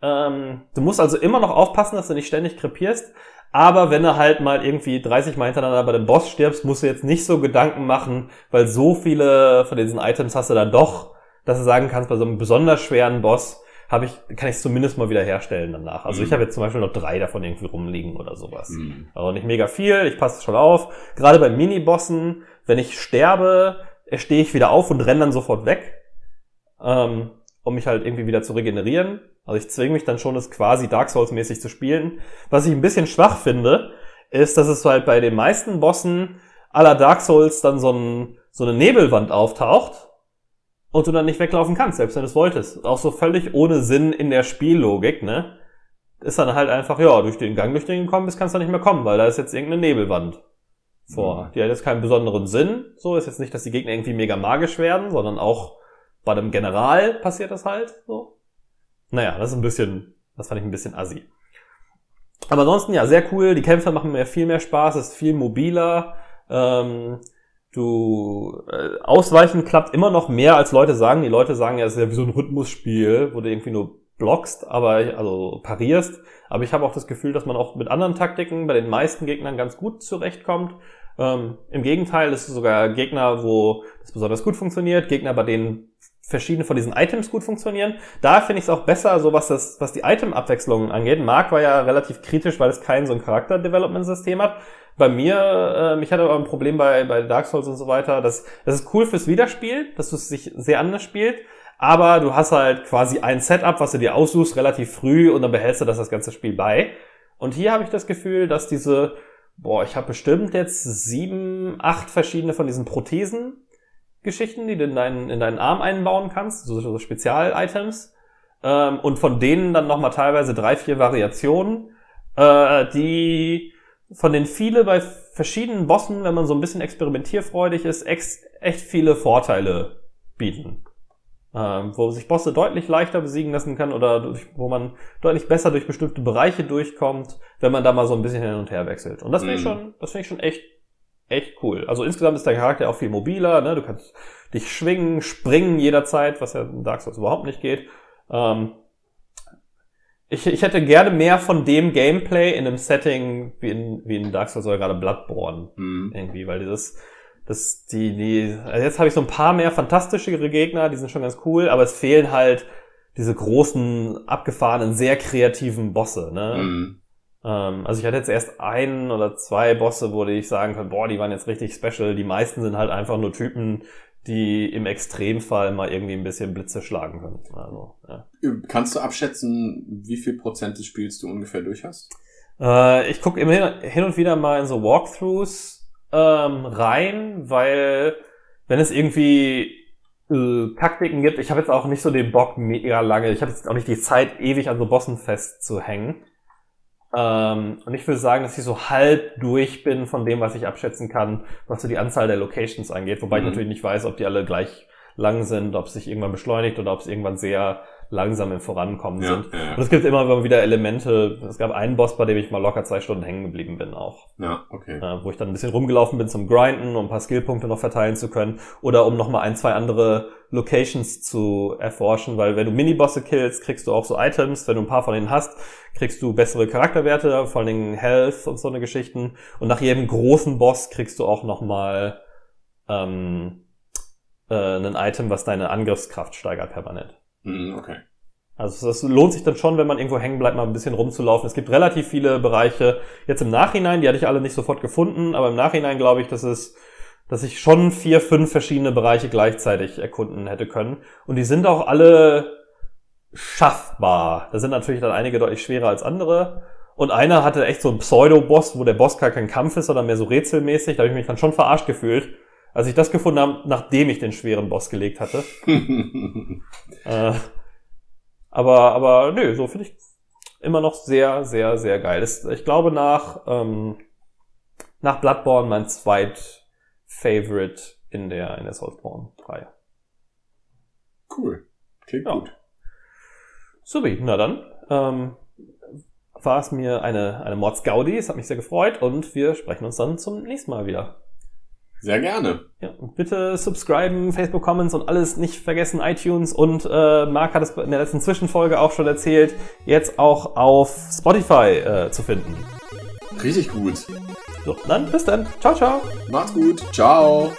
Ähm, du musst also immer noch aufpassen, dass du nicht ständig krepierst. Aber wenn du halt mal irgendwie 30 Mal hintereinander bei dem Boss stirbst, musst du jetzt nicht so Gedanken machen, weil so viele von diesen Items hast du dann doch, dass du sagen kannst, bei so einem besonders schweren Boss habe ich, kann ich es zumindest mal wieder herstellen danach. Also ich Mhm. habe jetzt zum Beispiel noch drei davon irgendwie rumliegen oder sowas. Mhm. Also nicht mega viel, ich passe schon auf. Gerade bei Minibossen, wenn ich sterbe, stehe ich wieder auf und renne dann sofort weg, ähm, um mich halt irgendwie wieder zu regenerieren. Also ich zwinge mich dann schon, es quasi Dark Souls-mäßig zu spielen. Was ich ein bisschen schwach finde, ist, dass es halt bei den meisten Bossen aller Dark Souls dann so, ein, so eine Nebelwand auftaucht und du dann nicht weglaufen kannst, selbst wenn du es wolltest. Auch so völlig ohne Sinn in der Spiellogik, ne? Ist dann halt einfach, ja, durch den Gang, durch den du gekommen bist, kannst du nicht mehr kommen, weil da ist jetzt irgendeine Nebelwand vor. Mhm. Die hat jetzt keinen besonderen Sinn. So ist jetzt nicht, dass die Gegner irgendwie mega magisch werden, sondern auch bei einem General passiert das halt so. Naja, das ist ein bisschen, das fand ich ein bisschen assi. Aber ansonsten, ja, sehr cool. Die Kämpfe machen mir viel mehr Spaß, ist viel mobiler. Ähm, du äh, Ausweichen klappt immer noch mehr, als Leute sagen. Die Leute sagen ja, es ist ja wie so ein Rhythmusspiel, wo du irgendwie nur blockst, aber also parierst. Aber ich habe auch das Gefühl, dass man auch mit anderen Taktiken bei den meisten Gegnern ganz gut zurechtkommt. Ähm, Im Gegenteil, es ist sogar Gegner, wo das besonders gut funktioniert, Gegner, bei denen verschiedene von diesen Items gut funktionieren. Da finde ich es auch besser, so was das, was die Item-Abwechslung angeht. Mark war ja relativ kritisch, weil es kein so ein Charakter-Development-System hat. Bei mir, äh, mich hatte aber ein Problem bei, bei Dark Souls und so weiter. Das, das ist cool fürs Wiederspiel, dass du es sich sehr anders spielt. Aber du hast halt quasi ein Setup, was du dir aussuchst, relativ früh und dann behältst du das das ganze Spiel bei. Und hier habe ich das Gefühl, dass diese, boah, ich habe bestimmt jetzt sieben, acht verschiedene von diesen Prothesen Geschichten, die du in deinen, in deinen Arm einbauen kannst, so, so Spezial-Items. Ähm, und von denen dann nochmal teilweise drei, vier Variationen, äh, die von den viele bei verschiedenen Bossen, wenn man so ein bisschen experimentierfreudig ist, ex echt viele Vorteile bieten. Ähm, wo sich Bosse deutlich leichter besiegen lassen kann oder durch, wo man deutlich besser durch bestimmte Bereiche durchkommt, wenn man da mal so ein bisschen hin und her wechselt. Und das finde ich Mhm. schon, das finde ich schon echt echt cool. Also insgesamt ist der Charakter auch viel mobiler, ne? Du kannst dich schwingen, springen jederzeit, was ja in Dark Souls überhaupt nicht geht. Ähm, ich, ich hätte gerne mehr von dem Gameplay in einem Setting wie in, wie in Dark Souls oder gerade Bloodborne. Mhm. Irgendwie, weil dieses, das, die, die, also jetzt habe ich so ein paar mehr fantastischere Gegner, die sind schon ganz cool, aber es fehlen halt diese großen, abgefahrenen, sehr kreativen Bosse, ne? Mhm. Ähm, also ich hatte jetzt erst einen oder zwei Bosse, wo ich sagen kann, boah, die waren jetzt richtig special. Die meisten sind halt einfach nur Typen, die im Extremfall mal irgendwie ein bisschen Blitze schlagen können. Also, ja. Kannst du abschätzen, wie viel Prozent des Spiels du ungefähr durch hast? Äh, ich gucke immer hin und wieder mal in so Walkthroughs ähm, rein, weil wenn es irgendwie äh, Taktiken gibt, ich habe jetzt auch nicht so den Bock mega lange, ich habe jetzt auch nicht die Zeit, ewig an so Bossen festzuhängen. Ähm, und ich würde sagen, dass ich so halb durch bin von dem, was ich abschätzen kann, was so die Anzahl der Locations angeht. Wobei Mhm. ich natürlich nicht weiß, ob die alle gleich lang sind, ob es sich irgendwann beschleunigt oder ob es irgendwann sehr langsam im Vorankommen Ja, sind. ja, Und es gibt immer wieder Elemente. Es gab einen Boss, bei dem ich mal locker zwei Stunden hängen geblieben bin auch. ja, okay. Äh, wo ich dann ein bisschen rumgelaufen bin zum Grinden, um ein paar Skillpunkte noch verteilen zu können. Oder um nochmal ein, zwei andere Locations zu erforschen, weil wenn du Minibosse killst, kriegst du auch so Items. Wenn du ein paar von denen hast, kriegst du bessere Charakterwerte, vor allen Dingen Health und so eine Geschichten. Und nach jedem großen Boss kriegst du auch nochmal ähm, äh, ein Item, was deine Angriffskraft steigert permanent. Mhm, okay. Also das lohnt sich dann schon, wenn man irgendwo hängen bleibt, mal ein bisschen rumzulaufen. Es gibt relativ viele Bereiche jetzt im Nachhinein, die hatte ich alle nicht sofort gefunden, aber im Nachhinein glaube ich, dass es, dass ich schon vier, fünf verschiedene Bereiche gleichzeitig erkunden hätte können. Und die sind auch alle schaffbar. Da sind natürlich dann einige deutlich schwerer als andere. Und einer hatte echt so einen Pseudo-Boss, wo der Boss gar kein Kampf ist, sondern mehr so rätselmäßig. Da habe ich mich dann schon verarscht gefühlt, als ich das gefunden habe, nachdem ich den schweren Boss gelegt hatte. Äh, aber, aber nö, so finde ich immer noch sehr, sehr, sehr geil. Das, ich glaube nach, ähm, nach Bloodborne mein zweit Favorite in der, in der Soulsborne-Reihe. cool. Klingt Ja. gut. Subi, na dann, ähm, war es mir eine, eine Mords Gaudi. Es hat mich sehr gefreut und wir sprechen uns dann zum nächsten Mal wieder. Sehr gerne. Ja, bitte subscriben, Facebook Comments und alles nicht vergessen, iTunes und äh, Marc hat es in der letzten Zwischenfolge auch schon erzählt, jetzt auch auf Spotify äh, zu finden. Richtig gut. So, dann bis dann. Ciao, ciao. Macht's gut. Ciao.